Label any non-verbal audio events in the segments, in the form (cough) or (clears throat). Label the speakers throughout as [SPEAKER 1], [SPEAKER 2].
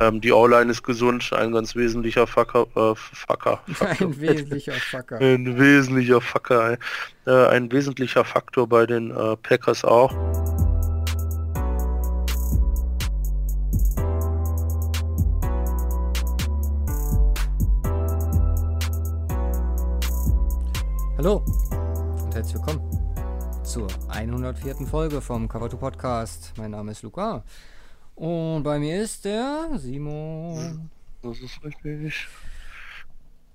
[SPEAKER 1] Ähm, die O-Line ist gesund, ein ganz wesentlicher Fucker. Äh, Fucker, Faktor. (laughs)
[SPEAKER 2] Ein wesentlicher Fucker.
[SPEAKER 1] Ein wesentlicher Fucker. Äh, ein wesentlicher Faktor bei den äh, Packers auch.
[SPEAKER 2] Hallo und herzlich willkommen zur 104. Folge vom Cover 2 Podcast. Mein Name ist Luca und bei mir ist der Simon.
[SPEAKER 1] Das ist richtig.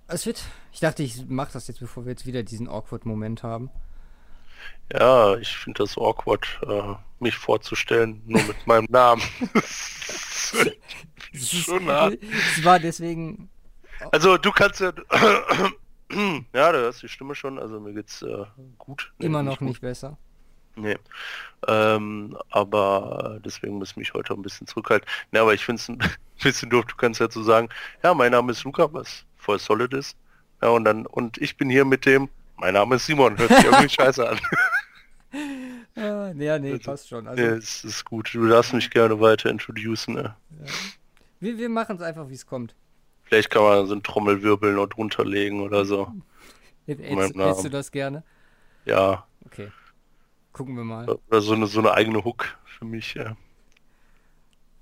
[SPEAKER 2] Es wird. Ich dachte, ich mache das jetzt, bevor wir jetzt wieder diesen awkward Moment haben.
[SPEAKER 1] Ja, ich finde das awkward, äh, mich vorzustellen, nur mit meinem Namen. (laughs)
[SPEAKER 2] Das ist schon hart. Es war deswegen.
[SPEAKER 1] Also du kannst ja. (clears throat) ja, du hörst die Stimme schon, also mir geht's äh, gut. Nee,
[SPEAKER 2] Immer noch
[SPEAKER 1] gut.
[SPEAKER 2] nicht besser.
[SPEAKER 1] Nee. Ähm, aber deswegen muss ich mich heute ein bisschen zurückhalten. Ne, aber ich finde es ein (laughs) bisschen doof. Du kannst ja so sagen, ja, mein Name ist Luca, was voll solid ist. Ja, und dann, und ich bin hier mit dem, mein Name ist Simon, hört sich irgendwie (laughs) scheiße an. (laughs)
[SPEAKER 2] Ja, nee, nee,
[SPEAKER 1] Also,
[SPEAKER 2] passt schon. Also,
[SPEAKER 1] Nee, es ist gut. Du darfst mich gerne weiter introducen. Ne?
[SPEAKER 2] wir, wir machen es einfach, wie es kommt.
[SPEAKER 1] Vielleicht kann man so einen Trommelwirbel noch drunter legen oder so.
[SPEAKER 2] Hättest, du das gerne?
[SPEAKER 1] Ja.
[SPEAKER 2] Okay. Gucken wir mal.
[SPEAKER 1] Oder so eine, so eine eigene Hook für mich. Ja.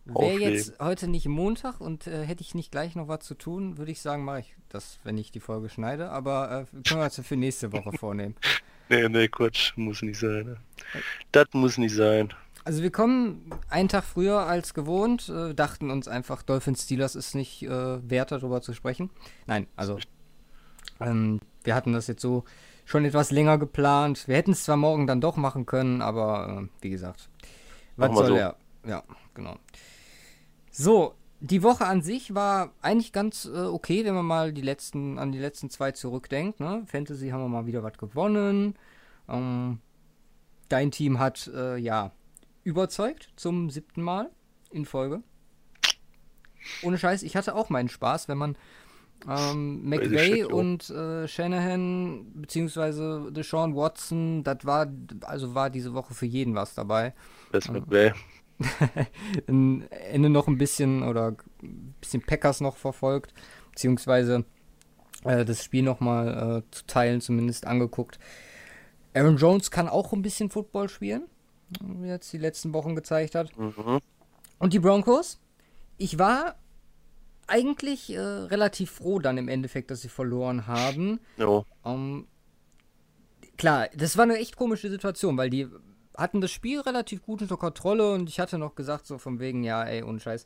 [SPEAKER 2] Wäre jetzt heute nicht Montag und äh, hätte ich nicht gleich noch was zu tun, würde ich sagen, mache ich das, wenn ich die Folge schneide. Aber äh, können wir uns für nächste Woche vornehmen. (laughs)
[SPEAKER 1] Nee, nee, Quatsch. Muss nicht sein. Ne? Das muss nicht sein.
[SPEAKER 2] Also wir kommen einen Tag früher als gewohnt, äh, dachten uns einfach, Dolphins Steelers ist nicht äh, wert, darüber zu sprechen. Nein, also ähm, wir hatten das jetzt so schon etwas länger geplant. Wir hätten es zwar morgen dann doch machen können, aber äh, wie gesagt, was soll
[SPEAKER 1] so.
[SPEAKER 2] er? Ja, genau. So, die Woche an sich war eigentlich ganz äh, okay, wenn man mal die letzten, an die letzten zwei zurückdenkt. Ne? Fantasy haben wir mal wieder was gewonnen. Ähm, dein Team hat äh, ja überzeugt zum siebten Mal in Folge. Ohne Scheiß, ich hatte auch meinen Spaß, wenn man ähm, McVay
[SPEAKER 1] shit, jo.
[SPEAKER 2] und äh, Shanahan beziehungsweise Deshaun Watson, das war also war diese Woche für jeden was dabei.
[SPEAKER 1] Das Bay.
[SPEAKER 2] Am (laughs) Ende noch ein bisschen oder ein bisschen Packers noch verfolgt, beziehungsweise äh, das Spiel nochmal äh, zu teilen zumindest angeguckt. Aaron Jones kann auch ein bisschen Football spielen, wie er jetzt die letzten Wochen gezeigt hat.
[SPEAKER 1] Mhm.
[SPEAKER 2] Und die Broncos? Ich war eigentlich äh, relativ froh dann im Endeffekt, dass sie verloren haben.
[SPEAKER 1] Jo.
[SPEAKER 2] Ähm, klar, das war eine echt komische Situation, weil die hatten das Spiel relativ gut unter Kontrolle und ich hatte noch gesagt, so von wegen, ja, ey, ohne Scheiß.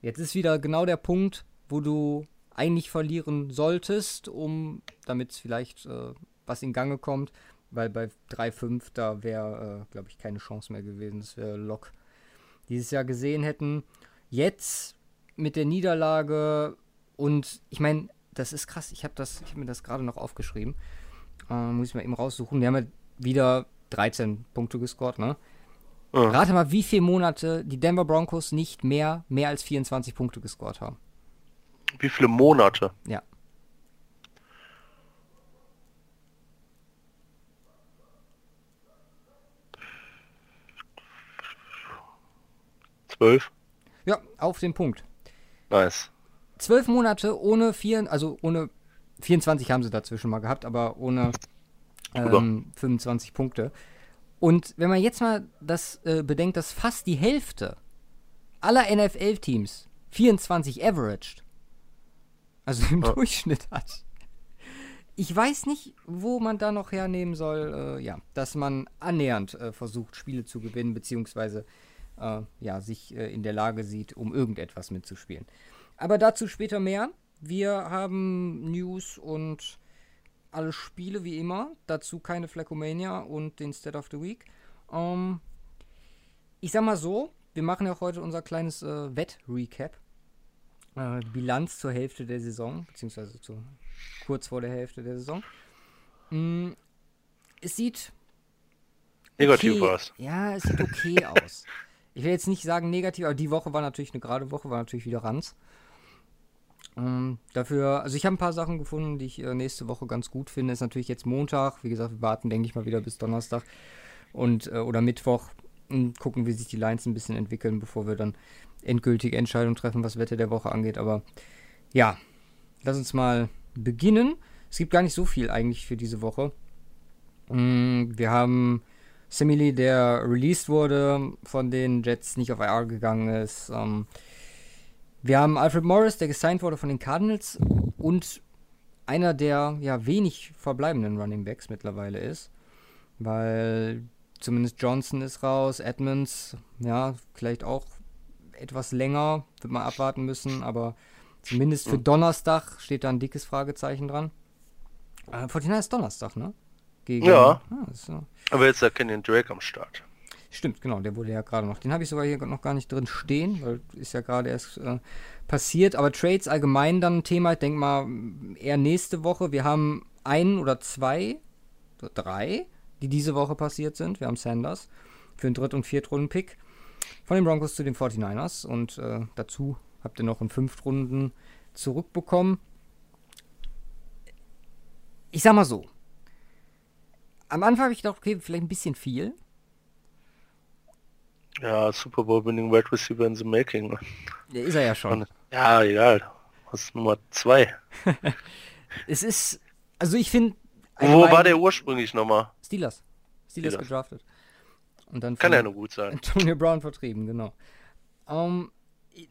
[SPEAKER 2] Jetzt ist wieder genau der Punkt, wo du eigentlich verlieren solltest, um, damit es vielleicht äh, was in Gange kommt, weil bei 3-5 da wäre, äh, glaube ich, keine Chance mehr gewesen. Das wäre Lock. Dieses Jahr gesehen hätten. Jetzt mit der Niederlage und ich meine, das ist krass. Ich habe das, ich habe mir das gerade noch aufgeschrieben. Äh, muss ich mal eben raussuchen. Wir haben ja wieder 13 Punkte gescored, ne?
[SPEAKER 1] Ja.
[SPEAKER 2] Rate mal, wie viele Monate die Denver Broncos nicht mehr, mehr als 24 Punkte gescored haben.
[SPEAKER 1] Wie viele Monate?
[SPEAKER 2] Ja.
[SPEAKER 1] Zwölf?
[SPEAKER 2] Ja, auf den Punkt.
[SPEAKER 1] Nice.
[SPEAKER 2] Zwölf Monate ohne vier, also ohne 24 haben sie dazwischen mal gehabt, aber ohne ähm, 25 Punkte. Und wenn man jetzt mal das äh, bedenkt, dass fast die Hälfte aller NFL-Teams 24 averaged, also im
[SPEAKER 1] Ja.
[SPEAKER 2] Durchschnitt hat. Ich weiß nicht, wo man da noch hernehmen soll, äh, ja, dass man annähernd äh, versucht, Spiele zu gewinnen, beziehungsweise äh, ja, sich äh, in der Lage sieht, um irgendetwas mitzuspielen. Aber dazu später mehr. Wir haben News und alle Spiele wie immer. Dazu keine Flacomania und den Stat of the Week. Ähm, ich sag mal so, wir machen ja heute unser kleines äh, Wett-Recap. Äh, Bilanz zur Hälfte der Saison, beziehungsweise zu, kurz vor der Hälfte der Saison. Mm, es sieht
[SPEAKER 1] Negativ
[SPEAKER 2] okay.
[SPEAKER 1] war's.
[SPEAKER 2] Ja, es sieht okay (laughs) aus. Ich will jetzt nicht sagen negativ, aber die Woche war natürlich eine gerade Woche, war natürlich wieder Ranz. Ähm, dafür, also ich habe ein paar Sachen gefunden, die ich äh, nächste Woche ganz gut finde. Ist natürlich jetzt Montag. Wie gesagt, wir warten, denke ich mal, wieder bis Donnerstag und äh, oder Mittwoch. und gucken, wie sich die Lines ein bisschen entwickeln, bevor wir dann endgültige Entscheidungen treffen, was Wette der Woche angeht. Aber ja, lass uns mal beginnen. Es gibt gar nicht so viel eigentlich für diese Woche. Mm, wir haben Simile, der released wurde, von den Jets nicht auf IR gegangen ist. Ähm, wir haben Alfred Morris, der gesigned wurde von den Cardinals und einer der ja wenig verbleibenden Running Backs mittlerweile ist, weil zumindest Johnson ist raus, Edmonds, ja, vielleicht auch etwas länger, wird man abwarten müssen, aber zumindest für Donnerstag steht da ein dickes Fragezeichen dran. Äh, 49 ist Donnerstag, ne?
[SPEAKER 1] Gegen, ja. Ah, so. Aber jetzt ja Kenyon Drake am Start.
[SPEAKER 2] Stimmt, genau, der wurde ja gerade noch. Den habe ich sogar hier noch gar nicht drin stehen, weil ist ja gerade erst äh, passiert. Aber Trades allgemein dann ein Thema. Ich denke mal eher nächste Woche. Wir haben einen oder zwei, drei, die diese Woche passiert sind. Wir haben Sanders für einen Dritt- und Viertrunden-Pick von den Broncos zu den 49ers. Und äh, dazu habt ihr noch einen Fünftrunden zurückbekommen. Ich sag mal so. Am Anfang habe ich gedacht, okay, vielleicht ein bisschen viel.
[SPEAKER 1] Ja, Super Bowl winning Wide Receiver in the making.
[SPEAKER 2] Ja, ist er ja schon.
[SPEAKER 1] Ja, egal. Das ist Nummer zwei. (laughs)
[SPEAKER 2] es ist, also ich finde.
[SPEAKER 1] Wo war der ursprünglich nochmal?
[SPEAKER 2] Steelers. Steelers, Steelers. gedraftet.
[SPEAKER 1] Und dann Kann ja nur gut sein.
[SPEAKER 2] Antonio Brown vertrieben, genau. Um, ähm,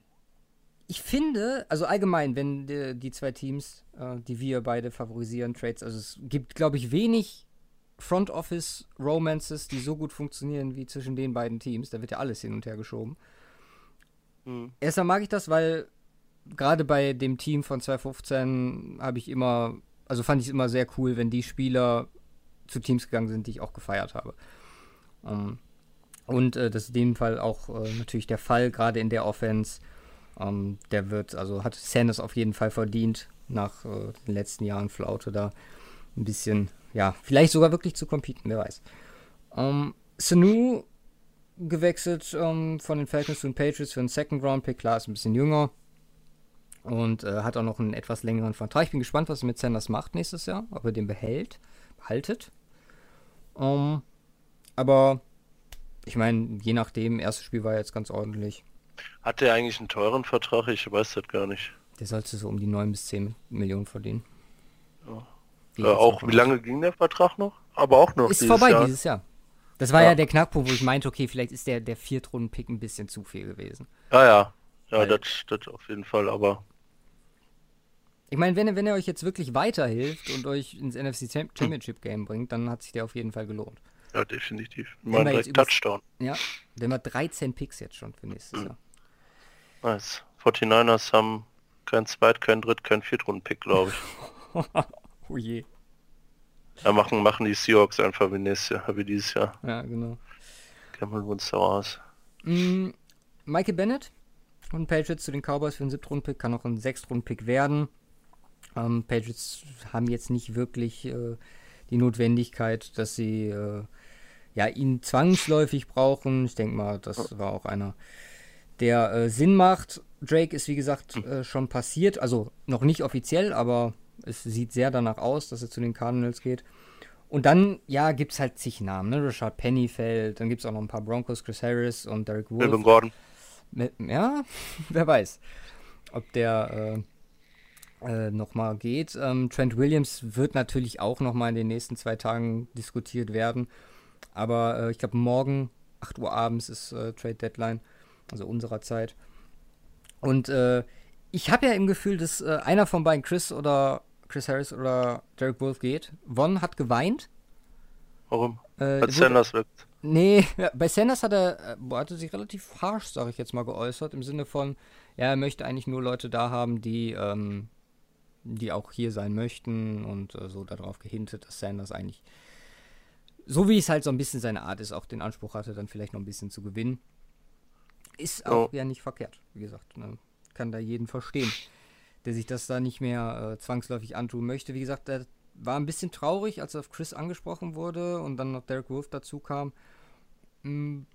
[SPEAKER 2] ich finde, also allgemein, wenn die, die zwei Teams, äh, die wir beide favorisieren, Trades, also es gibt, glaube ich, wenig Front Office Romances, die so gut funktionieren wie zwischen den beiden Teams. Da wird ja alles hin und her geschoben. Mhm. Erstmal mag ich das, weil gerade bei dem Team von 2015 habe ich immer, also fand ich es immer sehr cool, wenn die Spieler zu Teams gegangen sind, die ich auch gefeiert habe. Um, ähm, und äh, das ist in dem Fall auch äh, natürlich der Fall, gerade in der Offense. Um, ähm, der wird, also hat Sanders auf jeden Fall verdient, nach äh, den letzten Jahren Flaute da ein bisschen, ja, vielleicht sogar wirklich zu competen, wer weiß. Ähm, Sanu gewechselt um, von den Falcons zu den Patriots für einen Second Round Pick, klar, ist ein bisschen jünger und äh, hat auch noch einen etwas längeren Vertrag. Ich bin gespannt, was er mit Sanders macht nächstes Jahr, ob er den behält, behaltet. Um, aber ich meine, je nachdem, erstes Spiel war jetzt ganz ordentlich.
[SPEAKER 1] Hat der eigentlich einen teuren Vertrag? Ich weiß das gar nicht.
[SPEAKER 2] Der sollte so um die 9 bis 10 Millionen verdienen.
[SPEAKER 1] Äh, auch wie lange ging der Vertrag noch? Aber auch noch.
[SPEAKER 2] Ist vorbei Jahr. dieses Jahr. Das war ja. ja. der Knackpunkt, wo ich meinte, okay, vielleicht ist der, der Viertrunden-Pick ein bisschen zu viel gewesen.
[SPEAKER 1] Ja, ja. Ja, das, das auf jeden Fall, aber.
[SPEAKER 2] Ich meine, wenn, wenn er euch jetzt wirklich weiterhilft und euch ins NFC Championship Game bringt, dann hat sich der auf jeden Fall gelohnt.
[SPEAKER 1] Ja, definitiv. Mal direkt Touchdown.
[SPEAKER 2] Ja, wenn wir 13 Picks jetzt schon für nächstes mhm. Jahr.
[SPEAKER 1] Nice. 49ers haben kein Zweit-, kein Dritt-, kein Viertrunden-Pick, glaube ich. (laughs)
[SPEAKER 2] oh je.
[SPEAKER 1] Ja, machen, machen die Seahawks einfach wie nächstes Jahr, wie dieses Jahr.
[SPEAKER 2] Ja, genau.
[SPEAKER 1] Kennen wir uns so aus.
[SPEAKER 2] Mm, Michael Bennett und Patriots zu den Cowboys für einen Siebtrunden-Pick kann auch ein Sechstrunden-Pick werden. Ähm, Patriots haben jetzt nicht wirklich äh, die Notwendigkeit, dass sie äh, ja, ihn zwangsläufig brauchen. Ich denke mal, das war auch einer, der äh, Sinn macht. Drake ist wie gesagt äh, schon passiert, also noch nicht offiziell, aber es sieht sehr danach aus, dass er zu den Cardinals geht. Und dann, ja, gibt es halt zig Namen, ne? Richard Pennyfeld, dann gibt es auch noch ein paar Broncos, Chris Harris und Derek Wolf.
[SPEAKER 1] Melvin Gordon.
[SPEAKER 2] Ja, (laughs) wer weiß, ob der äh, äh, nochmal geht. Ähm, Trent Williams wird natürlich auch nochmal in den nächsten zwei Tagen diskutiert werden. Aber äh, ich glaube, morgen, 8 Uhr abends, ist äh, Trade Deadline, also unserer Zeit. Und äh, ich habe ja im Gefühl, dass äh, einer von beiden, Chris oder Chris Harris oder Derek Wolf geht. Von hat geweint.
[SPEAKER 1] Warum? Äh, Weil Sanders wirkt.
[SPEAKER 2] Nee, bei Sanders hat er, äh, hatte sich relativ harsh, sage ich jetzt mal, geäußert, im Sinne von, ja, er möchte eigentlich nur Leute da haben, die, ähm, die auch hier sein möchten und äh, so darauf gehintet, dass Sanders eigentlich, so wie es halt so ein bisschen seine Art ist, auch den Anspruch hatte, dann vielleicht noch ein bisschen zu gewinnen. Ist auch oh. ja nicht verkehrt, wie gesagt. Ne? Kann da jeden verstehen der sich das da nicht mehr äh, zwangsläufig antun möchte. Wie gesagt, er war ein bisschen traurig, als er auf Chris angesprochen wurde und dann noch Derek Wolf dazu kam. Mhm.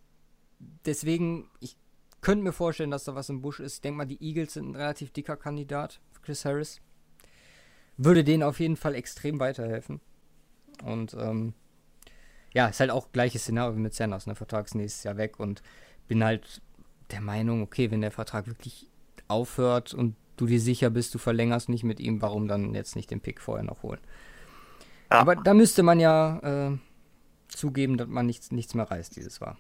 [SPEAKER 2] Deswegen, ich könnte mir vorstellen, dass da was im Busch ist. Ich denke mal, die Eagles sind ein relativ dicker Kandidat für Chris Harris. Würde denen auf jeden Fall extrem weiterhelfen. Und ähm, ja, ist halt auch gleiches Szenario wie mit Sanders, ne? Vertrag ist nächstes Jahr weg und bin halt der Meinung, okay, wenn der Vertrag wirklich aufhört und du dir sicher bist, du verlängerst nicht mit ihm, warum dann jetzt nicht den Pick vorher noch holen? Ja. Aber da müsste man ja äh, zugeben, dass man nichts, nichts mehr reißt dieses Jahr.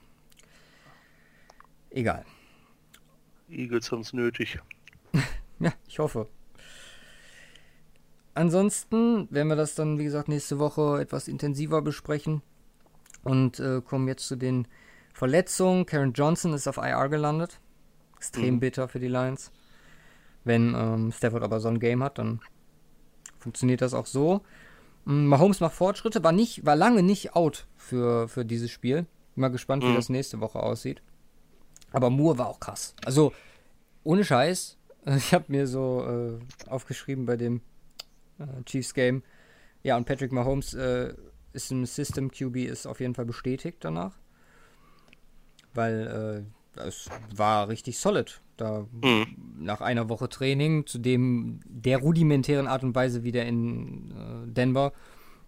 [SPEAKER 2] Egal.
[SPEAKER 1] Eagles haben es nötig. (laughs)
[SPEAKER 2] ja, ich hoffe. Ansonsten werden wir das dann, wie gesagt, nächste Woche etwas intensiver besprechen und äh, kommen jetzt zu den Verletzungen. Karen Johnson ist auf IR gelandet. Extrem mhm. bitter für die Lions. Wenn ähm, Stafford aber so ein Game hat, dann funktioniert das auch so. Mm, Mahomes macht Fortschritte, war, nicht, war lange nicht out für, für dieses Spiel. Mal gespannt, mhm. wie das nächste Woche aussieht. Aber Moore war auch krass. Also, ohne Scheiß. (laughs) Ich habe mir so äh, aufgeschrieben bei dem äh, Chiefs Game. Ja, und Patrick Mahomes äh, ist im System QB, ist auf jeden Fall bestätigt danach. Weil äh, es war richtig solid. Da mhm. nach einer Woche Training, zu dem der rudimentären Art und Weise, wie der in äh, Denver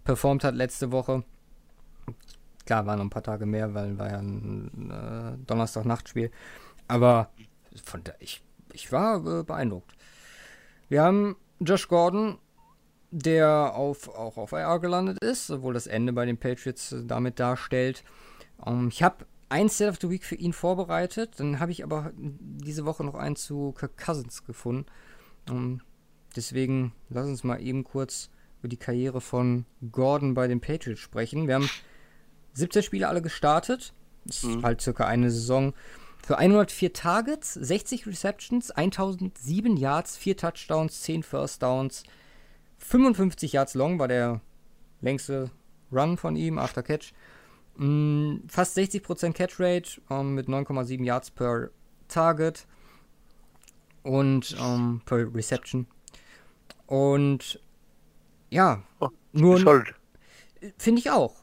[SPEAKER 2] performt hat letzte Woche. Klar, waren noch ein paar Tage mehr, weil war ja ein äh, Donnerstag-Nachtspiel. Aber von da, ich, ich war äh, beeindruckt. Wir haben Josh Gordon, der auf, auch auf IR gelandet ist, obwohl das Ende bei den Patriots äh, damit darstellt. Um, ähm, ich habe ein Set of the Week für ihn vorbereitet. Dann habe ich aber diese Woche noch einen zu Kirk Cousins gefunden. Um, deswegen lass uns mal eben kurz über die Karriere von Gordon bei den Patriots sprechen. Wir haben 17 Spiele alle gestartet. Das ist mhm. halt circa eine Saison. Für 104 Targets, 60 Receptions, 1007 Yards, 4 Touchdowns, 10 First Downs, 55 Yards long war der längste Run von ihm, after Catch. Mm, fast 60% Catch Rate ähm, mit 9,7 Yards per Target und ähm, per Reception. Und ja, oh, nur. Finde ich auch.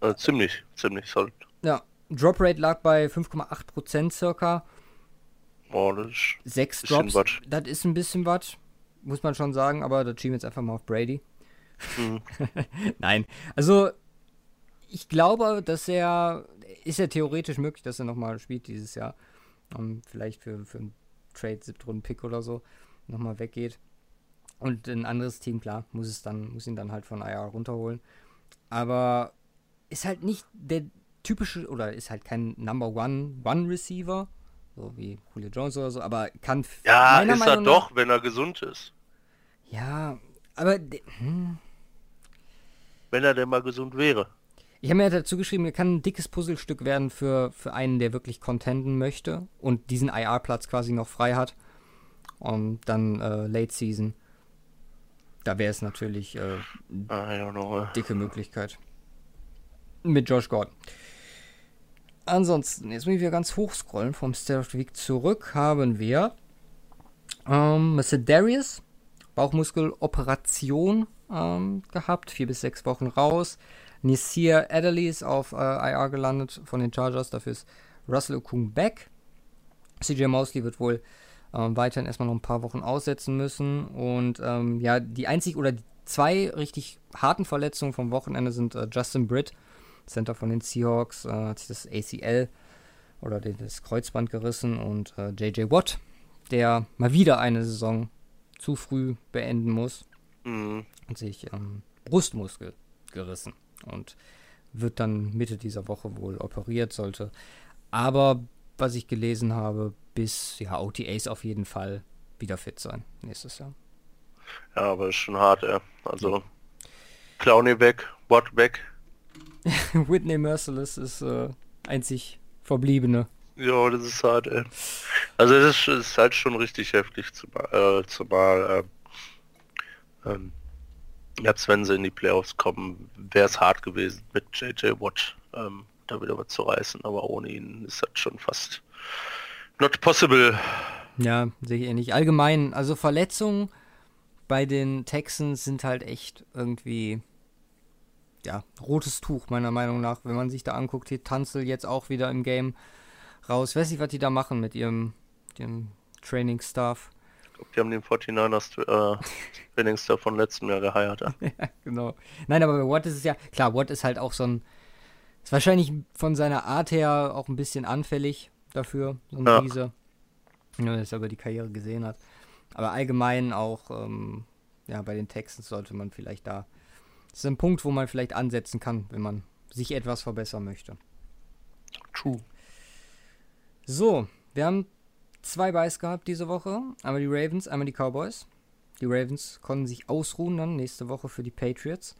[SPEAKER 1] Also ziemlich, ziemlich solid.
[SPEAKER 2] Ja, Drop Rate lag bei 5,8% circa.
[SPEAKER 1] Oh, das
[SPEAKER 2] ist Sechs Drops, das ist ein bisschen was, muss man schon sagen, aber da schieben wir jetzt einfach mal auf Brady. Mhm. (laughs) Nein, also ich glaube, dass er, ist ja theoretisch möglich, dass er nochmal spielt dieses Jahr. Um, vielleicht für, für einen Trade, Siebtrunden-Pick oder so, nochmal weggeht. Und ein anderes Team, klar, muss es dann, muss ihn dann halt von IR runterholen. Aber ist halt nicht der typische, oder ist halt kein Number One One Receiver, so wie Julio Jones oder so, aber kann.
[SPEAKER 1] Ja, ist er doch, wenn er gesund ist.
[SPEAKER 2] Ja, aber.
[SPEAKER 1] Hm. Wenn er denn mal gesund wäre.
[SPEAKER 2] Ich habe mir dazu geschrieben, er kann ein dickes Puzzlestück werden für, für einen, der wirklich contenten möchte und diesen IR-Platz quasi noch frei hat. Und dann äh, Late Season. Da wäre es natürlich äh, dicke Möglichkeit. Mit Josh Gordon. Ansonsten, jetzt muss ich wieder ganz hoch scrollen vom State of the Week zurück, haben wir ähm, Mr. Darius, Bauchmuskeloperation ähm, gehabt, vier bis sechs Wochen raus. Nisir Adderley ist auf äh, IR gelandet von den Chargers. Dafür ist Russell Okung back. CJ Mosley wird wohl ähm, weiterhin erstmal noch ein paar Wochen aussetzen müssen. Und ähm, ja, die einzig oder die zwei richtig harten Verletzungen vom Wochenende sind äh, Justin Britt, Center von den Seahawks, äh, hat sich das ACL oder das Kreuzband gerissen und äh, JJ Watt, der mal wieder eine Saison zu früh beenden muss mhm. und sich ähm, Brustmuskel gerissen und wird dann Mitte dieser Woche wohl operiert, sollte. Aber was ich gelesen habe, bis ja OTAs auf jeden Fall wieder fit sein nächstes Jahr.
[SPEAKER 1] Ja, aber ist schon hart, ja. Also ja. Clowny weg, Watt weg. (laughs)
[SPEAKER 2] Whitney Merciless ist äh, einzig verbliebene.
[SPEAKER 1] Ja, das ist hart, ey. Also es ist, ist, halt schon richtig heftig, zumal, äh, zumal äh, ähm, jetzt wenn sie in die Playoffs kommen, wäre es hart gewesen mit JJ Watt ähm, da wieder was zu reißen, aber ohne ihn ist das schon fast not possible.
[SPEAKER 2] Ja, sehe ich ähnlich. Allgemein, also Verletzungen bei den Texans sind halt echt irgendwie ja, rotes Tuch, meiner Meinung nach, wenn man sich da anguckt, hier Tanzel jetzt auch wieder im Game raus. Weiß nicht, was die da machen mit ihrem, ihrem Training-Staff
[SPEAKER 1] die haben den 49ers äh, Trainingsstaff von letztem Jahr geheiert. (laughs) Ja.
[SPEAKER 2] genau. Nein, aber bei Watt ist es ja, klar, Watt ist halt auch so ein, Ist wahrscheinlich von seiner Art her auch ein bisschen anfällig dafür, so ein
[SPEAKER 1] Ja.
[SPEAKER 2] Riese. Ja, dass er über die Karriere gesehen hat. Aber allgemein auch, ähm, ja, bei den Texten sollte man vielleicht da. Das ist ein Punkt, wo man vielleicht ansetzen kann, wenn man sich etwas verbessern möchte.
[SPEAKER 1] True.
[SPEAKER 2] So, wir haben zwei Buys gehabt diese Woche. Einmal die Ravens, einmal die Cowboys. Die Ravens konnten sich ausruhen dann nächste Woche für die Patriots.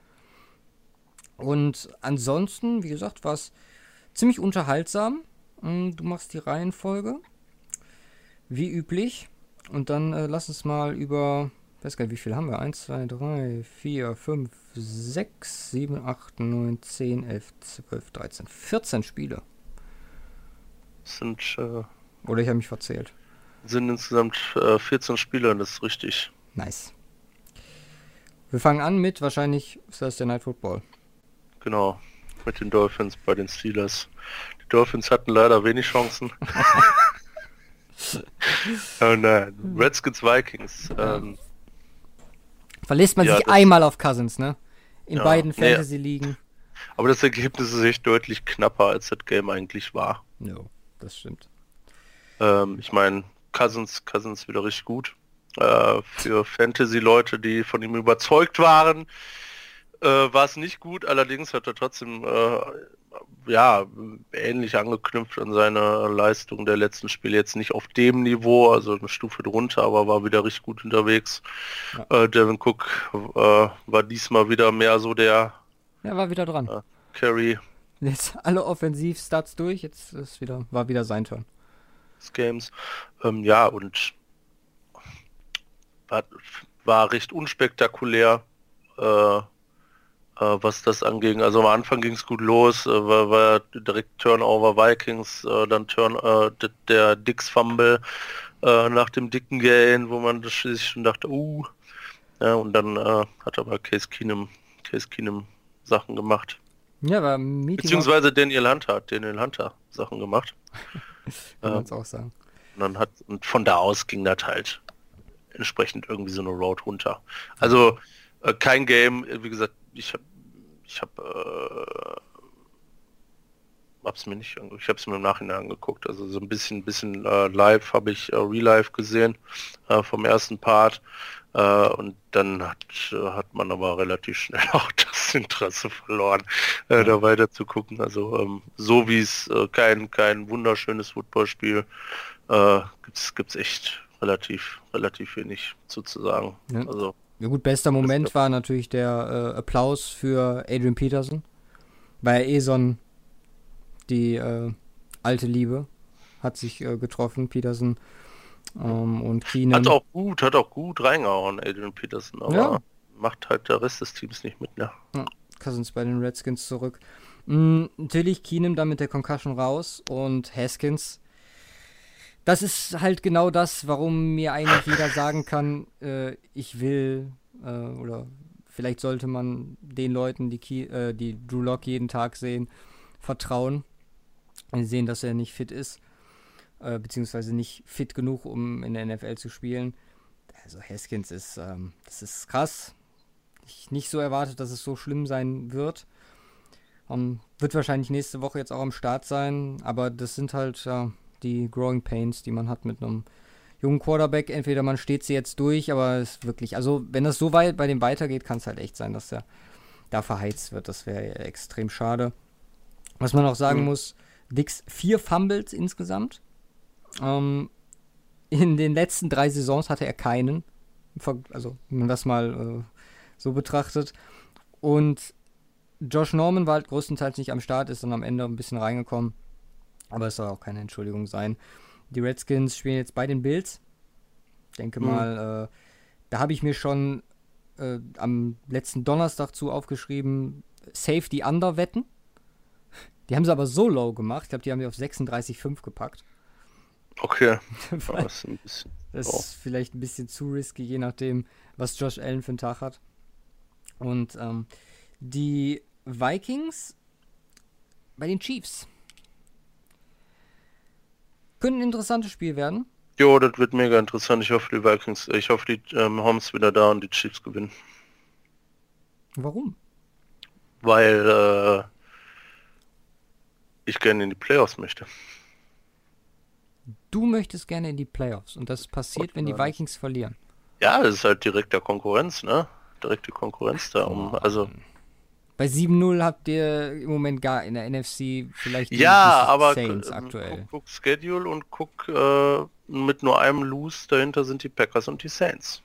[SPEAKER 2] Und ansonsten, wie gesagt, war es ziemlich unterhaltsam. Mm, Du machst die Reihenfolge. Wie üblich. Und dann äh, lass uns mal über. weiß gar nicht, wie viel haben wir? 1, 2, 3, 4, 5, 6, 7, 8, 9, 10, 11, 12, 13, 14 Spiele.
[SPEAKER 1] sind, äh,
[SPEAKER 2] Oder ich habe mich verzählt.
[SPEAKER 1] sind insgesamt äh, 14 Spieler, das ist richtig.
[SPEAKER 2] Nice. Wir fangen an mit wahrscheinlich Thursday Night Football.
[SPEAKER 1] Genau. Mit den Dolphins bei den Steelers. Die Dolphins hatten leider wenig Chancen. (laughs) oh nein. Redskins Vikings. Ähm,
[SPEAKER 2] Verlässt man
[SPEAKER 1] Ja,
[SPEAKER 2] sich einmal auf Cousins, ne? In
[SPEAKER 1] Ja,
[SPEAKER 2] beiden
[SPEAKER 1] nee.
[SPEAKER 2] Fantasy-Ligen.
[SPEAKER 1] aber das Ergebnis ist echt deutlich knapper, als das Game eigentlich war.
[SPEAKER 2] No, das stimmt.
[SPEAKER 1] Ähm, ich meine, Cousins, Cousins wieder richtig gut. Äh, für Fantasy-Leute, die von ihm überzeugt waren, äh, war es nicht gut. Allerdings hat er trotzdem äh, ja ähnlich angeknüpft an seine Leistung der letzten Spiele. Jetzt nicht auf dem Niveau, also eine Stufe drunter, aber war wieder richtig gut unterwegs. Äh, Devin Cook äh, war diesmal wieder mehr so der
[SPEAKER 2] Ja, war wieder dran.
[SPEAKER 1] Ja. Carry
[SPEAKER 2] Jetzt alle Offensiv-Stats durch, jetzt ist wieder, war wieder sein Turn.
[SPEAKER 1] Des Games. Ähm, ja, und war, war recht unspektakulär, äh, äh, was das anging. Also am Anfang ging es gut los, äh, war, war direkt Turnover Vikings, äh, dann Turn, äh, d- der Dix Fumble äh, nach dem dicken Gain, wo man das sich schon dachte, uh, ja, und dann hat aber Case Keenum, Case Keenum Sachen gemacht.
[SPEAKER 2] Ja, war.
[SPEAKER 1] Beziehungsweise Daniel Hunter hat Daniel Hunter Sachen gemacht. (laughs)
[SPEAKER 2] kann man es auch sagen.
[SPEAKER 1] Und dann hat und von da aus ging das halt entsprechend irgendwie so eine Road runter. Also äh, kein Game, äh, wie gesagt, ich habe ich habe äh, hab's mir nicht ich habe es mir im Nachhinein angeguckt. Also so ein bisschen bisschen äh, live habe ich äh, Real Life gesehen äh, vom ersten Part. Äh, und dann hat, äh, hat man aber relativ schnell (laughs) auch das Interesse verloren, äh, da weiter zu gucken. Also ähm, so wie es äh, kein, kein wunderschönes Footballspiel äh, gibt's gibt's echt relativ relativ wenig zu, zu sagen.
[SPEAKER 2] Ja.
[SPEAKER 1] Also
[SPEAKER 2] Ja gut, bester Moment war natürlich der äh, Applaus für Adrian Peterson. Bei Eson die äh, alte Liebe hat sich getroffen, Peterson ähm, und Keenan.
[SPEAKER 1] hat auch gut, hat auch gut reingehauen, Adrian Peterson, aber
[SPEAKER 2] Ja.
[SPEAKER 1] macht halt der Rest des Teams nicht mit, ne?
[SPEAKER 2] Ja, Cousins bei den Redskins zurück. Mm, natürlich Keenum dann mit der Concussion raus und Haskins. Das ist halt genau das, warum mir eigentlich jeder (laughs) sagen kann, äh, ich will äh, oder vielleicht sollte man den Leuten, die, Key, äh, die Drew Lock jeden Tag sehen, vertrauen und sehen, dass er nicht fit ist, äh, beziehungsweise nicht fit genug, um in der NFL zu spielen. Also Haskins ist, ähm, das ist krass ich nicht so erwartet, dass es so schlimm sein wird. Ähm, wird wahrscheinlich nächste Woche jetzt auch am Start sein, aber das sind halt ja, die Growing Pains, die man hat mit einem jungen Quarterback. Entweder man steht sie jetzt durch, aber es ist wirklich, also wenn das so weit bei dem weitergeht, kann es halt echt sein, dass er da verheizt wird. Das wäre extrem schade. Was man auch sagen
[SPEAKER 1] Mhm.
[SPEAKER 2] muss, Dix vier Fumbles insgesamt. Ähm, in den letzten drei Saisons hatte er keinen. Also, wenn man das mal äh, so betrachtet. Und Josh Norman war halt größtenteils nicht am Start, ist dann am Ende ein bisschen reingekommen. Aber es soll auch keine Entschuldigung sein. Die Redskins spielen jetzt bei den Bills. Ich denke
[SPEAKER 1] Mhm.
[SPEAKER 2] mal, äh, da habe ich mir schon äh, am letzten Donnerstag zu aufgeschrieben, Safety Under wetten. Die haben sie aber so low gemacht. Ich glaube, die haben sie auf 36,5 gepackt.
[SPEAKER 1] Okay. (laughs) Das ist Oh.
[SPEAKER 2] vielleicht ein bisschen zu risky, je nachdem, was Josh Allen für einen Tag hat. Und ähm, die Vikings bei den Chiefs. Könnte ein interessantes Spiel werden.
[SPEAKER 1] jo, das wird mega interessant. Ich hoffe, die Vikings, ich hoffe, die ähm, Homs wieder da und die Chiefs gewinnen.
[SPEAKER 2] Warum?
[SPEAKER 1] Weil, äh, ich gerne in die Playoffs möchte.
[SPEAKER 2] Du möchtest gerne in die Playoffs und das passiert, wenn die Vikings verlieren.
[SPEAKER 1] Ja, das ist halt direkte Konkurrenz, ne? Direkte Konkurrenz da. Um, also
[SPEAKER 2] bei 7-0 habt ihr im Moment gar in der NFC vielleicht
[SPEAKER 1] die, ja, aber
[SPEAKER 2] Saints aktuell.
[SPEAKER 1] Guck, guck, Schedule und guck äh, mit nur einem Lose dahinter sind die Packers und die Saints.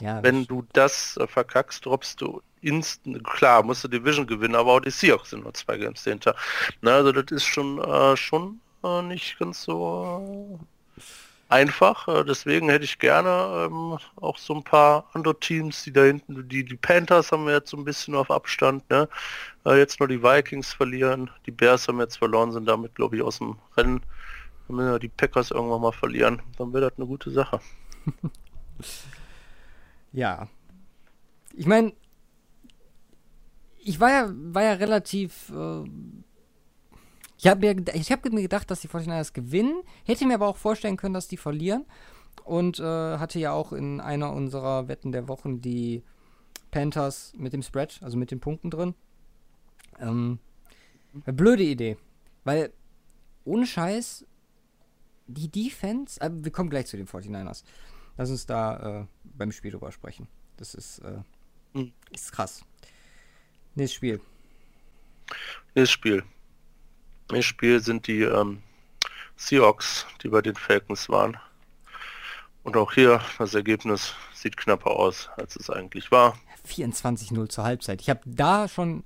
[SPEAKER 1] Ja, Wenn du das äh, verkackst, droppst du instant, klar, musst du Division gewinnen, aber auch die Seahawks sind nur zwei Games dahinter. Na, also das ist schon äh, schon äh, nicht ganz so äh, einfach. Äh, deswegen hätte ich gerne ähm, auch so ein paar andere Teams, die da hinten, die, die Panthers haben wir jetzt so ein bisschen auf Abstand, ne? Äh, jetzt nur die Vikings verlieren, die Bears haben jetzt verloren, sind damit glaube ich aus dem Rennen. Wenn wir die Packers irgendwann mal verlieren, dann wäre das eine gute Sache. (laughs)
[SPEAKER 2] ja. Ich meine, ich war ja, war ja relativ. Äh, ich habe mir, hab mir gedacht, dass die 49ers gewinnen. Hätte mir aber auch vorstellen können, dass die verlieren. Und äh, hatte ja auch in einer unserer Wetten der Wochen die Panthers mit dem Spread, also mit den Punkten drin. Ähm, blöde Idee. Weil, ohne Scheiß, die Defense, äh, wir kommen gleich zu den 49ers. Lass uns da äh, beim Spiel drüber sprechen. Das ist, äh, hm. ist krass. Nächstes Spiel.
[SPEAKER 1] Nächstes Spiel. Nächstes Spiel sind die ähm, Seahawks, die bei den Falcons waren. Und auch hier, das Ergebnis sieht knapper aus, als es eigentlich war.
[SPEAKER 2] 24-0 zur Halbzeit. Ich habe da schon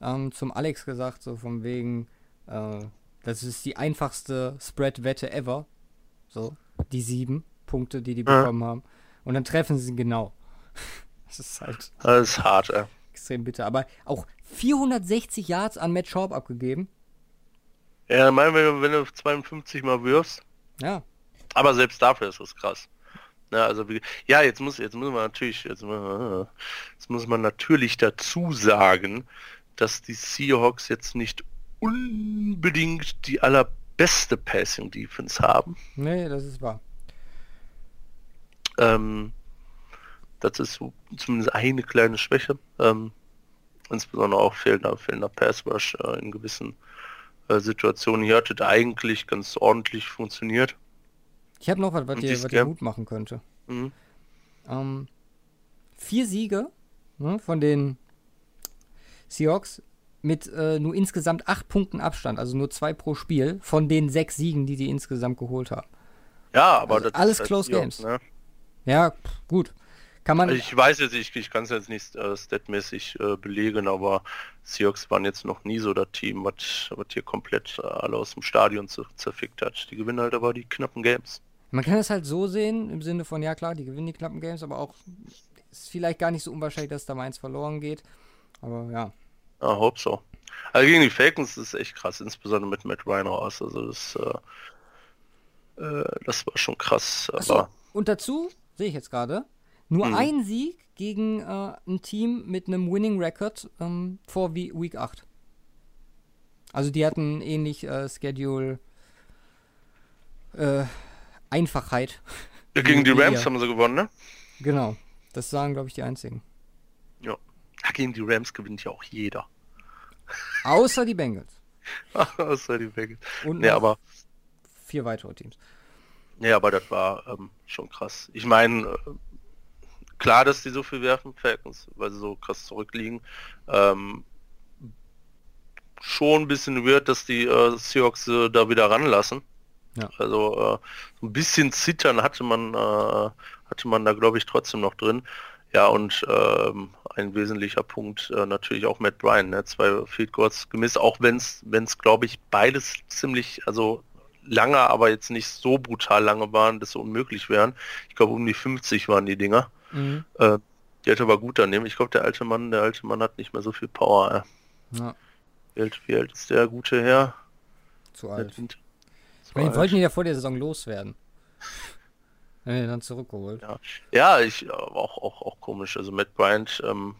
[SPEAKER 2] ähm, zum Alex gesagt, so von wegen, äh, das ist die einfachste Spread-Wette ever. So, die sieben Punkte, die die bekommen ja. haben. Und dann treffen sie genau. (laughs)
[SPEAKER 1] das ist halt. Das ist hart, ey
[SPEAKER 2] extrem bitter. Aber auch 460 Yards an Matt Schaub abgegeben.
[SPEAKER 1] Ja, mein, wenn, wenn du 52 mal wirfst.
[SPEAKER 2] Ja.
[SPEAKER 1] Aber selbst dafür ist das krass. Ja, also ja, jetzt muss jetzt muss man natürlich jetzt, jetzt muss man natürlich dazu sagen, dass die Seahawks jetzt nicht unbedingt die allerbeste Passing Defense haben.
[SPEAKER 2] Nee, das ist wahr.
[SPEAKER 1] Ähm, das ist so zumindest eine kleine Schwäche. Ähm, insbesondere auch fehlender, fehlender Pass Rush äh, in gewissen äh, Situationen. Hier hat es eigentlich ganz ordentlich funktioniert.
[SPEAKER 2] Ich habe noch was, was dir, was dir Mut machen könnte. Mhm. Ähm, vier Siege ne, von den Seahawks mit äh, nur insgesamt acht Punkten Abstand, also nur zwei pro Spiel, von den sechs Siegen, die die insgesamt geholt haben.
[SPEAKER 1] Ja, aber
[SPEAKER 2] also alles Close Games. Ne? Ja, gut. Kann man.
[SPEAKER 1] Also ich weiß jetzt, ich, ich kann es jetzt nicht äh, statmäßig äh, belegen, aber Seahawks waren jetzt noch nie so das Team, was hier komplett äh, alle aus dem Stadion zerfickt hat. Die gewinnen halt aber die knappen Games.
[SPEAKER 2] Man kann es halt so sehen, im Sinne von, ja klar, die gewinnen die knappen Games, aber auch ist vielleicht gar nicht so unwahrscheinlich, dass da mal eins verloren geht. Aber ja.
[SPEAKER 1] Ja, hope so. Also gegen die Falcons ist echt krass, insbesondere mit Matt Ryan raus. Also das, äh, äh das war schon krass. So,
[SPEAKER 2] und dazu sehe ich jetzt gerade, nur mhm. ein Sieg gegen äh, ein Team mit einem Winning Record ähm, vor Week 8. Also die hatten ähnlich äh, Schedule äh, Einfachheit. (laughs)
[SPEAKER 1] Ja, gegen die Rams haben sie gewonnen, ne?
[SPEAKER 2] Genau. Das sagen, glaube ich, die einzigen.
[SPEAKER 1] Ja. ja. Gegen die Rams gewinnt ja auch jeder.
[SPEAKER 2] Außer die Bengals. (laughs)
[SPEAKER 1] Außer die Bengals.
[SPEAKER 2] Und nee, aber vier weitere Teams.
[SPEAKER 1] Ja, aber das war ähm, schon krass. Ich meine, äh, klar, dass die so viel werfen, Falcons, weil sie so krass zurückliegen. Ähm, schon ein bisschen weird, dass die äh, Seahawks äh, da wieder ranlassen. Ja. Also äh, so ein bisschen zittern hatte man, äh, hatte man da glaube ich trotzdem noch drin. Ja, und ähm, ein wesentlicher Punkt äh, natürlich auch Matt Bryan, ne? zwei Field Goals gemisst, auch wenn es, wenn es glaube ich beides ziemlich, also lange, aber jetzt nicht so brutal lange waren, dass sie unmöglich wären. Ich glaube um die 50 waren die Dinger. Mhm. Äh, die hätte aber gut daneben. Ich glaube, der alte Mann, der alte Mann hat nicht mehr so viel Power. Äh. Ja. Wie, alt, wie alt ist der gute Herr?
[SPEAKER 2] Zu alt. Zu meine, alt. wollten ja vor der Saison loswerden. Wenn dann zurückgeholt.
[SPEAKER 1] Ja, ja ich auch, auch, auch komisch. Also Matt Bryant ähm,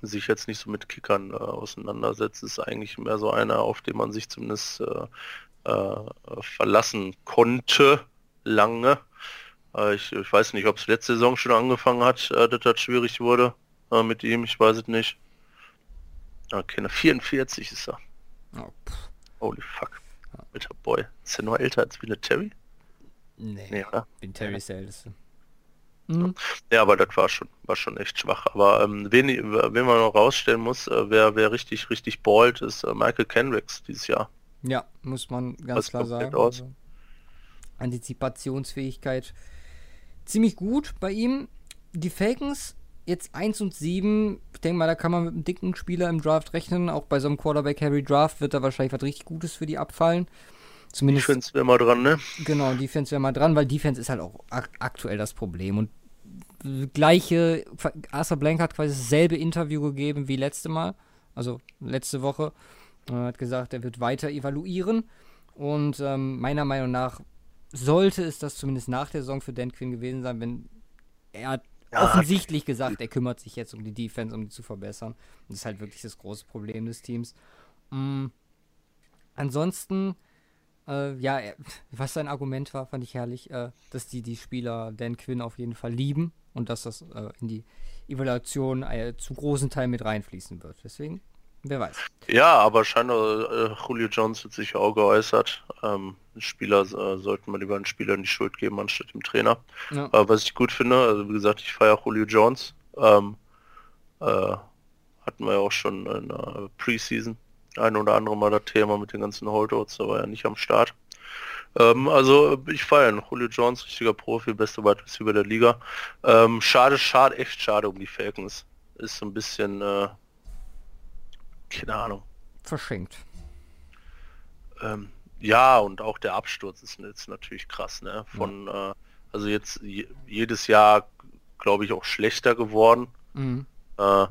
[SPEAKER 1] sich jetzt nicht so mit Kickern äh, auseinandersetzt, ist eigentlich mehr so einer, auf den man sich zumindest äh, äh, verlassen konnte lange. Äh, ich, ich, weiß nicht, ob es letzte Saison schon angefangen hat, äh, dass das schwierig wurde äh, mit ihm. Ich weiß es nicht. Okay, 44 ist er. Oh, Holy fuck. Alter Boy. Ist er nur älter als Terry?
[SPEAKER 2] Nee, nee oder? Terry ist der Älteste.
[SPEAKER 1] Mhm. Ja, aber das war schon, war schon echt schwach. Aber ähm, wen, wen man noch rausstellen muss, äh, wer, wer richtig, richtig ballt, ist äh, Michael Kendricks dieses Jahr.
[SPEAKER 2] Ja, muss man ganz das klar sagen. Aus. Also, Antizipationsfähigkeit ziemlich gut bei ihm. Die Falcons jetzt 1 und 7. Ich denke mal, da kann man mit einem dicken Spieler im Draft rechnen. Auch bei so einem Quarterback-Heavy-Draft wird da wahrscheinlich was richtig Gutes für die abfallen.
[SPEAKER 1] Zumindest, Defense wäre mal dran, ne?
[SPEAKER 2] Genau, Defense wäre mal dran, weil Defense ist halt auch ak aktuell das Problem. Und gleiche, Arthur Blank hat quasi dasselbe Interview gegeben wie letzte Mal, also letzte Woche. Er hat gesagt, er wird weiter evaluieren. Und ähm, meiner Meinung nach sollte es das zumindest nach der Saison für Dan Quinn gewesen sein, wenn er hat ja. offensichtlich gesagt, er kümmert sich jetzt um die Defense, um die zu verbessern. Das ist halt wirklich das große Problem des Teams. Mhm. Ansonsten äh, ja, (laughs) was sein Argument war, fand ich herrlich, äh, dass die, die Spieler Dan Quinn auf jeden Fall lieben und dass das äh, in die Evaluation äh, zu großen Teil mit reinfließen wird. Deswegen, wer weiß.
[SPEAKER 1] Ja, aber scheinbar äh, Julio Jones hat sich auch geäußert. Ähm, Spieler äh, sollten man lieber den Spielern die Schuld geben anstatt dem Trainer. Ja. was ich gut finde, also wie gesagt, ich feiere Julio Jones. Ähm, hatten wir ja auch schon in der Preseason ein oder andere Mal das Thema mit den ganzen Holdouts, da war ja nicht am Start. Ähm, also ich feiere Julio Jones, richtiger Profi, beste Wide Receiver der Liga. Ähm, schade, schade, echt schade um die Falcons. Ist so ein bisschen, äh, keine Ahnung.
[SPEAKER 2] Verschenkt.
[SPEAKER 1] Ähm, ja, und auch der Absturz ist jetzt natürlich krass, ne? Von, ja. äh, also jetzt jedes Jahr, glaube ich, auch schlechter geworden. Mhm. Äh,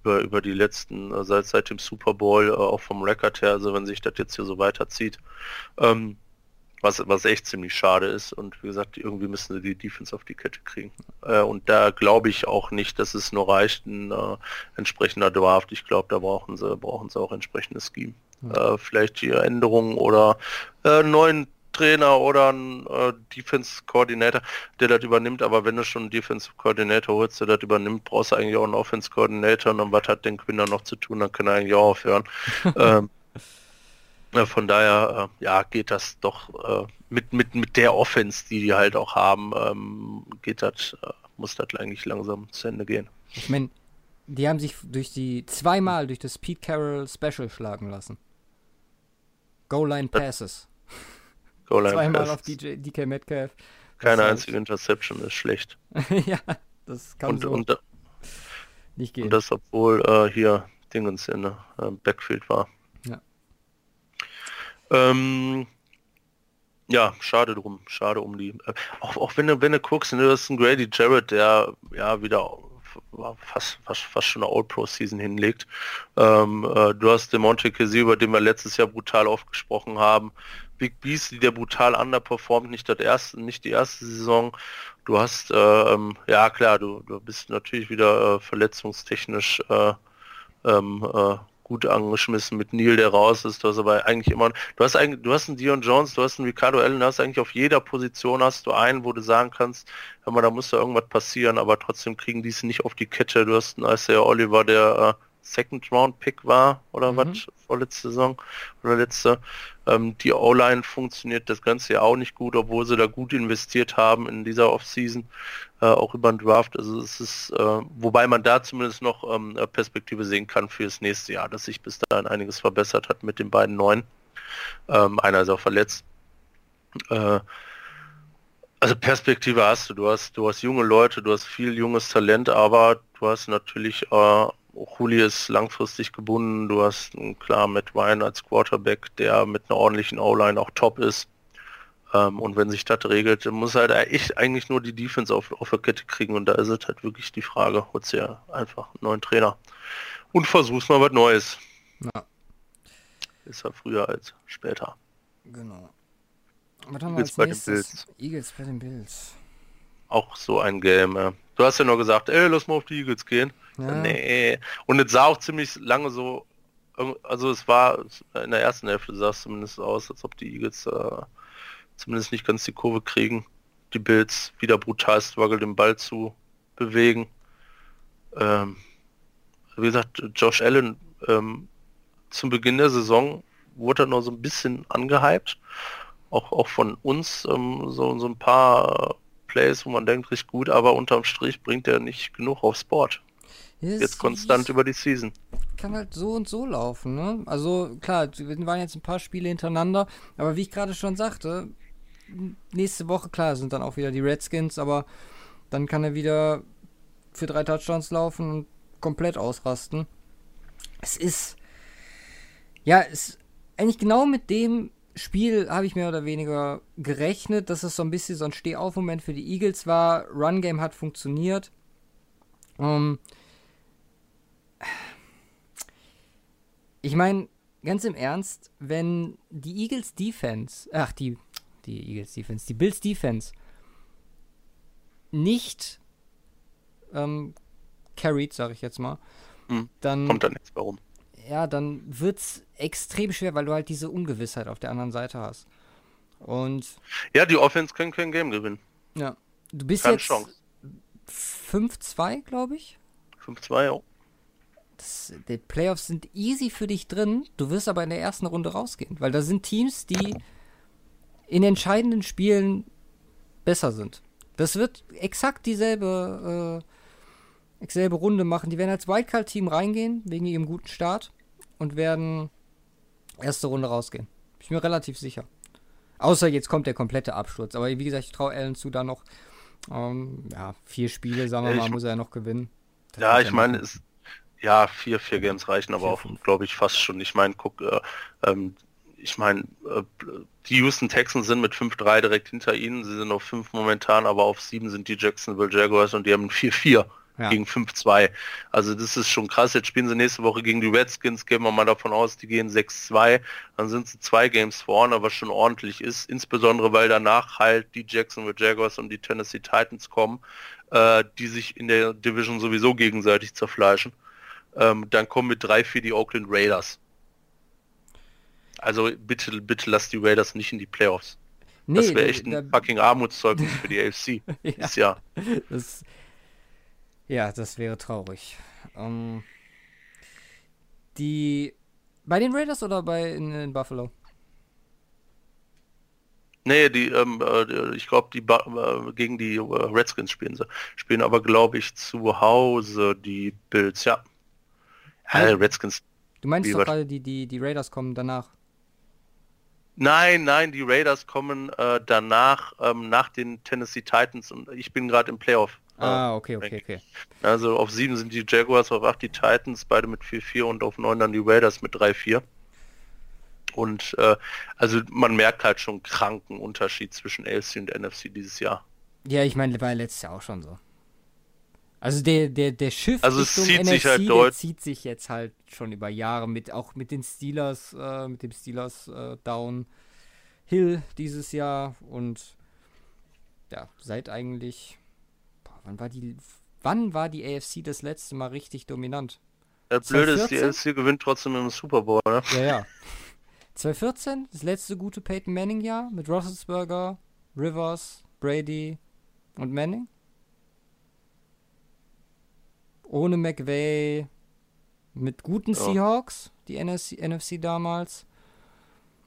[SPEAKER 1] über, über die letzten, äh, seit, seit dem Super Bowl, äh, auch vom Rekord her, also wenn sich das jetzt hier so weiterzieht. Ähm, was, was echt ziemlich schade ist und wie gesagt, irgendwie müssen sie die Defense auf die Kette kriegen. Äh, und da glaube ich auch nicht, dass es nur reicht, ein äh, entsprechender Draft. Ich glaube, da brauchen sie, brauchen sie auch entsprechendes Scheme. Ja. Äh, vielleicht hier Änderungen oder äh, neuen Trainer oder ein äh, Defense Coordinator, der das übernimmt, aber wenn du schon einen Defense Coordinator holst, der das übernimmt, brauchst du eigentlich auch einen Offense Coordinator und was hat den Quinn noch zu tun, dann kann er eigentlich auch aufhören. (laughs) ähm, von daher, äh, ja, geht das doch äh, mit, mit, mit der Offense, die die halt auch haben, ähm, geht das, äh, muss das eigentlich langsam zu Ende gehen.
[SPEAKER 2] Ich meine, die haben sich durch die zweimal durch das Pete Carroll Special schlagen lassen. Goal Line Passes. (laughs)
[SPEAKER 1] Goal
[SPEAKER 2] Zweimal Pass. auf DJ, DK Metcalf.
[SPEAKER 1] Keine einzige Interception ist schlecht. (laughs)
[SPEAKER 2] ja, das kann
[SPEAKER 1] und,
[SPEAKER 2] so
[SPEAKER 1] und, nicht gehen. Und das, obwohl äh, hier Dingens in der äh, Backfield war. Ähm, ja, schade drum, schade um die. Äh, auch, auch wenn du, wenn du guckst, ne, das ist ein Grady Jarrett, der ja wieder fast, fast, fast schon eine All-Pro-Season hinlegt. Ähm, äh, du hast den Monte Kessie, über den wir letztes Jahr brutal aufgesprochen haben. Big Beast, der brutal underperformt, nicht das erste, nicht die erste Saison. Du hast, äh, ähm, ja klar, du, du bist natürlich wieder äh, verletzungstechnisch äh, ähm, äh, gut angeschmissen mit Neil, der raus ist. Du hast aber eigentlich immer, du hast eigentlich, du hast einen Dion Jones, du hast einen Ricardo Allen, du hast eigentlich auf jeder Position hast du einen, wo du sagen kannst, hör mal, da muss da irgendwas passieren, aber trotzdem kriegen die es nicht auf die Kette. Du hast einen Isaiah Oliver, der äh, Second Round Pick war oder mhm. was vorletzte Saison oder letzte. Ähm, die O-Line funktioniert das Ganze ja auch nicht gut, obwohl sie da gut investiert haben in dieser Offseason, äh, auch über den Draft. Also es ist, äh, wobei man da zumindest noch ähm, Perspektive sehen kann für das nächste Jahr, dass sich bis dahin einiges verbessert hat mit den beiden neuen. Ähm, einer ist auch verletzt. Äh, also Perspektive hast du, du hast, du hast junge Leute, du hast viel junges Talent, aber du hast natürlich äh, Juli ist langfristig gebunden. Du hast klar mit Ryan als Quarterback, der mit einer ordentlichen O-Line auch top ist. Ähm, und wenn sich das regelt, muss halt echt eigentlich nur die Defense auf, auf der Kette kriegen. Und da ist es halt wirklich die Frage, holst du ja einfach einen neuen Trainer. Und versuchst mal was Neues. Ja. Ist ja früher als später.
[SPEAKER 2] Genau. Was haben wir Eagles als bei den Bills. Eagles bei den Bills.
[SPEAKER 1] Auch so ein Game. Du hast ja nur gesagt, ey, lass mal auf die Eagles gehen. Ja. Nee. Und es sah auch ziemlich lange so, also es war in der ersten Hälfte sah es zumindest aus, als ob die Eagles äh, zumindest nicht ganz die Kurve kriegen. Die Bills wieder brutal struggle, den Ball zu bewegen. Ähm, wie gesagt, Josh Allen ähm, zum Beginn der Saison wurde er noch so ein bisschen angehypt. Auch, auch von uns ähm, so, so ein paar Plays, wo man denkt, richtig gut, aber unterm Strich bringt er nicht genug aufs Board. Jetzt konstant über die Season.
[SPEAKER 2] Kann halt so und so laufen, ne? Also klar, wir waren jetzt ein paar Spiele hintereinander, aber wie ich gerade schon sagte, nächste Woche, klar, sind dann auch wieder die Redskins, aber dann kann er wieder für drei Touchdowns laufen und komplett ausrasten. Es ist, ja, es eigentlich genau mit dem Spiel habe ich mehr oder weniger gerechnet, dass es so ein bisschen so ein Stehauf-Moment für die Eagles war. Run-Game hat funktioniert. Ähm ich meine, ganz im Ernst, wenn die Eagles Defense, ach, die, die Eagles Defense, die Bills Defense nicht ähm, carried, sage ich jetzt mal,
[SPEAKER 1] hm, dann kommt dann nichts warum
[SPEAKER 2] ja, dann wird es extrem schwer, weil du halt diese Ungewissheit auf der anderen Seite hast. Und.
[SPEAKER 1] Ja, die Offense können kein Game gewinnen.
[SPEAKER 2] Ja. Du bist Keine jetzt 5-2, glaube ich.
[SPEAKER 1] 5-2, ja.
[SPEAKER 2] Das, die Playoffs sind easy für dich drin. Du wirst aber in der ersten Runde rausgehen, weil da sind Teams, die in entscheidenden Spielen besser sind. Das wird exakt dieselbe, äh, dieselbe Runde machen. Die werden als Wildcard-Team reingehen, wegen ihrem guten Start und werden erste Runde rausgehen. Bin ich mir relativ sicher. Außer jetzt kommt der komplette Absturz. Aber wie gesagt, ich traue Allen zu, da noch ähm, ja, vier Spiele, sagen wir mal, ich, muss er noch gewinnen.
[SPEAKER 1] Das ja, ich meine, es, ja, vier, vier Games reichen aber auch, glaube ich, fast schon. Ich meine, guck, äh, ähm, ich meine, äh, die Houston Texans sind mit 5-3 direkt hinter ihnen. Sie sind auf 5 momentan, aber auf 7 sind die Jacksonville Jaguars und die haben 4-4 ja. gegen 5-2. Also das ist schon krass. Jetzt spielen sie nächste Woche gegen die Redskins, gehen wir mal davon aus, die gehen 6-2. Dann sind sie zwei Games vorne, was schon ordentlich ist. Insbesondere, weil danach halt die Jacksonville Jaguars und die Tennessee Titans kommen, äh, die sich in der Division sowieso gegenseitig zerfleischen. Ähm, dann kommen mit 3-4 die Oakland Raiders. Also bitte, bitte lass die Raiders nicht in die Playoffs. Nee, das wäre echt ein da, fucking Armutszeugnis für die (laughs) AFC ja, Jahr.
[SPEAKER 2] Das, ja, das wäre traurig. Ähm, die. Bei den Raiders oder bei in, in Buffalo?
[SPEAKER 1] Nee, die, ähm, äh, ich glaube, die äh, gegen die äh, Redskins spielen sie. Spielen aber, glaube ich, zu Hause die Bills, ja.
[SPEAKER 2] Ja Redskins. Du meinst doch gerade, die, die, die Raiders kommen danach.
[SPEAKER 1] Nein, nein, die Raiders kommen äh, danach, ähm, nach den Tennessee Titans und ich bin gerade im Playoff.
[SPEAKER 2] Ah, okay, okay, okay.
[SPEAKER 1] Also auf 7 sind die Jaguars, auf 8 die Titans, beide mit 4-4 und auf 9 dann die Raiders mit 3-4. Und äh, also man merkt halt schon kranken Unterschied zwischen AFC und NFC dieses Jahr.
[SPEAKER 2] Ja, ich meine, war letztes Jahr auch schon so. Also der, der, der Schiff
[SPEAKER 1] also es zieht NFC, sich halt der
[SPEAKER 2] zieht sich jetzt halt schon über Jahre mit, auch mit den Steelers, äh, mit dem Steelers äh, Down Hill dieses Jahr und ja, seit eigentlich Wann war die, wann war die AFC das letzte Mal richtig dominant?
[SPEAKER 1] Das Blöde ist, die AFC gewinnt trotzdem im Super Bowl, ne?
[SPEAKER 2] Ja, ja. 2014, das letzte gute Peyton Manning-Jahr mit Roethlisberger, Rivers, Brady und Manning. Ohne McVay, mit guten ja. Seahawks, die NFC, NFC damals.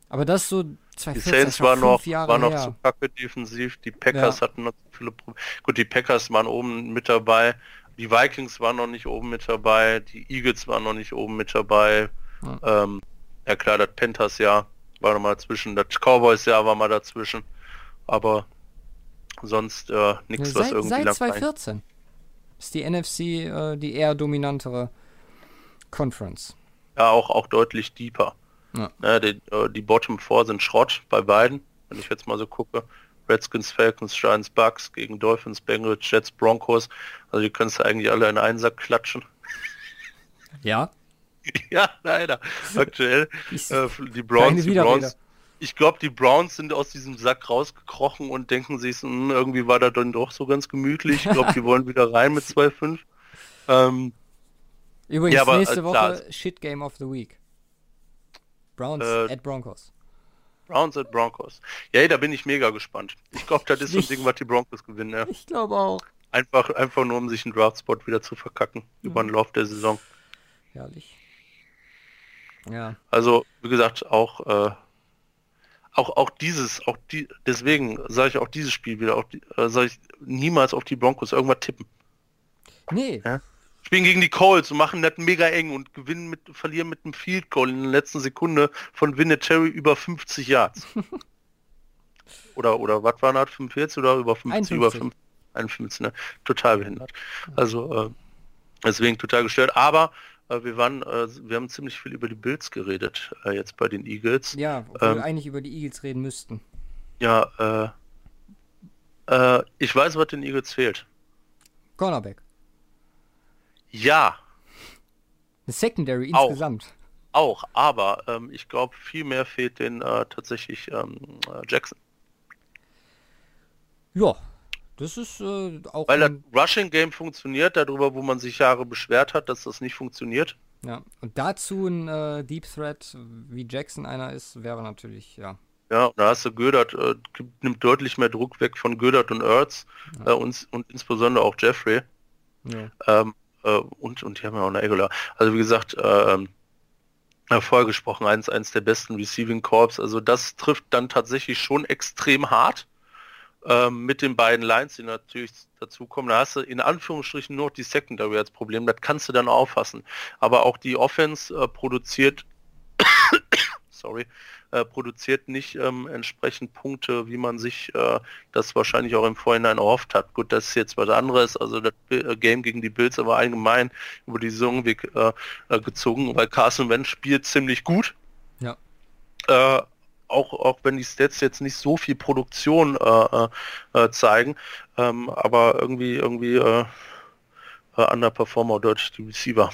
[SPEAKER 2] Aber das so
[SPEAKER 1] 2014, die Saints war noch, war noch zu kacke defensiv, die Packers ja. hatten noch zu viele Probleme. Gut, die Packers waren oben mit dabei, die Vikings waren noch nicht oben mit dabei, die Eagles waren noch nicht oben mit dabei. Ja, ähm, ja klar, das Panthers ja war noch mal dazwischen, das Cowboys ja war mal dazwischen, aber sonst äh, nichts, ja, was irgendwie
[SPEAKER 2] seit 2014 ist die NFC äh, die eher dominantere Conference.
[SPEAKER 1] Ja, auch, auch deutlich deeper. Ja. ja die, äh, die Bottom 4 sind Schrott bei beiden, wenn ich jetzt mal so gucke. Redskins, Falcons, Giants, Bucks gegen Dolphins, Bengals, Jets, Broncos. Also die kannst du eigentlich alle in einen Sack klatschen.
[SPEAKER 2] Ja. (laughs)
[SPEAKER 1] ja, leider. Aktuell. äh, die Browns, die Browns. Ich glaube, die Browns sind aus diesem Sack rausgekrochen und denken sich, hm, irgendwie war da dann doch so ganz gemütlich. Ich glaube, die wollen wieder rein mit 2-5. Ähm,
[SPEAKER 2] Übrigens, ja, aber, nächste Woche Shit Game of the Week. Browns äh, at Broncos.
[SPEAKER 1] Browns at Broncos. Ja, da bin ich mega gespannt. Ich glaube, das ist so ein Ding, was die Broncos gewinnen. Ja.
[SPEAKER 2] Ich glaube auch.
[SPEAKER 1] Einfach, einfach nur, um sich einen Draftspot wieder zu verkacken mhm. über den Lauf der Saison.
[SPEAKER 2] Herrlich. Ja.
[SPEAKER 1] Also, wie gesagt, auch, äh, auch, auch dieses, auch die, deswegen sage ich auch dieses Spiel wieder, auch die, äh, sage ich niemals auf die Broncos irgendwas tippen.
[SPEAKER 2] Nee.
[SPEAKER 1] Ja? Spielen gegen die Colts und machen das mega eng und gewinnen mit, verlieren mit einem Field Goal in der letzten Sekunde von Vinatieri über 50 Yards. (laughs) oder, oder was war das? 45 oder über 50?
[SPEAKER 2] 51.
[SPEAKER 1] Über 5, 51, ne? Total behindert. Also, äh, deswegen total gestört. Aber wir waren, äh, wir haben ziemlich viel über die Bills geredet, äh, jetzt bei den Eagles.
[SPEAKER 2] Ja, obwohl
[SPEAKER 1] Ähm.
[SPEAKER 2] wir eigentlich über die Eagles reden müssten.
[SPEAKER 1] Ja, äh, äh, ich weiß, was den Eagles fehlt.
[SPEAKER 2] Cornerback.
[SPEAKER 1] Ja,
[SPEAKER 2] Eine Secondary
[SPEAKER 1] Auch.
[SPEAKER 2] insgesamt.
[SPEAKER 1] auch, aber ähm, ich glaube, viel mehr fehlt den äh, tatsächlich ähm, äh, Jackson.
[SPEAKER 2] Ja, das ist äh, auch.
[SPEAKER 1] Weil das Rushing Game funktioniert, darüber, wo man sich Jahre beschwert hat, dass das nicht funktioniert.
[SPEAKER 2] ja. Und dazu ein äh, Deep Threat, wie Jackson einer ist, wäre natürlich, ja.
[SPEAKER 1] Ja, und da hast du Gödert, äh, nimmt deutlich mehr Druck weg von Gödert und Ertz äh, und, und insbesondere auch Jeffrey.
[SPEAKER 2] ja.
[SPEAKER 1] Ähm, äh, und, und die haben ja auch eine Aguilar. Also wie gesagt, ähm, ja, vorher gesprochen, eins, eins der besten Receiving Corps. Also das trifft dann tatsächlich schon extrem hart ähm, mit den beiden Lines, die natürlich dazukommen. Da hast du in Anführungsstrichen nur noch die Secondary als Problem. Das kannst du dann auffassen. Aber auch die Offense äh, produziert, (coughs) sorry, äh, produziert nicht ähm, entsprechend Punkte, wie man sich äh, das wahrscheinlich auch im Vorhinein erhofft hat. Gut, das ist jetzt was anderes. Also das äh, Game gegen die Bills aber allgemein über die Saison weg, äh, äh, gezogen, weil Carson Wentz spielt ziemlich gut.
[SPEAKER 2] Ja.
[SPEAKER 1] Äh, auch, auch wenn die Stats jetzt nicht so viel Produktion äh, äh, äh, zeigen, ähm, aber irgendwie irgendwie äh, äh, underperformer deutlich die Receiver.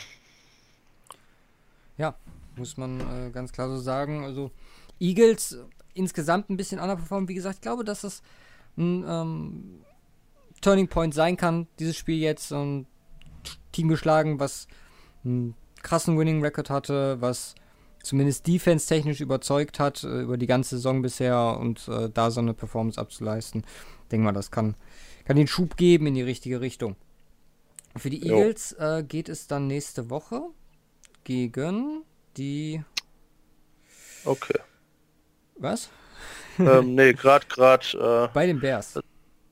[SPEAKER 2] Ja, muss man äh, ganz klar so sagen. Also Eagles insgesamt ein bisschen underperformed. Wie gesagt, ich glaube, dass das ein ähm, Turning Point sein kann, dieses Spiel jetzt. Ein Team geschlagen, was einen krassen Winning Record hatte, was zumindest defense-technisch überzeugt hat äh, über die ganze Saison bisher und äh, da so eine Performance abzuleisten. Denke mal, das kann, kann den Schub geben in die richtige Richtung. Für die
[SPEAKER 1] Jo.
[SPEAKER 2] Eagles äh, geht es dann nächste Woche gegen die.
[SPEAKER 1] Okay.
[SPEAKER 2] Was?
[SPEAKER 1] ähm, nee, gerade gerade
[SPEAKER 2] Bei den Bears.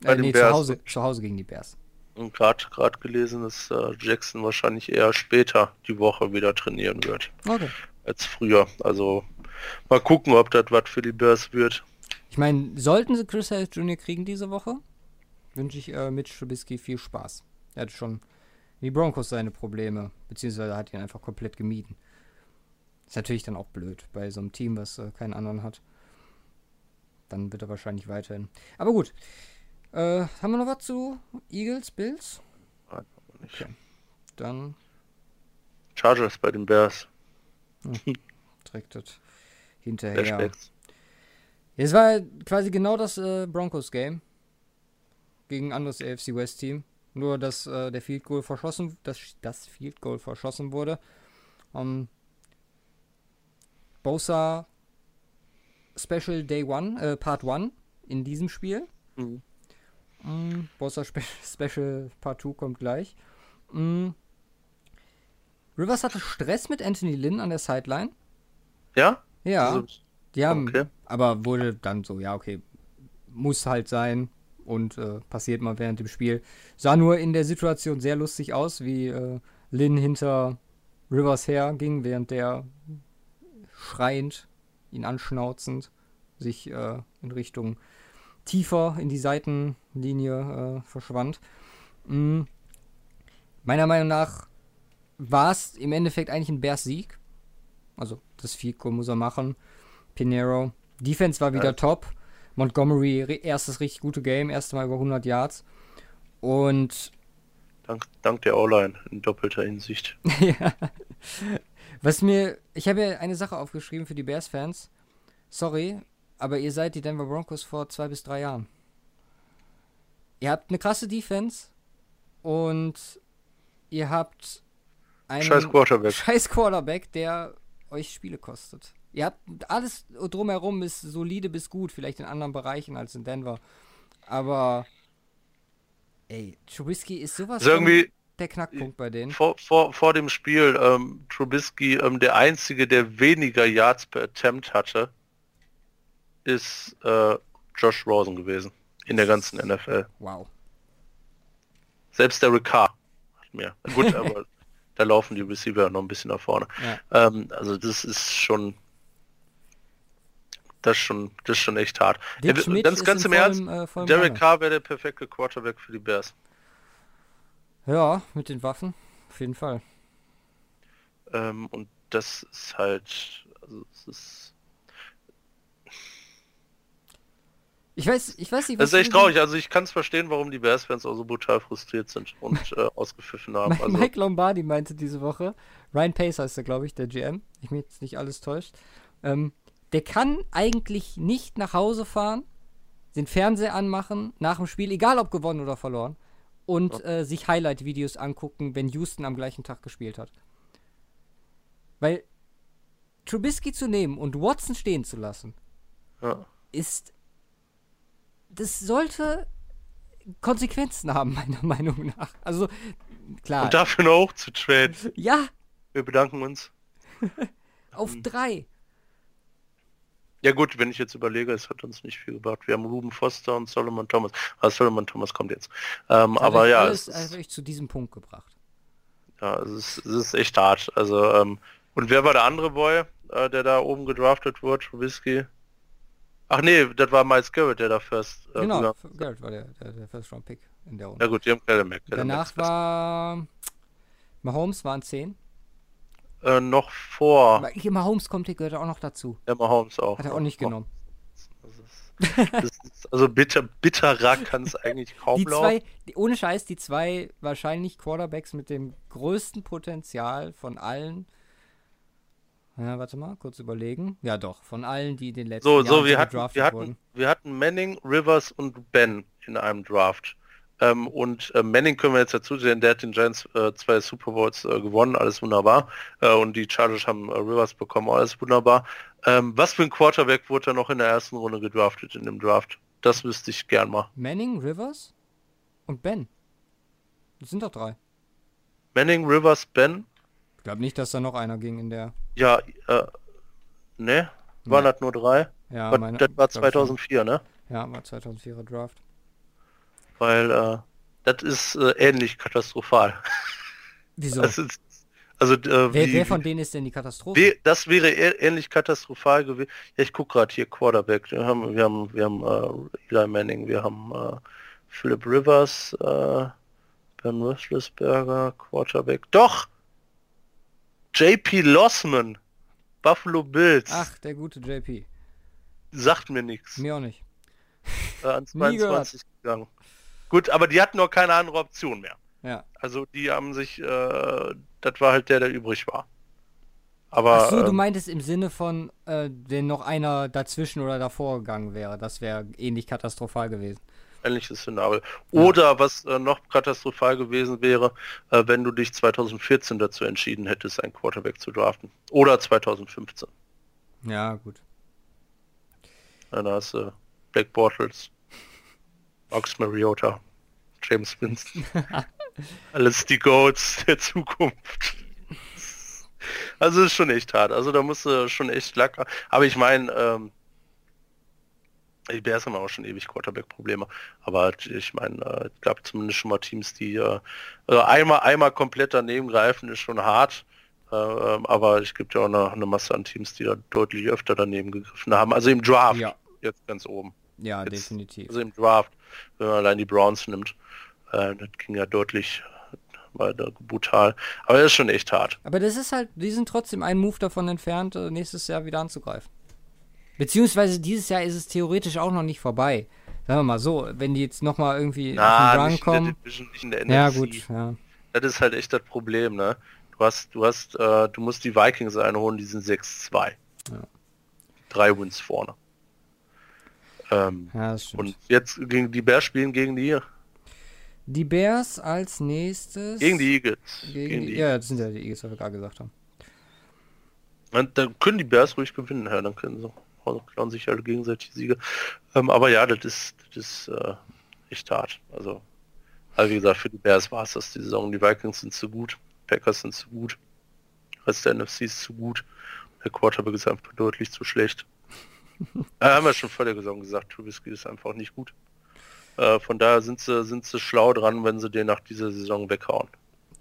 [SPEAKER 1] Bei
[SPEAKER 2] äh,
[SPEAKER 1] den
[SPEAKER 2] nee,
[SPEAKER 1] Bears.
[SPEAKER 2] Zu, Hause, zu Hause gegen die Bears.
[SPEAKER 1] äh, gerade gerade gelesen, dass äh, Jackson wahrscheinlich eher später die Woche wieder trainieren wird
[SPEAKER 2] Okay.
[SPEAKER 1] Als früher. Also mal gucken, ob das was für die Bears wird.
[SPEAKER 2] Ich meine, sollten sie Chris Harris Jr. kriegen diese Woche, wünsche ich äh, Mitch Trubisky viel Spaß. Er hat schon die Broncos seine Probleme, beziehungsweise hat ihn einfach komplett gemieden. Ist natürlich dann auch blöd bei so einem Team, was äh, keinen anderen hat. Dann wird er wahrscheinlich weiterhin. Aber gut. Äh, haben wir noch was zu Eagles, Bills?
[SPEAKER 1] Nein, aber nicht.
[SPEAKER 2] Okay. Dann
[SPEAKER 1] Chargers bei den Bears. (laughs)
[SPEAKER 2] trägt das hinterher. Es war quasi genau das äh, Broncos-Game gegen ein anderes AFC West-Team. Nur, dass äh, der Field Goal verschossen, das, das Field Goal verschossen wurde. Um, Bosa Special Day One, äh, Part 1 in diesem Spiel.
[SPEAKER 1] Mhm.
[SPEAKER 2] Mm, Bosa Spe (laughs) Special Part 2 kommt gleich. Mm. Rivers hatte Stress mit Anthony Lynn an der Sideline.
[SPEAKER 1] Ja?
[SPEAKER 2] Ja.
[SPEAKER 1] Also,
[SPEAKER 2] Die haben,
[SPEAKER 1] Okay.
[SPEAKER 2] aber wurde dann so, ja, okay, muss halt sein und äh, passiert mal während dem Spiel. Sah nur in der Situation sehr lustig aus, wie äh, Lynn hinter Rivers her ging, während der schreiend, ihn anschnauzend, sich äh, in Richtung tiefer in die Seitenlinie äh, verschwand. Mm. Meiner Meinung nach war es im Endeffekt eigentlich ein Bears-Sieg. Also das Field Goal muss er machen. Pinero. Defense war wieder
[SPEAKER 1] Ja.
[SPEAKER 2] top. Montgomery, erstes richtig gute Game, erstes Mal über 100 Yards. Und
[SPEAKER 1] Dank, dank der O-Line in doppelter Hinsicht. (laughs)
[SPEAKER 2] ja. Was mir, ich habe ja eine Sache aufgeschrieben für die Bears-Fans. Sorry, aber ihr seid die Denver Broncos vor zwei bis drei Jahren. Ihr habt eine krasse Defense und ihr habt einen
[SPEAKER 1] Scheiß Quarterback.
[SPEAKER 2] scheiß Quarterback, der euch Spiele kostet. Ihr habt alles drumherum ist solide bis gut, vielleicht in anderen Bereichen als in Denver. Aber ey, Trubisky ist sowas
[SPEAKER 1] Ist irgendwie,
[SPEAKER 2] der Knackpunkt bei denen.
[SPEAKER 1] Vor, vor, vor dem Spiel ähm, Trubisky ähm, der einzige, der weniger Yards per Attempt hatte, ist äh, Josh Rosen gewesen in der ganzen NFL.
[SPEAKER 2] Wow.
[SPEAKER 1] Selbst der Ricard hat mehr. Gut, (laughs) aber da laufen die Receiver noch ein bisschen nach vorne.
[SPEAKER 2] Ja.
[SPEAKER 1] Ähm, also das ist schon das ist schon, das ist schon echt hart.
[SPEAKER 2] Dick
[SPEAKER 1] Ja, ganz, ganz im Ernst,
[SPEAKER 2] äh,
[SPEAKER 1] Derek. Carr wäre der perfekte Quarterback für die Bears.
[SPEAKER 2] Ja, mit den Waffen. Auf jeden Fall.
[SPEAKER 1] Ähm, und das ist halt, also es ist,
[SPEAKER 2] Ich weiß, ich weiß nicht,
[SPEAKER 1] das ist echt traurig. Also ich kann es verstehen, warum die Bears-Fans auch so brutal frustriert sind und (laughs) äh, ausgepfiffen haben. Also,
[SPEAKER 2] Mike Lombardi meinte diese Woche, Ryan Pace heißt er, glaube ich, der GM, ich mich jetzt nicht alles täuscht, ähm, der kann eigentlich nicht nach Hause fahren, den Fernseher anmachen, nach dem Spiel, egal ob gewonnen oder verloren, und äh, sich Highlight-Videos angucken, wenn Houston am gleichen Tag gespielt hat. Weil Trubisky zu nehmen und Watson stehen zu lassen,
[SPEAKER 1] ja.
[SPEAKER 2] ist. Das sollte Konsequenzen haben, (laughs) meiner Meinung nach. Also, klar.
[SPEAKER 1] Und dafür noch zu traden.
[SPEAKER 2] ja,
[SPEAKER 1] Wir bedanken uns. (laughs)
[SPEAKER 2] auf
[SPEAKER 1] Mhm.
[SPEAKER 2] drei.
[SPEAKER 1] Ja gut, wenn ich jetzt überlege, es hat uns nicht viel gebracht. Wir haben Ruben Foster und Solomon Thomas. Ah, Solomon Thomas kommt jetzt. Ähm, aber ja,
[SPEAKER 2] Alles
[SPEAKER 1] es
[SPEAKER 2] hat
[SPEAKER 1] ist,
[SPEAKER 2] euch zu diesem Punkt gebracht.
[SPEAKER 1] ja es, ist, es ist echt hart. Also, ähm, und wer war der andere Boy, äh, der da oben gedraftet wurde? Trubisky? Ach nee, das war Miles Garrett, der da first. Äh,
[SPEAKER 2] genau,
[SPEAKER 1] gegangen-
[SPEAKER 2] Garrett war der, der, der First Round Pick in der Runde.
[SPEAKER 1] Ja gut, die haben Mac. Kellen
[SPEAKER 2] Danach war Mahomes waren 10.
[SPEAKER 1] Äh, noch vor
[SPEAKER 2] Aber hier Mahomes kommt, der gehört auch noch dazu.
[SPEAKER 1] Emma Holmes auch.
[SPEAKER 2] Hat er auch nicht genommen.
[SPEAKER 1] Das ist, also bitter, bitterer kann es eigentlich kaum
[SPEAKER 2] Die
[SPEAKER 1] laufen.
[SPEAKER 2] zwei, die, ohne Scheiß, die zwei wahrscheinlich Quarterbacks mit dem größten Potenzial von allen. Ja, warte mal, kurz überlegen. Ja, doch, von allen, die den letzten
[SPEAKER 1] So,
[SPEAKER 2] Jahren
[SPEAKER 1] so wir hatten, wir hatten,
[SPEAKER 2] wurden.
[SPEAKER 1] wir hatten Manning, Rivers und Ben in einem Draft. Ähm, und äh, Manning können wir jetzt dazu sehen, der hat den Giants äh, zwei Super Bowls äh, gewonnen, alles wunderbar. Äh, und die Chargers haben äh, Rivers bekommen, alles wunderbar. Ähm, was für ein Quarterback wurde da noch in der ersten Runde gedraftet in dem Draft? Das wüsste ich gern mal.
[SPEAKER 2] Manning, Rivers und Ben. Das sind doch drei.
[SPEAKER 1] Manning, Rivers, Ben?
[SPEAKER 2] Ich glaube nicht, dass da noch einer ging in der.
[SPEAKER 1] Ja, äh, ne? Waren
[SPEAKER 2] Nee.
[SPEAKER 1] das nur drei?
[SPEAKER 2] Ja,
[SPEAKER 1] Aber
[SPEAKER 2] meine,
[SPEAKER 1] das war
[SPEAKER 2] glaub schon.
[SPEAKER 1] 2004, ne?
[SPEAKER 2] Ja, war 2004er Draft.
[SPEAKER 1] Weil äh, das ist äh, ähnlich katastrophal. (laughs)
[SPEAKER 2] Wieso?
[SPEAKER 1] Ist, also äh,
[SPEAKER 2] wer,
[SPEAKER 1] wie,
[SPEAKER 2] wer von denen ist denn die Katastrophe?
[SPEAKER 1] wie, das wäre ähnlich katastrophal gewesen. Ja, ich gucke gerade hier Quarterback. Wir haben, wir haben, wir haben äh, Eli Manning, wir haben äh, Philip Rivers, äh, Ben Roethlisberger, Quarterback. Doch! JP Lossman, Buffalo Bills,
[SPEAKER 2] Ach, der gute JP.
[SPEAKER 1] sagt mir nichts.
[SPEAKER 2] Mir auch nicht.
[SPEAKER 1] Äh, an (laughs)
[SPEAKER 2] Nie gehört.
[SPEAKER 1] 22 gegangen. Gut, aber die hatten noch keine andere Option mehr.
[SPEAKER 2] Ja.
[SPEAKER 1] Also die haben sich, äh, das war halt der, der übrig war. Aber
[SPEAKER 2] Ach so, du
[SPEAKER 1] ähm,
[SPEAKER 2] meintest im Sinne von, äh, wenn noch einer dazwischen oder davor gegangen wäre. Das wäre ähnlich katastrophal gewesen.
[SPEAKER 1] Ähnliches Szenario. Oder was äh, noch katastrophal gewesen wäre, äh, wenn du dich 2014 dazu entschieden hättest, einen Quarterback zu draften. Oder 2015.
[SPEAKER 2] Ja, gut.
[SPEAKER 1] Ja, da hast du Black Bortles, Ox Mariota, James Winston. (laughs) Alles die Goats der Zukunft. Also ist schon echt hart. Also da musst du schon echt lacker. Aber ich meine, ähm, die Bears haben auch schon ewig Quarterback-Probleme. Aber ich meine, äh, es gab zumindest schon mal Teams, die äh, also einmal einmal komplett daneben greifen, ist schon hart. Äh, ähm, aber es gibt ja auch eine, eine Masse an Teams, die da deutlich öfter daneben gegriffen haben. Also im Draft
[SPEAKER 2] Ja.
[SPEAKER 1] jetzt ganz oben.
[SPEAKER 2] Ja,
[SPEAKER 1] Jetzt-
[SPEAKER 2] definitiv.
[SPEAKER 1] Also im Draft, wenn man allein die Browns nimmt, äh, das ging ja deutlich weiter brutal. Aber das ist schon echt hart.
[SPEAKER 2] Aber das ist halt, die sind trotzdem einen Move davon entfernt, äh, nächstes Jahr wieder anzugreifen. Beziehungsweise dieses Jahr ist es theoretisch auch noch nicht vorbei. Sagen wir mal so, wenn die jetzt nochmal irgendwie
[SPEAKER 1] Na,
[SPEAKER 2] auf den Run kommen.
[SPEAKER 1] Division, nicht in der
[SPEAKER 2] Ja, gut, ja.
[SPEAKER 1] Das ist halt echt das Problem, ne? Du hast, du hast, äh, du musst die Vikings einholen, die sind 6-2.
[SPEAKER 2] Ja.
[SPEAKER 1] Drei Wins vorne. Ähm,
[SPEAKER 2] Ja,
[SPEAKER 1] und jetzt gegen die Bears spielen gegen die,
[SPEAKER 2] die Bears als nächstes.
[SPEAKER 1] gegen die Eagles.
[SPEAKER 2] Gegen
[SPEAKER 1] Gegen
[SPEAKER 2] die,
[SPEAKER 1] die.
[SPEAKER 2] ja, das sind ja die Eagles, was wir gerade gesagt haben.
[SPEAKER 1] Und dann können die Bears ruhig gewinnen, ja, dann können sie klauen sich alle gegenseitig Siege. Ähm, aber ja, das ist, das ist äh, echt hart. Also Aber wie gesagt, für die Bears war es das die Saison. Die Vikings sind zu gut, Packers sind zu gut, Rest der NFC ist zu gut. Der Quarterback ist einfach deutlich zu schlecht. (laughs) äh, haben wir schon vor der Saison gesagt, Trubisky ist einfach nicht gut. Äh, von daher sind sie, sind sie schlau dran, wenn sie den nach dieser Saison weghauen.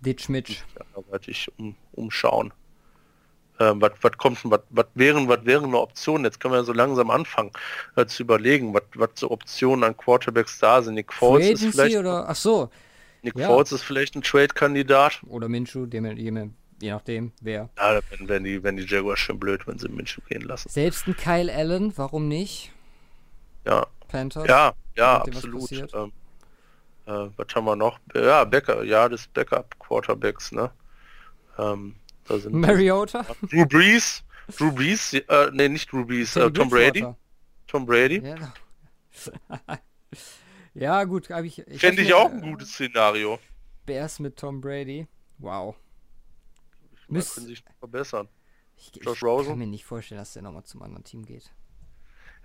[SPEAKER 2] Ditch Mitch.
[SPEAKER 1] Ja, um, umschauen. Äh, was, was kommt, was, was wären, was wären eine Option? Jetzt können wir so langsam anfangen äh, zu überlegen, was, was so Optionen an Quarterbacks da sind. Nick Foles ist vielleicht,
[SPEAKER 2] oder, ach so.
[SPEAKER 1] Nick ja. Foles ist vielleicht ein Trade-Kandidat.
[SPEAKER 2] Oder Minshew, dem, dem, je nachdem, wer.
[SPEAKER 1] Ja, wenn, wenn, die, wenn die Jaguars schon blöd, wenn sie Minshew gehen lassen.
[SPEAKER 2] Selbst ein Kyle Allen, warum nicht?
[SPEAKER 1] Ja.
[SPEAKER 2] Panthers.
[SPEAKER 1] Ja, ja, absolut. Ähm, äh, was haben wir noch? Ja, Becker, ja, das Backup-Quarterbacks, ne? Ähm,
[SPEAKER 2] da sind Mariota?
[SPEAKER 1] Drew Brees, Drew Brees, äh, nee, nicht Drew Brees, äh, Tom Brady. Tom Brady.
[SPEAKER 2] Ja, (laughs) ja gut, habe ich.
[SPEAKER 1] ich Fände ich auch ein gutes Szenario.
[SPEAKER 2] Bears mit Tom Brady. Wow.
[SPEAKER 1] Müssen sich verbessern.
[SPEAKER 2] Ich, Josh ich Rosen. kann mir nicht vorstellen, dass der nochmal zum anderen Team geht.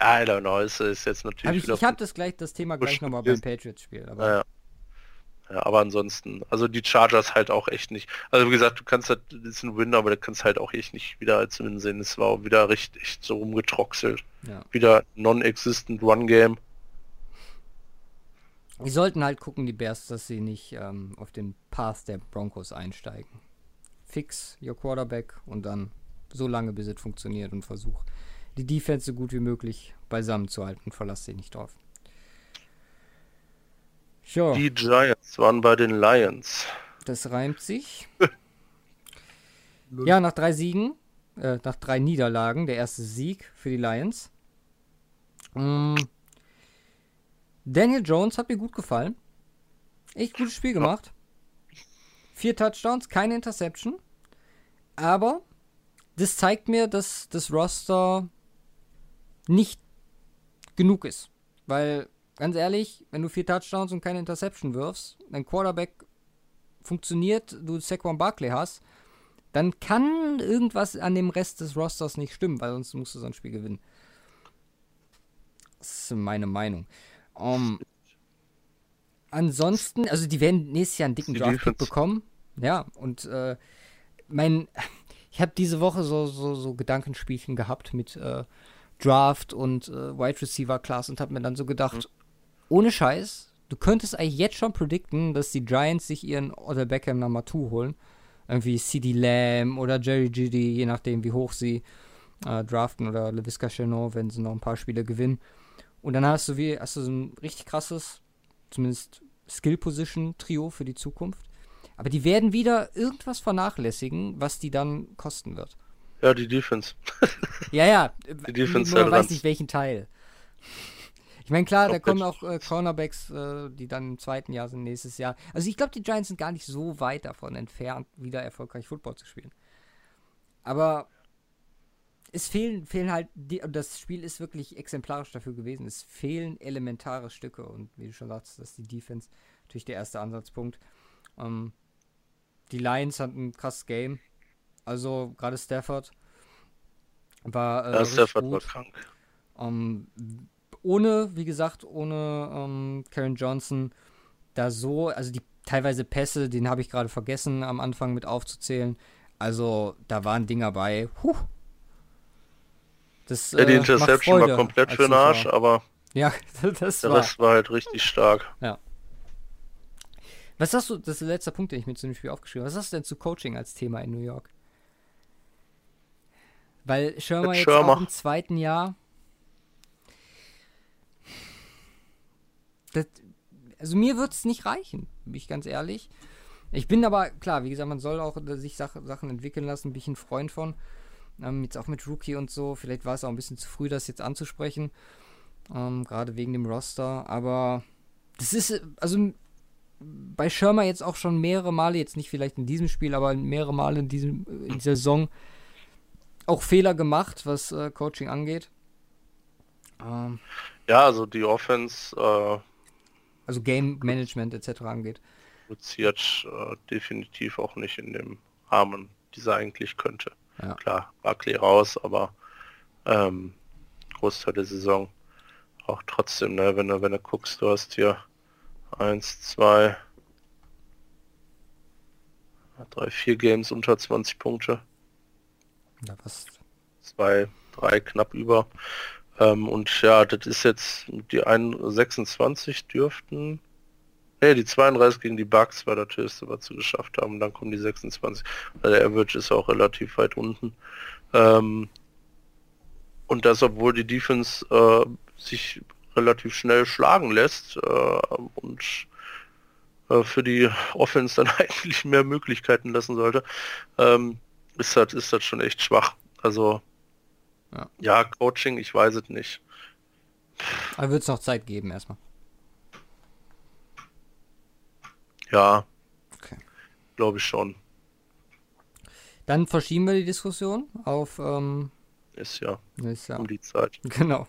[SPEAKER 1] I don't know, es ist jetzt natürlich.
[SPEAKER 2] Hab ich ich habe das gleich, das Thema gleich nochmal beim Patriots-Spiel.
[SPEAKER 1] Aber... Ja, ja, aber ansonsten, also die Chargers halt auch echt nicht. Also wie gesagt, du kannst halt, das ist ein Win, aber du kannst halt auch echt nicht wieder als Win sehen. Es war wieder richtig so rumgetroxelt. Ja. Wieder non-existent Run-Game.
[SPEAKER 2] Die sollten halt gucken, die Bears, dass sie nicht ähm, auf den Path der Broncos einsteigen. Fix your Quarterback und dann so lange, bis es funktioniert und versuch die Defense so gut wie möglich beisammen zu halten. Verlass sie nicht drauf.
[SPEAKER 1] Ja. Die Giants waren bei den Lions.
[SPEAKER 2] Das reimt sich. ja, nach drei Siegen, äh, nach drei Niederlagen, der erste Sieg für die Lions. Mm. Daniel Jones hat mir gut gefallen. Echt gutes Spiel gemacht. Vier Touchdowns, keine Interception. Aber das zeigt mir, dass das Roster nicht genug ist. Weil ganz ehrlich, wenn du vier Touchdowns und keine Interception wirfst, dein Quarterback funktioniert, du Saquon Barkley hast, dann kann irgendwas an dem Rest des Rosters nicht stimmen, weil sonst musst du so ein Spiel gewinnen. Das ist meine Meinung. Um, ansonsten, also die werden nächstes Jahr einen dicken Draft bekommen. Ja, und äh, mein, ich habe diese Woche so, so, so Gedankenspielchen gehabt mit äh, Draft und äh, Wide Receiver Class und habe mir dann so gedacht, mhm ohne Scheiß, du könntest eigentlich jetzt schon predikten, dass die Giants sich ihren Oder Beckham Nummer 2 holen. Irgendwie CD Lamb oder Jerry Judy, je nachdem, wie hoch sie äh, draften oder LaVisca Chenot, wenn sie noch ein paar Spiele gewinnen. Und dann hast du wie, hast du so ein richtig krasses, zumindest Skill-Position-Trio für die Zukunft. Aber die werden wieder irgendwas vernachlässigen, was die dann kosten wird.
[SPEAKER 1] Ja, die Defense.
[SPEAKER 2] ja, ja. Die Defense man weiß nicht welchen Teil. Ich meine, klar, da kommen auch äh, Cornerbacks, äh, die dann im zweiten Jahr sind, nächstes Jahr. Also ich glaube, die Giants sind gar nicht so weit davon entfernt, wieder erfolgreich Football zu spielen. Aber es fehlen, fehlen halt, die, das Spiel ist wirklich exemplarisch dafür gewesen. Es fehlen elementare Stücke und wie du schon sagst, das ist die Defense natürlich der erste Ansatzpunkt. Ähm, die Lions hatten ein krasses Game. Also gerade Stafford war.
[SPEAKER 1] Äh, ja, Stafford gut. war krank.
[SPEAKER 2] Ähm, ohne, wie gesagt, ohne ähm, Karen Johnson da so, also die teilweise Pässe, den habe ich gerade vergessen am Anfang mit aufzuzählen. Also da waren Dinger bei. Huh.
[SPEAKER 1] Das, ja, die äh, Interception war komplett für den Arsch, aber
[SPEAKER 2] ja, (laughs) das
[SPEAKER 1] der
[SPEAKER 2] war.
[SPEAKER 1] Rest war halt richtig stark.
[SPEAKER 2] Ja. Was hast du, das ist der letzte Punkt, den ich mir zu dem Spiel aufgeschrieben habe. Was hast du denn zu Coaching als Thema in New York? Weil Schirmer jetzt Schirmer. auch im zweiten Jahr das, also mir wird es nicht reichen, bin ich ganz ehrlich. Ich bin aber, klar, wie gesagt, man soll auch sich Sachen entwickeln lassen, bin ich ein Freund von. Ähm, jetzt auch mit Rookie und so. Vielleicht war es auch ein bisschen zu früh, das jetzt anzusprechen. Ähm, Gerade wegen dem Roster. Aber das ist, also bei Schirmer jetzt auch schon mehrere Male, jetzt nicht vielleicht in diesem Spiel, aber mehrere Male in, diesem, in dieser Saison auch Fehler gemacht, was äh, Coaching angeht.
[SPEAKER 1] Ähm, ja, also die Offense äh,
[SPEAKER 2] also Game Management etc. angeht.
[SPEAKER 1] Produziert äh, definitiv auch nicht in dem Rahmen, dieser eigentlich könnte. Ja. Klar, Buckley raus, aber ähm, Großteil der Saison auch trotzdem, ne, wenn du, wenn du guckst, du hast hier 1, 2, 3, 4 Games unter 20 Punkte.
[SPEAKER 2] Ja, was?
[SPEAKER 1] 2, 3 knapp über. Ähm, und ja, das ist jetzt die 26 dürften. Ne, die 32 gegen die Bugs war das höchste, was sie geschafft haben. Dann kommen die 26. Also der Average ist auch relativ weit unten. Ähm, und das, obwohl die Defense äh, sich relativ schnell schlagen lässt äh, und äh, für die Offense dann (laughs) eigentlich mehr Möglichkeiten lassen sollte, ähm, ist das, ist schon echt schwach. Also ja, ja Coaching, ich weiß es nicht.
[SPEAKER 2] Aber wird es noch Zeit geben erstmal?
[SPEAKER 1] Ja. Okay. Glaube ich schon.
[SPEAKER 2] Dann verschieben wir die Diskussion auf ähm,
[SPEAKER 1] ist ja,
[SPEAKER 2] ist ja
[SPEAKER 1] um die Zeit. (laughs)
[SPEAKER 2] Genau.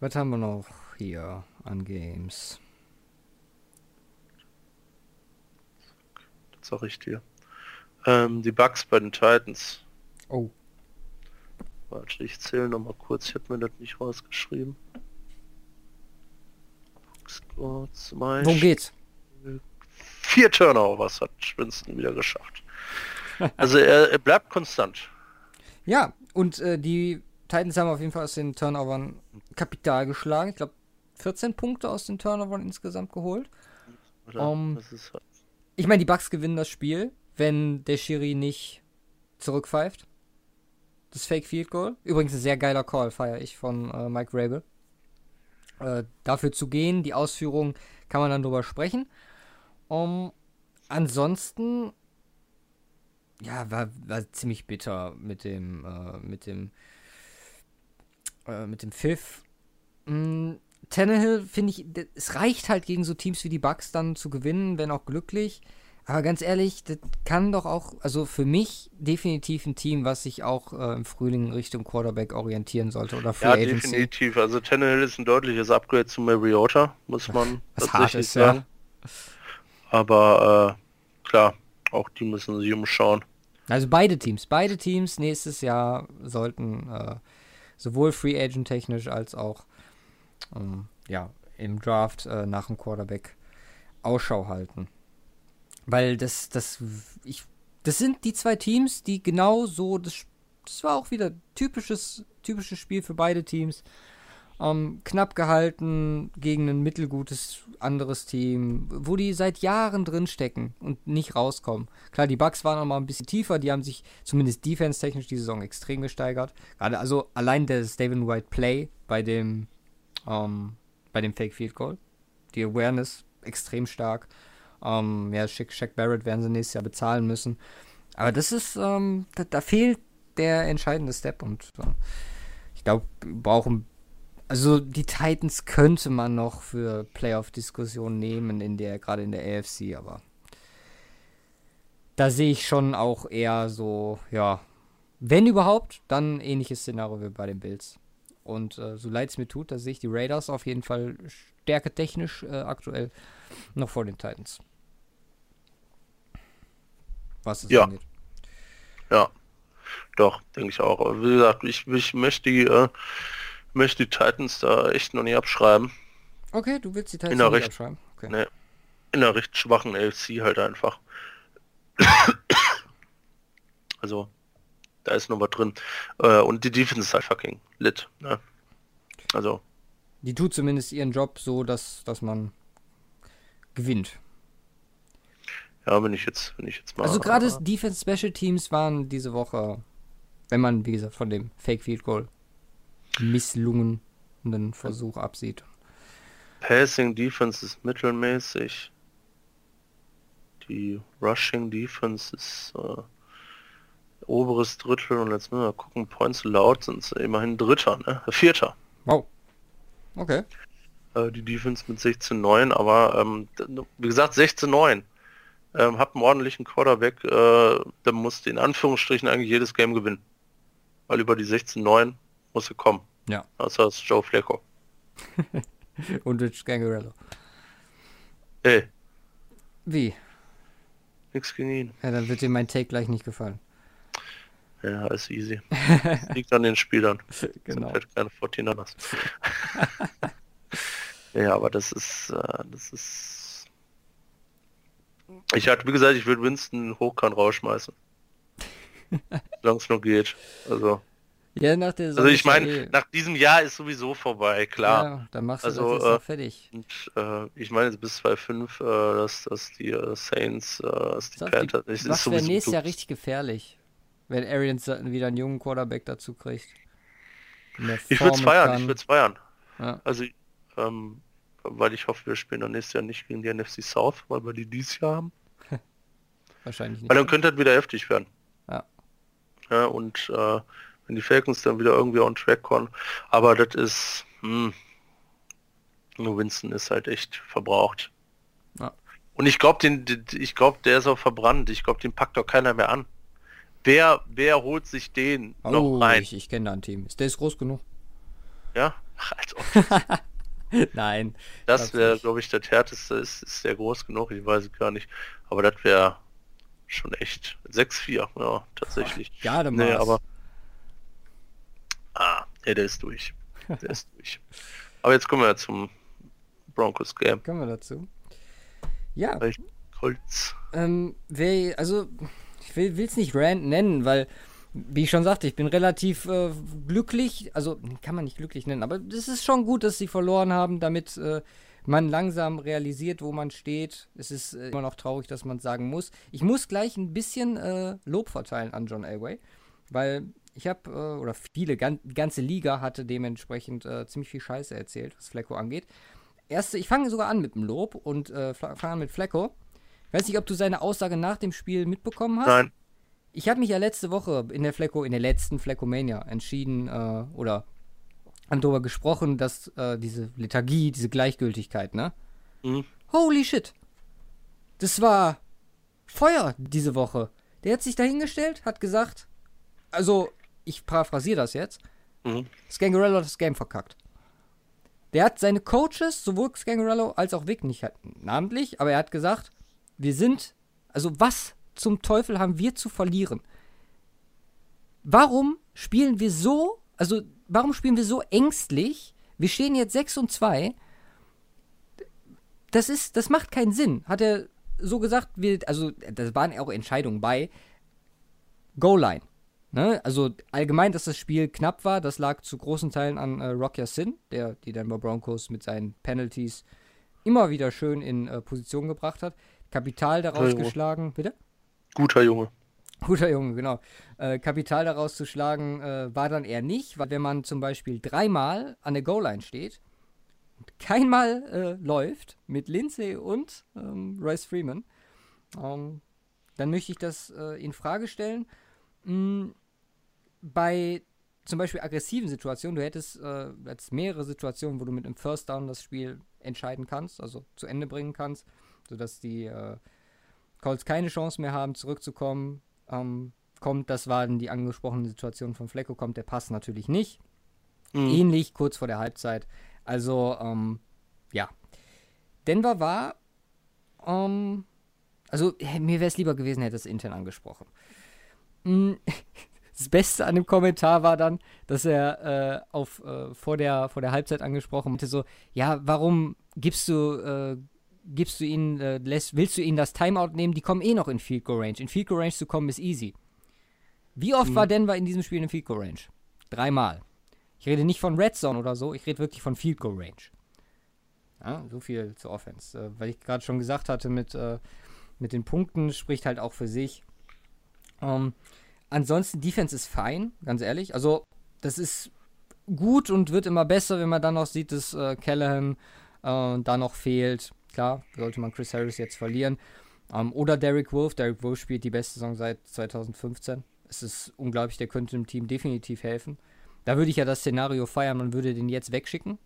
[SPEAKER 2] Was haben wir noch hier an Games?
[SPEAKER 1] Das sag ich dir. Ähm, die Bugs bei den Titans.
[SPEAKER 2] Oh.
[SPEAKER 1] Warte, ich zähle noch mal kurz. Ich habe mir das nicht rausgeschrieben.
[SPEAKER 2] Worum geht's?
[SPEAKER 1] Vier Turnovers hat Schwinston wieder geschafft. (laughs) Also er, er, bleibt konstant.
[SPEAKER 2] Ja, und äh, die Titans haben auf jeden Fall aus den Turnovern Kapital geschlagen. Ich glaube 14 Punkte aus den Turnovern insgesamt geholt. Um, halt ich meine, die Bucks gewinnen das Spiel, wenn der Schiri nicht zurückpfeift. Das Fake Field Goal. Übrigens ein sehr geiler Call, feiere ich von äh, Mike Rabel. Äh, dafür zu gehen, die Ausführung kann man dann drüber sprechen. Um, ansonsten, ja, war, war ziemlich bitter mit dem, äh, mit dem, äh, mit dem Pfiff. Mm, Tannehill, finde ich, es reicht halt gegen so Teams wie die Bucks dann zu gewinnen, wenn auch glücklich. Aber ganz ehrlich, das kann doch auch, also für mich definitiv ein Team, was sich auch äh, im Frühling Richtung Quarterback orientieren sollte oder
[SPEAKER 1] Free ja, Agency. definitiv. Also Tannehill ist ein deutliches Upgrade zu Mariota, muss man
[SPEAKER 2] was tatsächlich ist, sagen. Ja.
[SPEAKER 1] Aber äh, klar, auch die müssen sich umschauen.
[SPEAKER 2] Also beide Teams, beide Teams nächstes Jahr sollten äh, sowohl Free Agent technisch als auch ähm, ja, im Draft äh, nach dem Quarterback Ausschau halten. Weil das, das, ich, das sind die zwei Teams, die genau so, das, das war auch wieder typisches, typisches Spiel für beide Teams. Ähm, knapp gehalten gegen ein mittelgutes anderes Team, wo die seit Jahren drin stecken und nicht rauskommen. Klar, die Bucks waren noch mal ein bisschen tiefer, die haben sich zumindest defense-technisch die Saison extrem gesteigert. Gerade also allein der David White Play bei dem ähm, bei dem Fake Field Goal, die Awareness extrem stark. Ähm, ja, Shaq, Shaq Barrett werden sie nächstes Jahr bezahlen müssen. Aber das ist, ähm, da, da, fehlt der entscheidende Step und äh, ich glaube, brauchen, also die Titans könnte man noch für Playoff-Diskussionen nehmen, in der, gerade in der AFC, aber da sehe ich schon auch eher so, ja, wenn überhaupt, dann ähnliches Szenario wie bei den Bills. Und äh, so leid es mir tut, da sehe ich die Raiders auf jeden Fall stärketechnisch äh, aktuell noch vor den Titans
[SPEAKER 1] was es ja. angeht. Ja, doch, denke ich auch. wie gesagt, ich, ich möchte, die, äh, möchte die Titans da echt noch nie abschreiben.
[SPEAKER 2] Okay, du willst die Titans nicht abschreiben?
[SPEAKER 1] Okay. Nee, in einer recht schwachen LC halt einfach. (coughs) also, da ist noch was drin. Äh, und die Defense ist halt fucking lit. Ne? Also.
[SPEAKER 2] Die tut zumindest ihren Job so, dass, dass man gewinnt.
[SPEAKER 1] Ja, wenn ich jetzt, wenn ich jetzt
[SPEAKER 2] mal. Also gerade (laughs) Defense Special Teams waren diese Woche, wenn man, wie gesagt, von dem Fake Field Goal misslungenen Versuch absieht.
[SPEAKER 1] Passing Defense ist mittelmäßig. Die Rushing Defense ist äh, oberes Drittel und jetzt müssen wir gucken, Points laut sind es immerhin Dritter, ne? Vierter.
[SPEAKER 2] Wow. Okay.
[SPEAKER 1] Äh, die Defense mit 16-9, aber ähm, wie gesagt 16-9 ähm, hab einen ordentlichen Quarterback, äh, der musste in Anführungsstrichen eigentlich jedes Game gewinnen. Weil über die 16-9 muss er kommen.
[SPEAKER 2] Ja.
[SPEAKER 1] Das heißt Joe Flacco. (laughs)
[SPEAKER 2] Und Rich Gangarello.
[SPEAKER 1] Ey.
[SPEAKER 2] Wie?
[SPEAKER 1] Nix gegen ihn.
[SPEAKER 2] Ja, dann wird dir mein Take gleich nicht gefallen.
[SPEAKER 1] Ja, ist easy. (laughs) liegt an den Spielern. (laughs)
[SPEAKER 2] genau. Sind
[SPEAKER 1] halt keine 49 ja, aber das ist, äh, das ist Ich hatte, wie gesagt, ich würde Winston Hochkant rausschmeißen. (laughs) Solange es noch geht. Also.
[SPEAKER 2] Ja, nach der
[SPEAKER 1] also ich meine, eh... nach diesem Jahr ist sowieso vorbei, klar. Ja,
[SPEAKER 2] dann machst du
[SPEAKER 1] also,
[SPEAKER 2] das äh, fertig.
[SPEAKER 1] Und, äh, ich meine bis 2.5, äh, dass, dass die äh, Saints, äh, dass die.
[SPEAKER 2] Das, das wäre nächstes Jahr richtig gefährlich, wenn Arians wieder einen jungen Quarterback dazu kriegt.
[SPEAKER 1] Ich würde es feiern, kann. ich würde es feiern. Ja. Also, ähm, weil ich hoffe, wir spielen dann nächstes Jahr nicht gegen die NFC South, weil wir die dieses Jahr haben. (laughs)
[SPEAKER 2] Wahrscheinlich nicht.
[SPEAKER 1] Weil dann könnte das wieder heftig werden.
[SPEAKER 2] Ja.
[SPEAKER 1] Ja, und äh, wenn die Falcons dann wieder irgendwie on track kommen. Aber das ist, hm, nur Winston ist halt echt verbraucht.
[SPEAKER 2] Ja.
[SPEAKER 1] Und ich glaube, den, ich glaube, der ist auch verbrannt. Ich glaube, den packt doch keiner mehr an. Wer, wer holt sich den oh, noch rein?
[SPEAKER 2] Ich, ich kenne da ein Team. Ist der ist groß genug?
[SPEAKER 1] Ja? (laughs) Ach, als ob. (laughs)
[SPEAKER 2] Nein.
[SPEAKER 1] Das wäre, glaube ich, der härteste. Ist, ist der groß genug? Ich weiß es gar nicht. Aber das wäre schon echt 6-4, ja, tatsächlich.
[SPEAKER 2] Ja, dann
[SPEAKER 1] nee, aber Ah, ja, der ist durch. Der ist durch. Aber jetzt kommen wir zum Broncos Game.
[SPEAKER 2] Kommen wir dazu. Ja. Ähm, wer, also, ich will es nicht Rand nennen, weil, wie ich schon sagte, ich bin relativ äh, glücklich. Also, kann man nicht glücklich nennen, aber es ist schon gut, dass sie verloren haben, damit äh, man langsam realisiert, wo man steht. Es ist äh, immer noch traurig, dass man sagen muss. Ich muss gleich ein bisschen äh, Lob verteilen an John Elway, weil ich habe, äh, oder viele, gan die ganze Liga hatte dementsprechend äh, ziemlich viel Scheiße erzählt, was Flecko angeht. Erste, ich fange sogar an mit dem Lob und fange an mit Flecko. Ich weiß nicht, ob du seine Aussage nach dem Spiel mitbekommen hast.
[SPEAKER 1] Nein.
[SPEAKER 2] Ich habe mich ja letzte Woche in der Flecko, in der letzten Fleccomania entschieden, äh, oder darüber gesprochen, dass äh, diese Lethargie, diese Gleichgültigkeit, ne? Mhm. Holy shit. Das war Feuer diese Woche. Der hat sich dahingestellt, hat gesagt, also ich paraphrasiere das jetzt, mhm. Scangarello hat das Game verkackt. Der hat seine Coaches, sowohl Scangarello als auch Vic, nicht namentlich, aber er hat gesagt, wir sind, also was zum Teufel haben wir zu verlieren? Warum spielen wir so, also warum spielen wir so ängstlich? Wir stehen jetzt 6 und 2. Das ist, das macht keinen Sinn. Hat er so gesagt, wir, also das waren auch Entscheidungen bei Goal-Line. Ne? Also allgemein, dass das Spiel knapp war, das lag zu großen Teilen an äh, Rock Sin, der die Denver Broncos mit seinen Penalties immer wieder schön in äh, Position gebracht hat. Kapital daraus geschlagen, bitte?
[SPEAKER 1] Guter Junge.
[SPEAKER 2] Guter Junge, genau. Äh, Kapital daraus zu schlagen äh, war dann eher nicht, weil wenn man zum Beispiel dreimal an der Goal-Line steht und keinmal äh, läuft mit Lindsay und ähm, Royce Freeman, ähm, dann möchte ich das äh, in Frage stellen mh, mm, bei zum Beispiel aggressiven Situationen, du hättest äh, jetzt mehrere Situationen, wo du mit einem First Down das Spiel entscheiden kannst, also zu Ende bringen kannst, sodass die äh, Colts keine Chance mehr haben, zurückzukommen. Ähm, kommt, das waren die angesprochenen Situationen von Flecko, kommt der Pass natürlich nicht. Mhm. Ähnlich kurz vor der Halbzeit. Also, ähm, ja. Denver war, ähm, also mir wäre es lieber gewesen, hätte es intern angesprochen. Mm, (laughs) das Beste an dem Kommentar war dann, dass er äh, auf, äh, vor, der, vor der Halbzeit angesprochen hatte, so, ja, warum gibst du, äh, gibst du ihnen, äh, lässt, willst du ihnen das Timeout nehmen? Die kommen eh noch in Field Goal Range. In Field Goal Range zu kommen ist easy. Wie oft mhm. war Denver in diesem Spiel in Field Goal Range? Dreimal. Ich rede nicht von Red Zone oder so, ich rede wirklich von Field Goal Range. Ja, so viel zur Offense. Äh, weil ich gerade schon gesagt hatte, mit, äh, mit den Punkten spricht halt auch für sich. Ähm, ansonsten, Defense ist fein, ganz ehrlich. Also, das ist gut und wird immer besser, wenn man dann noch sieht, dass äh, Callahan äh, da noch fehlt. Klar, sollte man Chris Harris jetzt verlieren. Ähm, oder Derek Wolf. Derek Wolf spielt die beste Saison seit 2015. Es ist unglaublich, der könnte dem Team definitiv helfen. Da würde ich ja das Szenario feiern, man würde den jetzt wegschicken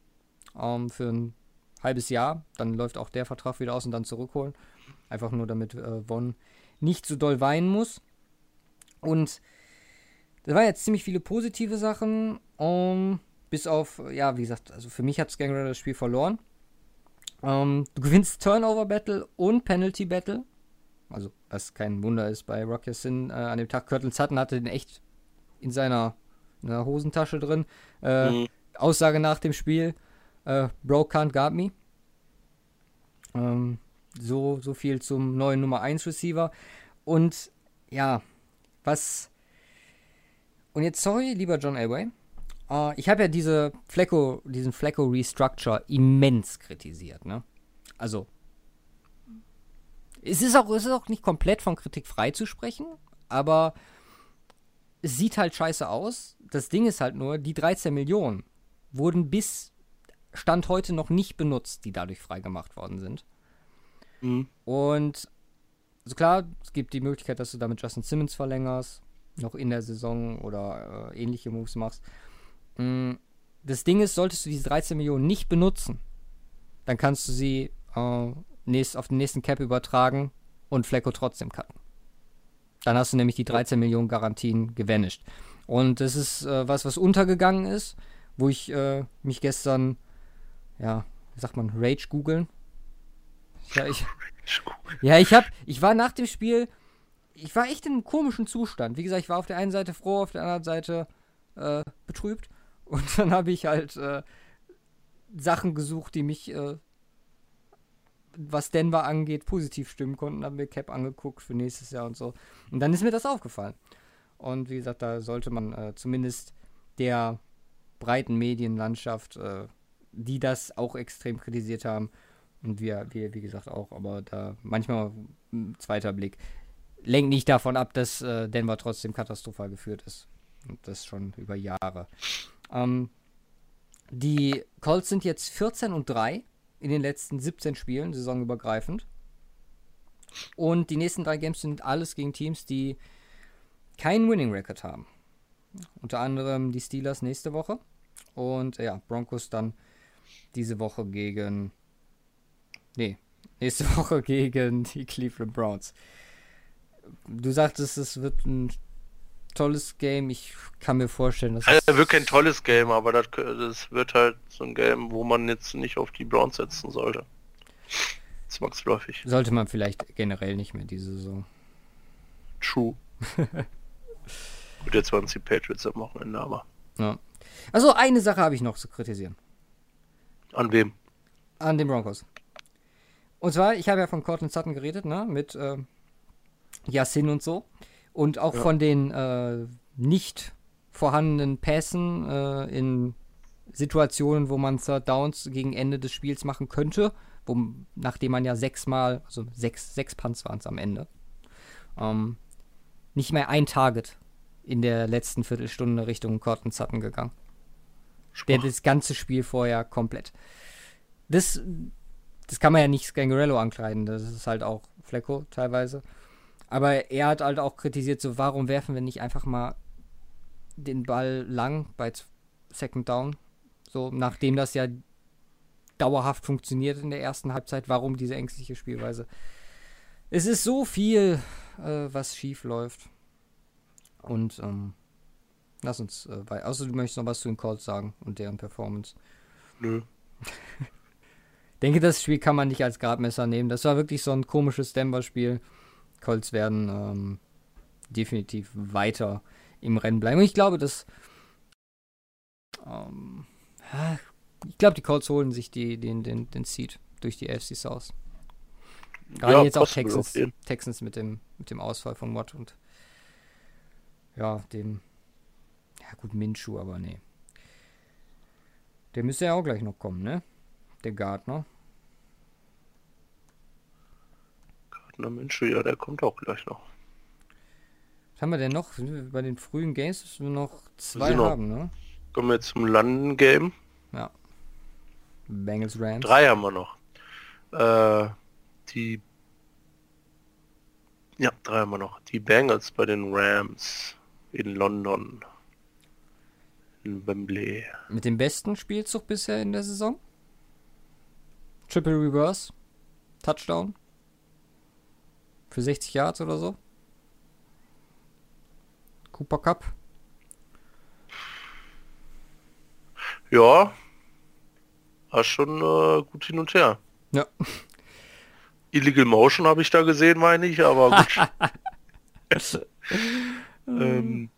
[SPEAKER 2] ähm, für ein halbes Jahr. Dann läuft auch der Vertrag wieder aus und dann zurückholen. Einfach nur, damit äh, Von nicht so doll weinen muss. Und das waren jetzt ziemlich viele positive Sachen. Um, bis auf, ja, wie gesagt, also für mich hat Skangrad das Spiel verloren. Um, du gewinnst Turnover Battle und Penalty Battle. Also, was kein Wunder ist bei Rock Sin. Äh, an dem Tag Curtin Sutton hatte den echt in seiner, in seiner Hosentasche drin. Äh, mhm. Aussage nach dem Spiel: äh, Bro can't guard me. Ähm, So, so viel zum neuen Nummer 1 Receiver. Und ja, was. Und jetzt, sorry, lieber John Elway. Uh, ich habe ja diese Flecko, diesen Flecko Restructure immens kritisiert, ne? Also. Es ist, auch, es ist auch nicht komplett von Kritik frei zu sprechen, aber es sieht halt scheiße aus. Das Ding ist halt nur, die 13 Millionen wurden bis Stand heute noch nicht benutzt, die dadurch freigemacht worden sind. Mhm. Und also klar, es gibt die Möglichkeit, dass du damit Justin Simmons verlängerst, noch in der Saison oder äh, ähnliche Moves machst. Mm, das Ding ist, solltest du diese 13 Millionen nicht benutzen, dann kannst du sie äh, nächst, auf den nächsten Cap übertragen und Flecko trotzdem cutten. Dann hast du nämlich die 13 Millionen Garantien gevanished. Und das ist äh, was, was untergegangen ist, wo ich äh, mich gestern, ja, wie sagt man, Rage googeln. Ja, ich, (laughs) ja, ich hab, ich war nach dem Spiel, ich war echt in einem komischen Zustand. Wie gesagt, ich war auf der einen Seite froh, auf der anderen Seite äh, betrübt. Und dann habe ich halt äh, Sachen gesucht, die mich äh, was Denver angeht, positiv stimmen konnten, haben mir Cap angeguckt für nächstes Jahr und so. Und dann ist mir das aufgefallen. Und wie gesagt, da sollte man äh, zumindest der breiten Medienlandschaft, äh, die das auch extrem kritisiert haben, und wir, wir, wie gesagt, auch, aber da manchmal ein zweiter Blick, lenkt nicht davon ab, dass äh, Denver trotzdem katastrophal geführt ist. Und das schon über Jahre. Ähm, die Colts sind jetzt 14 und 3 in den letzten 17 Spielen, saisonübergreifend. Und die nächsten drei Games sind alles gegen Teams, die keinen Winning Record haben. Unter anderem die Steelers nächste Woche. Und ja, Broncos dann diese Woche gegen. Nee, nächste (laughs) Woche gegen die Cleveland Browns. Du sagtest, es wird ein tolles Game. Ich kann mir vorstellen, dass.
[SPEAKER 1] Also, wird kein tolles Game, aber das, das, wird halt so ein Game, wo man jetzt nicht auf die Browns setzen sollte. Zwangsläufig.
[SPEAKER 2] Sollte man vielleicht generell nicht mehr diese Saison.
[SPEAKER 1] True. (laughs) Und jetzt waren es die Patriots am Wochenende, aber.
[SPEAKER 2] Ja. Also eine Sache habe ich noch zu kritisieren.
[SPEAKER 1] An wem?
[SPEAKER 2] An den Broncos. Und zwar, ich habe ja von Cortland Sutton geredet, ne? Mit äh, Yassin und so. Und auch ja. von den äh, nicht vorhandenen Pässen äh, in Situationen, wo man Third Downs gegen Ende des Spiels machen könnte, wo, nachdem man ja sechsmal, also sechs, sechs Punts waren es am Ende, ähm, nicht mehr ein Target in der letzten Viertelstunde Richtung Corton Sutton gegangen. Schwach. Der das ganze Spiel vorher komplett. Das, das kann man ja nicht Scangarello ankleiden, das ist halt auch Flecko teilweise. Aber er hat halt auch kritisiert, so warum werfen wir nicht einfach mal den Ball lang bei Second Down? So, nachdem das ja dauerhaft funktioniert in der ersten Halbzeit, warum diese ängstliche Spielweise? Es ist so viel, äh, was schief läuft. Und ähm, lass uns, äh, weil, außer du möchtest noch was zu den Calls sagen und deren Performance.
[SPEAKER 1] Nö. (laughs)
[SPEAKER 2] denke, das Spiel kann man nicht als Gradmesser nehmen. Das war wirklich so ein komisches Denver-Spiel. Colts werden ähm, definitiv weiter im Rennen bleiben. Und ich glaube, dass ähm, ich glaube, die Colts holen sich die, den, den, den Seed durch die AFC South. Gerade ja, jetzt auch Texans, Texans mit dem, mit dem Ausfall von Watt und ja, dem ja gut, Minshu, aber nee. Der müsste ja auch gleich noch kommen, ne? Der Gardner.
[SPEAKER 1] Na Mensch, ja, der kommt auch gleich noch.
[SPEAKER 2] Was haben wir denn noch? Bei den frühen Games müssen wir noch zwei wir haben, ne?
[SPEAKER 1] Kommen wir zum London-Game.
[SPEAKER 2] Ja. Bengals Rams.
[SPEAKER 1] Drei haben wir noch. Äh, die ja, drei haben wir noch. Die Bengals bei den Rams in London. In Wembley.
[SPEAKER 2] Mit dem besten Spielzug bisher in der Saison? Triple Reverse. Touchdown. Für 60 Yards oder so. Cooper Cup.
[SPEAKER 1] Ja. War schon äh, gut hin und her.
[SPEAKER 2] Ja. (laughs)
[SPEAKER 1] Illegal Motion habe ich da gesehen, meine ich, aber gut. (laughs) ähm,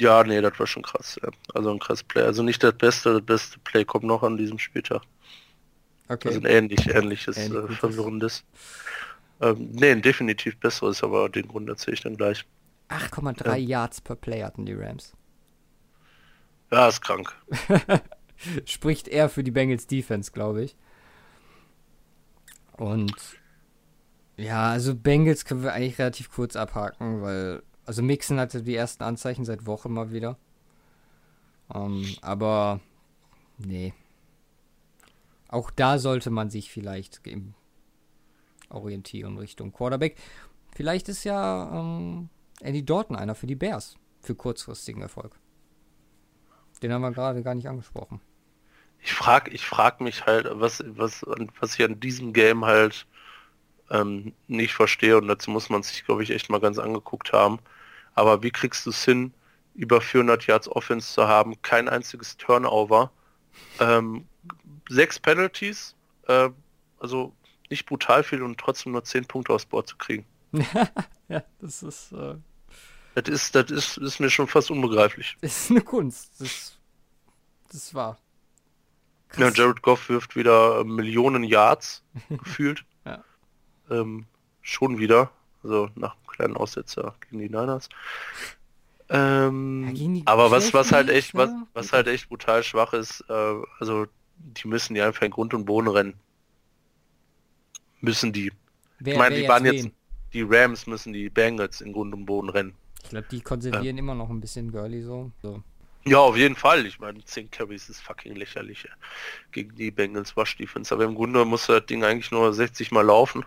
[SPEAKER 1] ja, nee, das war schon krass. Ja. Also ein krass Play. Also nicht das Beste, das beste Play kommt noch an diesem Spieltag. Okay. Also ein ähnlich, ähnliches, Ähnlich äh, verwirrendes. Ähm, nee, ein definitiv besseres, aber den Grund erzähle ich dann gleich.
[SPEAKER 2] 8,3 ja. Yards per Play hatten die Rams.
[SPEAKER 1] Ja, ist krank. (laughs)
[SPEAKER 2] Spricht eher für die Bengals Defense, glaube ich. Und ja, also Bengals können wir eigentlich relativ kurz abhaken, weil also Mixon hatte die ersten Anzeichen seit Wochen mal wieder. Um, ähm, aber nee. Auch da sollte man sich vielleicht orientieren Richtung Quarterback. Vielleicht ist ja ähm, Andy Dalton einer für die Bears für kurzfristigen Erfolg. Den haben wir gerade gar nicht angesprochen.
[SPEAKER 1] Ich frage ich frag mich halt, was, was, was ich an diesem Game halt ähm, nicht verstehe und dazu muss man sich, glaube ich, echt mal ganz angeguckt haben. Aber wie kriegst du es hin, über 400 Yards Offense zu haben, kein einziges Turnover, ähm, sechs Penalties, äh, also nicht brutal viel und trotzdem nur 10 Punkte aufs Board zu kriegen. (laughs)
[SPEAKER 2] ja, das ist... Äh...
[SPEAKER 1] Das ist, das ist, ist mir schon fast unbegreiflich. (laughs)
[SPEAKER 2] Das ist eine Kunst. Das, das war.
[SPEAKER 1] Ja, Jared Goff wirft wieder Millionen Yards (laughs) gefühlt. Ja. Ähm, schon wieder. Also nach einem kleinen Aussetzer gegen die Niners. Ähm, ja, aber was, was halt echt, was, ne? was halt echt brutal schwach ist, äh, also die müssen die einfach in Grund und Boden rennen. Müssen die. Wer, ich meine, die waren jetzt, die Rams müssen die Bengals in Grund und Boden rennen.
[SPEAKER 2] Ich glaube, die konservieren ähm. immer noch ein bisschen girly so. so.
[SPEAKER 1] Ja, auf jeden Fall. Ich meine, 10 Carries ist fucking lächerlich gegen die Bengals Wash Defense. Aber im Grunde muss das Ding eigentlich nur 60 Mal laufen.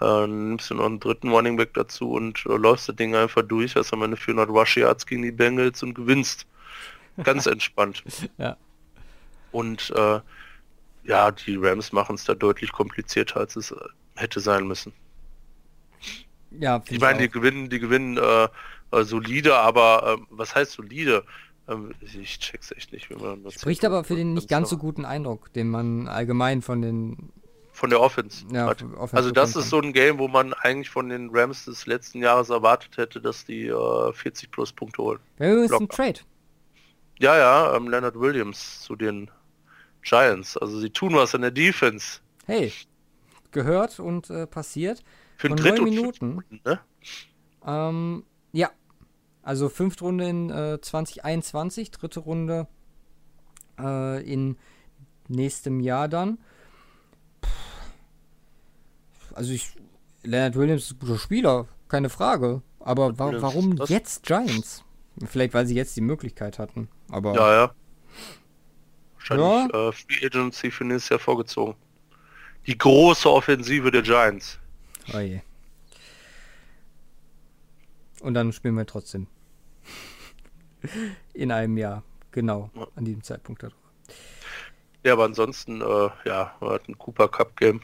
[SPEAKER 1] Äh, nimmst du noch einen dritten Running Back dazu und äh, läufst das Ding einfach durch, hast am Ende 400 Rush Yards gegen die Bengals und gewinnst. Ganz entspannt. (laughs)
[SPEAKER 2] ja.
[SPEAKER 1] Und äh, ja, die Rams machen es da deutlich komplizierter, als es äh, hätte sein müssen.
[SPEAKER 2] Ja,
[SPEAKER 1] ich meine, die gewinnen, die gewinnen äh, äh, solide, aber äh, was heißt solide? Ähm, ich check's echt nicht, wie man
[SPEAKER 2] das Spricht aber für den nicht ganz so guten Eindruck, den man allgemein von den
[SPEAKER 1] von der Offense. Ja, Offense also das ist so ein Game, wo man eigentlich von den Rams des letzten Jahres erwartet hätte, dass die äh, 40 plus Punkte holen.
[SPEAKER 2] Ja, ist ein Trade.
[SPEAKER 1] Ja, ja, ähm, Leonard Williams zu den Giants. Also sie tun was in der Defense.
[SPEAKER 2] Hey, gehört und äh, passiert.
[SPEAKER 1] Für neun Minuten. Minuten ne?
[SPEAKER 2] ähm, ja. Also fünfte Runde in äh, 2021, dritte Runde äh, in nächstem Jahr dann. Also ich, Leonard Williams ist ein guter Spieler, keine Frage. Aber wa warum jetzt Giants? Vielleicht, weil sie jetzt die Möglichkeit hatten. Aber
[SPEAKER 1] ja, ja. Wahrscheinlich ja. äh, Free Agency für nächstes Jahr vorgezogen. Die große Offensive der Giants.
[SPEAKER 2] Oh je. Und dann spielen wir trotzdem. In einem Jahr. Genau. Ja. An diesem Zeitpunkt darüber.
[SPEAKER 1] Ja, aber ansonsten, äh, ja, wir hatten Cooper Cup Game.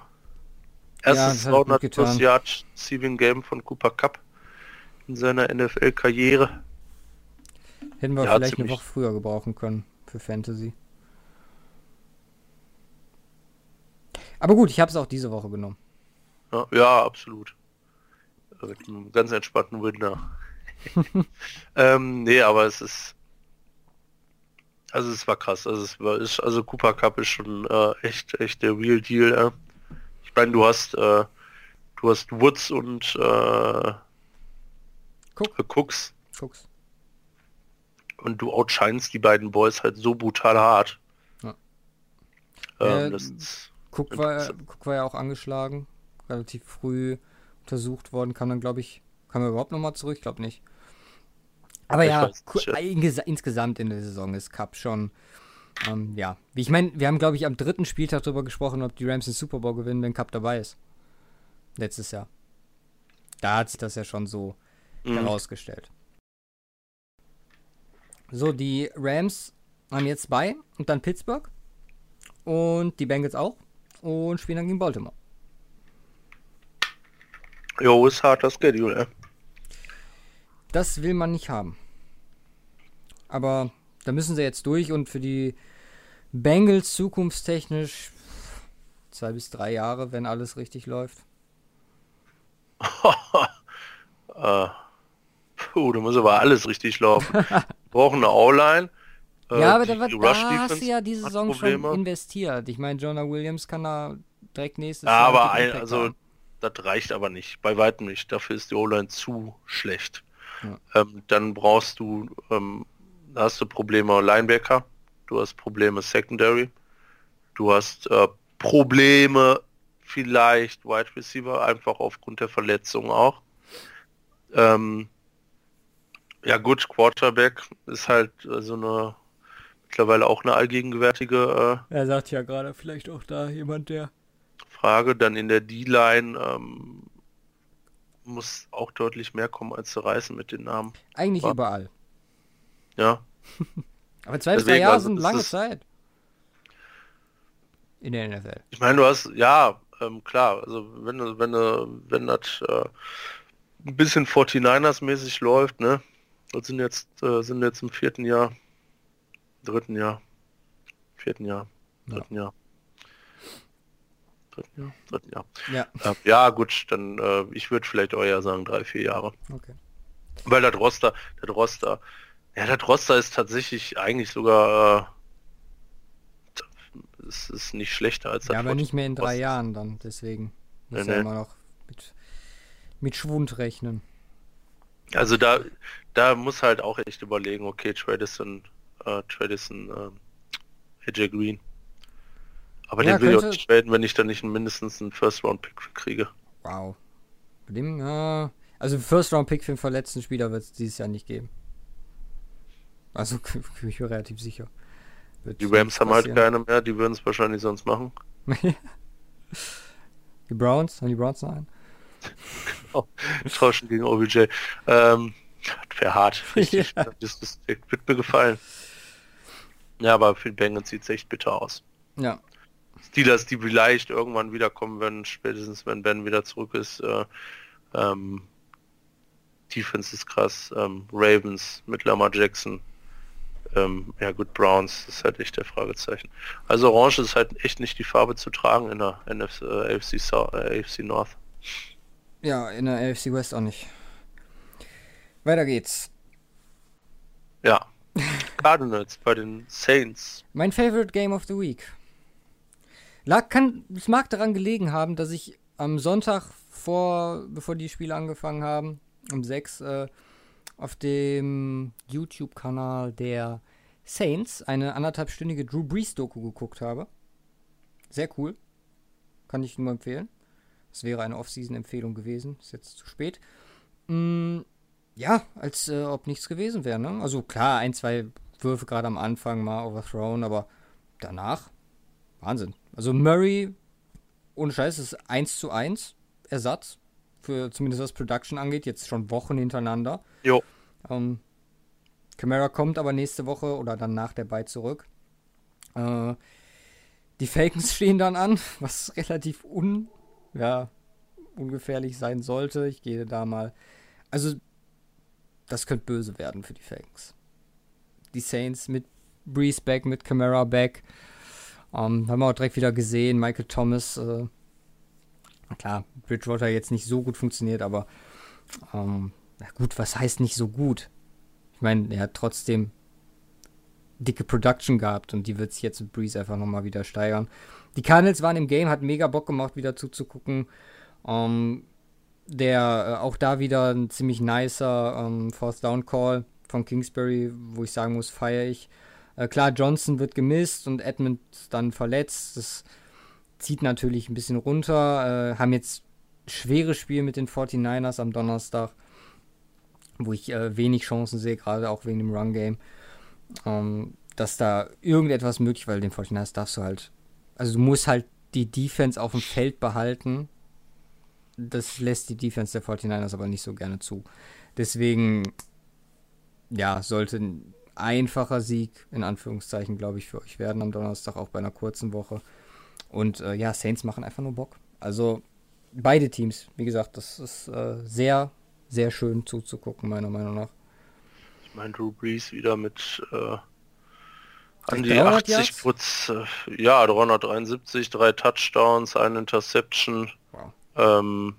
[SPEAKER 1] Erstes ja, 200 plus Yard Receiving Game von Cooper Cup in seiner NFL-Karriere.
[SPEAKER 2] Hätten wir ja, vielleicht eine Woche früher gebrauchen können für Fantasy. Aber gut, ich habe es auch diese Woche genommen.
[SPEAKER 1] Ja, ja absolut. Mit einem ganz entspannten Winner. (laughs) ähm, nee, aber es ist. Also es war krass. Also es war ist, also Cooper Cup ist schon äh, echt, echt der Real Deal. Äh. Ich meine, du hast äh, du hast Woods und äh, Cook. Äh, Cooks.
[SPEAKER 2] Cooks.
[SPEAKER 1] Und du outscheinst die beiden Boys halt so brutal hart. Ja.
[SPEAKER 2] Ähm, das ist Cook war, Cook war ja auch angeschlagen, relativ früh untersucht worden, kam dann, glaube ich, kam er überhaupt nochmal zurück? Ich glaube nicht. Aber ich ja, nicht, insgesamt in der Saison ist Cup schon, ähm, ja. Ich meine, wir haben, glaube ich, am dritten Spieltag darüber gesprochen, ob die Rams den Super Bowl gewinnen, wenn Cup dabei ist. Letztes Jahr. Da hat sich das ja schon so mhm. herausgestellt. So, die Rams waren jetzt bei und dann Pittsburgh. Und die Bengals auch und spielen dann gegen Baltimore.
[SPEAKER 1] Jo, ist harter Schedule, ja.
[SPEAKER 2] Das will man nicht haben. Aber da müssen sie jetzt durch und für die Bengals zukunftstechnisch zwei bis drei Jahre, wenn alles richtig läuft.
[SPEAKER 1] uh, (laughs) puh, da muss aber alles richtig laufen. brauchen eine O-Line,
[SPEAKER 2] Äh, ja, aber da, wird, da hast du ja diese Saison schon investiert. Ich meine, Jonah Williams kann da direkt nächstes
[SPEAKER 1] ja, Jahr. aber ein, also das reicht aber nicht, bei weitem nicht. Dafür ist die O-Line zu schlecht. Ja. Ähm, dann brauchst du, ähm, da hast du Probleme Linebacker, du hast Probleme Secondary, du hast äh, Probleme vielleicht Wide Receiver, einfach aufgrund der Verletzung auch. Ähm, ja gut, Quarterback ist halt so also eine mittlerweile auch eine allgegenwärtige.
[SPEAKER 2] Äh, er sagt ja gerade vielleicht auch da jemand, der.
[SPEAKER 1] Frage. Dann in der D-Line ähm, muss auch deutlich mehr kommen als zu reißen mit den Namen.
[SPEAKER 2] Eigentlich Aber, überall.
[SPEAKER 1] Ja. (laughs)
[SPEAKER 2] Aber zwei bis drei Jahre also, sind lange Zeit. In der NFL.
[SPEAKER 1] Ich meine, du hast, ja, ähm, klar, also wenn du, wenn du, wenn das äh, ein bisschen 49ers mäßig läuft, ne? Das sind jetzt, äh, sind jetzt im vierten Jahr, dritten Jahr, vierten Jahr, dritten ja. Jahr. Dritten Jahr, dritten Jahr. Ja, äh, ja gut, dann äh, ich würde vielleicht eher sagen drei, vier Jahre. Okay. Weil der Roster, der Roster, ja, der Roster ist tatsächlich eigentlich sogar äh, es ist nicht schlechter als
[SPEAKER 2] Ja, aber nicht mehr in drei Roster. Jahren dann, deswegen. Muss nee, ja nee. immer noch mit, mit Schwund rechnen.
[SPEAKER 1] Also da, da muss halt auch echt überlegen, okay, Tradison, äh, Tradison, äh, AJ Green. Aber ja, den will ich auch traden, wenn ich dann nicht mindestens einen First-Round-Pick kriege.
[SPEAKER 2] Wow. Bei dem, äh, also First-Round-Pick für den verletzten Spieler wird es dieses Jahr nicht geben. Also (laughs) bin ich mir relativ sicher.
[SPEAKER 1] Wird die Rams haben halt keine mehr, die würden es wahrscheinlich sonst machen. (laughs)
[SPEAKER 2] die Browns, haben die Browns noch einen?
[SPEAKER 1] genau. Tauschen gegen OBJ. Ähm, Wäre hart. (laughs) Richtig. ja. Das, das, wird mir gefallen. Ja, aber für die Bengals sieht es echt bitter aus.
[SPEAKER 2] Ja.
[SPEAKER 1] Steelers, die vielleicht irgendwann wiederkommen werden, spätestens wenn Ben wieder zurück ist. Äh, ähm, Defense ist krass. Ähm, Ravens mit Lamar Jackson. Ähm, ja gut, Browns ist halt echt der Fragezeichen. Also Orange ist halt echt nicht die Farbe zu tragen in der NFC, äh, AFC, South, äh, AFC North.
[SPEAKER 2] Ja, in der AFC West auch nicht. Weiter geht's.
[SPEAKER 1] Ja. Cardinals bei den Saints.
[SPEAKER 2] Mein Favorite Game of the Week. Lag, kann, es mag daran gelegen haben, dass ich am Sonntag vor, bevor die Spiele angefangen haben, um 6, äh, auf dem YouTube-Kanal der Saints eine anderthalbstündige Drew Brees-Doku geguckt habe. Sehr cool. Kann ich nur empfehlen. Das wäre eine Off-Season-Empfehlung gewesen. Ist jetzt zu spät. Mm, ja, als äh, ob nichts gewesen wäre. Ne? Also klar, ein, zwei Würfe gerade am Anfang mal overthrown, aber danach Wahnsinn. Also Murray, ohne Scheiß, ist 1 zu 1 Ersatz. Für zumindest was Production angeht, jetzt schon Wochen hintereinander.
[SPEAKER 1] Jo.
[SPEAKER 2] Ähm, Camara kommt aber nächste Woche oder dann nach der Bye zurück. Äh, die Falcons (laughs) stehen dann an, was relativ un, ja, ungefährlich sein sollte. Ich gehe da mal. Also, das könnte böse werden für die Falcons. Die Saints mit Breeze back, mit Camara back. Ähm, haben wir auch direkt wieder gesehen, Michael Thomas, äh, klar, Bridgewater jetzt nicht so gut funktioniert, aber ähm, na gut, was heißt nicht so gut? Ich meine, er hat trotzdem dicke Production gehabt und die wird sich jetzt mit Breeze einfach nochmal wieder steigern. Die Cardinals waren im Game, hat mega Bock gemacht, wieder zuzugucken. Ähm, der äh, auch da wieder ein ziemlich nicer ähm, Fourth Down Call von Kingsbury, wo ich sagen muss, feiere ich. Äh, klar, Johnson wird gemisst und Edmund dann verletzt. Das zieht natürlich ein bisschen runter. Äh, haben jetzt schweres Spiel mit den 49ers am Donnerstag, wo ich äh, wenig Chancen sehe, gerade auch wegen dem Run-Game. Ähm, dass da irgendetwas möglich, weil den 49ers darfst du halt. Also du musst halt die Defense auf dem Feld behalten. Das lässt die Defense der 49ers aber nicht so gerne zu. Deswegen, ja, sollte einfacher Sieg, in Anführungszeichen, glaube ich, für euch werden am Donnerstag, auch bei einer kurzen Woche. Und äh, ja, Saints machen einfach nur Bock. Also beide Teams, wie gesagt, das ist äh, sehr, sehr schön zuzugucken, meiner Meinung nach.
[SPEAKER 1] Ich meine, Drew Brees wieder mit äh, an die 80 Prozent, ja, 373, drei Touchdowns, ein Interception. Wow. Ähm,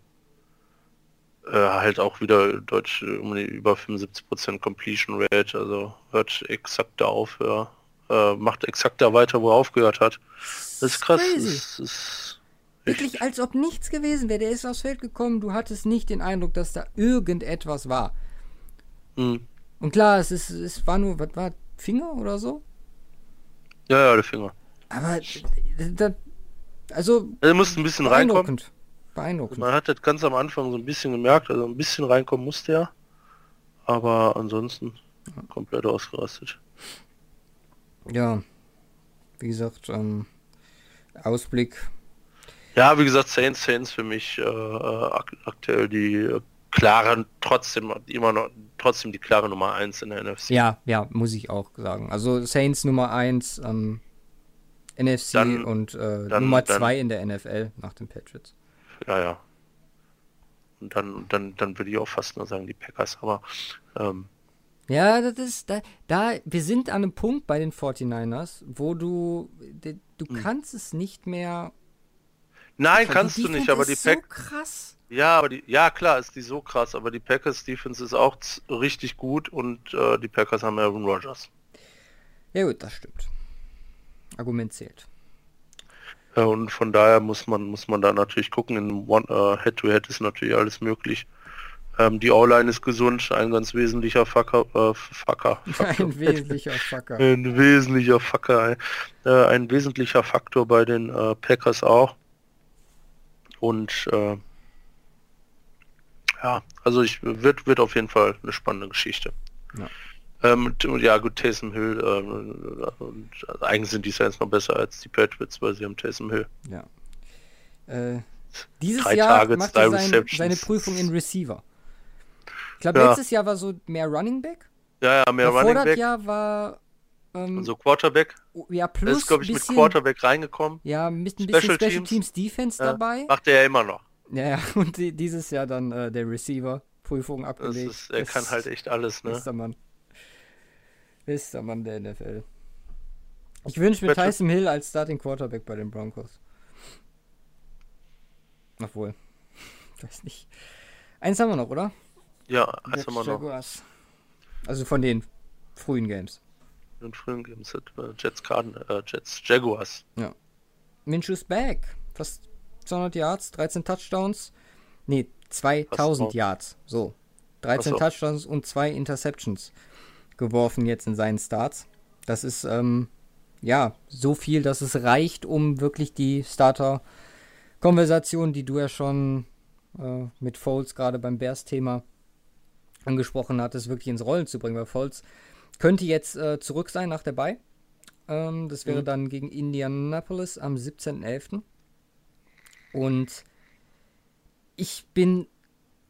[SPEAKER 1] äh, halt auch wieder deutsch um die über 75% Completion Rate, also hört exakt da auf, ja. äh, macht exakt da weiter, wo er aufgehört hat. Das ist krass. Das ist,
[SPEAKER 2] ist Wirklich, als ob nichts gewesen wäre. Der ist aufs Feld gekommen, du hattest nicht den Eindruck, dass da irgendetwas war. Mhm. Und klar, es, ist, es war nur, was war, Finger oder so?
[SPEAKER 1] Ja, ja, der Finger.
[SPEAKER 2] Aber, da, also.
[SPEAKER 1] Er musste ein bisschen reinkommen.
[SPEAKER 2] Beeindruckend.
[SPEAKER 1] Man hat das ganz am Anfang so ein bisschen gemerkt, also ein bisschen reinkommen musste er. Aber ansonsten komplett ausgerastet.
[SPEAKER 2] Ja, wie gesagt, ähm, Ausblick.
[SPEAKER 1] Ja, wie gesagt, Saints, Saints für mich äh, äh aktuell die äh, klaren, trotzdem immer noch trotzdem die klare Nummer 1 in der NFC.
[SPEAKER 2] Ja, ja, muss ich auch sagen. Also Saints Nummer 1, ähm, NFC dann, und äh, dann, Nummer 2 in der NFL nach den Patriots.
[SPEAKER 1] Ja, ja. Und dann, dann, dann würde ich auch fast nur sagen, die Packers, aber ähm,
[SPEAKER 2] ja, das ist da, da, wir sind an einem Punkt bei den 49ers, wo du, du hm. kannst es nicht mehr.
[SPEAKER 1] Nein, kannst du nicht, aber die
[SPEAKER 2] Packers. So krass.
[SPEAKER 1] Ja, aber die, ja klar ist die so krass, aber die Packers Defense ist auch richtig gut und äh, die Packers haben Aaron Rodgers.
[SPEAKER 2] Ja gut, das stimmt. Argument zählt.
[SPEAKER 1] Ja, und von daher muss man muss man da natürlich gucken. In One, uh, Head to Head ist natürlich alles möglich. Ähm, die O-Line ist gesund, ein ganz wesentlicher Facker. Äh, Facker,
[SPEAKER 2] Facker. (laughs) Ein wesentlicher Facker. (laughs)
[SPEAKER 1] Ein wesentlicher Facker. Äh, ein wesentlicher Faktor bei den äh, Packers auch. Und äh, ja, also ich wird wird auf jeden Fall eine spannende Geschichte. Ja. Ähm, ja gut, Taysom Hill, äh, und, also eigentlich sind die Saints noch besser als die Patriots, weil sie haben Taysom Hill.
[SPEAKER 2] Ja. Äh, dieses Drei Jahr Targets, macht er sein, seine Prüfung in Receiver. Ich glaube, ja. letztes Jahr war so mehr Running Back.
[SPEAKER 1] Ja, ja, mehr Davor Running Back.
[SPEAKER 2] Jahr war
[SPEAKER 1] ähm, also Quarterback.
[SPEAKER 2] Ja, plus
[SPEAKER 1] ist, glaube ich, bisschen, mit Quarterback reingekommen.
[SPEAKER 2] Ja, ein bisschen Special, Special Teams, Defense ja, dabei.
[SPEAKER 1] Macht er ja immer noch.
[SPEAKER 2] Ja, ja, (laughs) und die, dieses Jahr dann äh, der Receiver. Prüfung abgelegt.
[SPEAKER 1] Ist, er das kann halt echt alles, ne?
[SPEAKER 2] Ist der Mann. Ist der Mann der NFL. Ich wünsche mir Tyson Hill als Starting Quarterback bei den Broncos. Obwohl. (laughs) Weiß nicht. Eins haben wir noch, oder?
[SPEAKER 1] Ja, eins haben wir
[SPEAKER 2] Jaguars. noch. Also von den frühen Games.
[SPEAKER 1] Den frühen Games hat äh, Jets äh, Jets Jaguars.
[SPEAKER 2] Ja. Minshew's back. Fast 200 Yards, 13 Touchdowns. Nee, 2000 Yards. So. 13 Touchdowns und zwei Interceptions geworfen jetzt in seinen Starts. Das ist, ähm, ja, so viel, dass es reicht, um wirklich die Starter-Konversation, die du ja schon äh, mit Foles gerade beim Bears-Thema angesprochen hattest, wirklich ins Rollen zu bringen. Weil Foles könnte jetzt äh, zurück sein nach der Bye. Ähm, das wäre mhm. dann gegen Indianapolis am 17.11. Und ich bin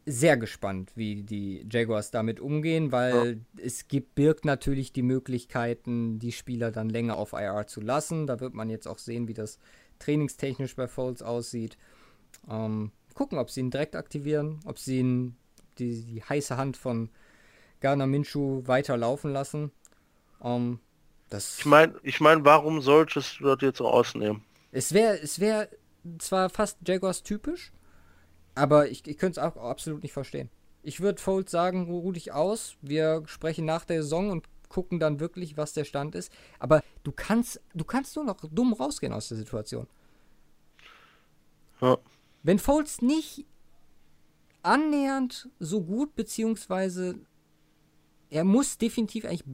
[SPEAKER 2] sehr gespannt, wie die Jaguars damit umgehen, weil ja. es gibt, birgt natürlich die Möglichkeiten, die Spieler dann länger auf IR zu lassen. Da wird man jetzt auch sehen, wie das trainingstechnisch bei Foles aussieht. Ähm, gucken, ob sie ihn direkt aktivieren, ob sie ihn, die, die heiße Hand von Garner Minshew weiter laufen lassen. Ähm, das
[SPEAKER 1] ich meine, ich mein, warum solltest du das jetzt ausnehmen?
[SPEAKER 2] Es wäre es wär zwar fast Jaguars typisch, aber ich, ich könnte es auch absolut nicht verstehen. Ich würde Fold sagen, ruh dich aus, wir sprechen nach der Saison und gucken dann wirklich, was der Stand ist. Aber du kannst, du kannst nur noch dumm rausgehen aus der Situation.
[SPEAKER 1] Ja.
[SPEAKER 2] Wenn Foles nicht annähernd so gut, beziehungsweise er muss definitiv eigentlich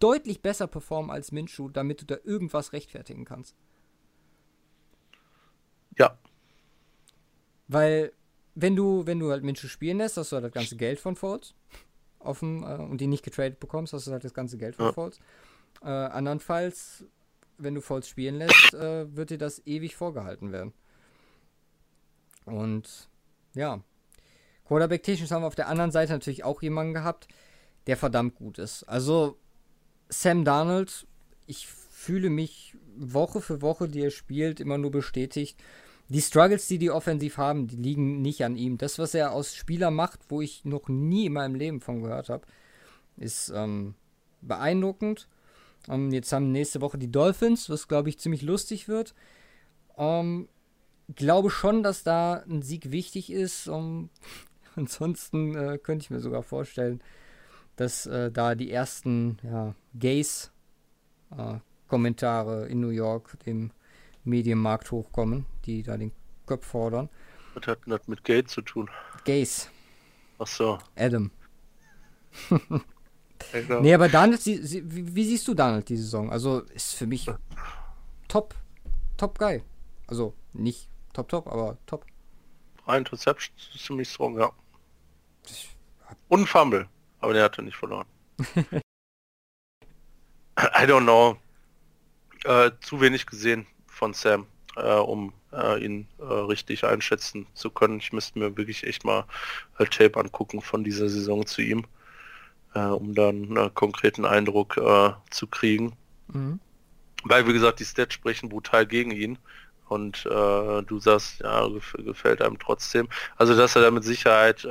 [SPEAKER 2] deutlich besser performen als Minshu, damit du da irgendwas rechtfertigen kannst.
[SPEAKER 1] Ja.
[SPEAKER 2] Weil, wenn du, wenn du halt Minshu spielen lässt, hast du halt das ganze Geld von Foles offen äh, und die nicht getradet bekommst, hast du halt das ganze Geld von ja. Foles. Äh, andernfalls, wenn du Foles spielen lässt, äh, wird dir das ewig vorgehalten werden. Und ja, Quarterback-technisch haben wir auf der anderen Seite natürlich auch jemanden gehabt, der verdammt gut ist. Also Sam Darnold, ich fühle mich Woche für Woche, die er spielt, immer nur bestätigt, die Struggles, die die offensiv haben, die liegen nicht an ihm. Das, was er aus Spieler macht, wo ich noch nie in meinem Leben von gehört habe, ist ähm, beeindruckend. Ähm, jetzt haben nächste Woche die Dolphins, was glaube ich ziemlich lustig wird. Ähm, glaube schon, dass da ein Sieg wichtig ist. Um, (laughs) ansonsten äh, könnte ich mir sogar vorstellen, dass äh, da die ersten ja, Gays äh, in New York, dem Medienmarkt hochkommen, die da den Kopf fordern.
[SPEAKER 1] Was hat denn das mit Gate zu tun?
[SPEAKER 2] Gaze.
[SPEAKER 1] Ach so.
[SPEAKER 2] Adam. (laughs) nee, aber Donald, wie, wie, siehst du Donald die Saison? Also ist für mich top, top geil. Also nicht top, top, aber top.
[SPEAKER 1] Ein Interception ist ziemlich strong, ja. Und Fumble, aber der hatte nicht verloren. (laughs) I don't know. Äh, zu wenig gesehen von Sam, äh, um äh, ihn äh, richtig einschätzen zu können. Ich müsste mir wirklich echt mal äh, Tape angucken von dieser Saison zu ihm, äh, um dann einen konkreten Eindruck zu kriegen. Mhm. Weil, wie gesagt, die Stats sprechen brutal gegen ihn. Und du sagst, ja, gefällt einem trotzdem. Also, dass er da mit Sicherheit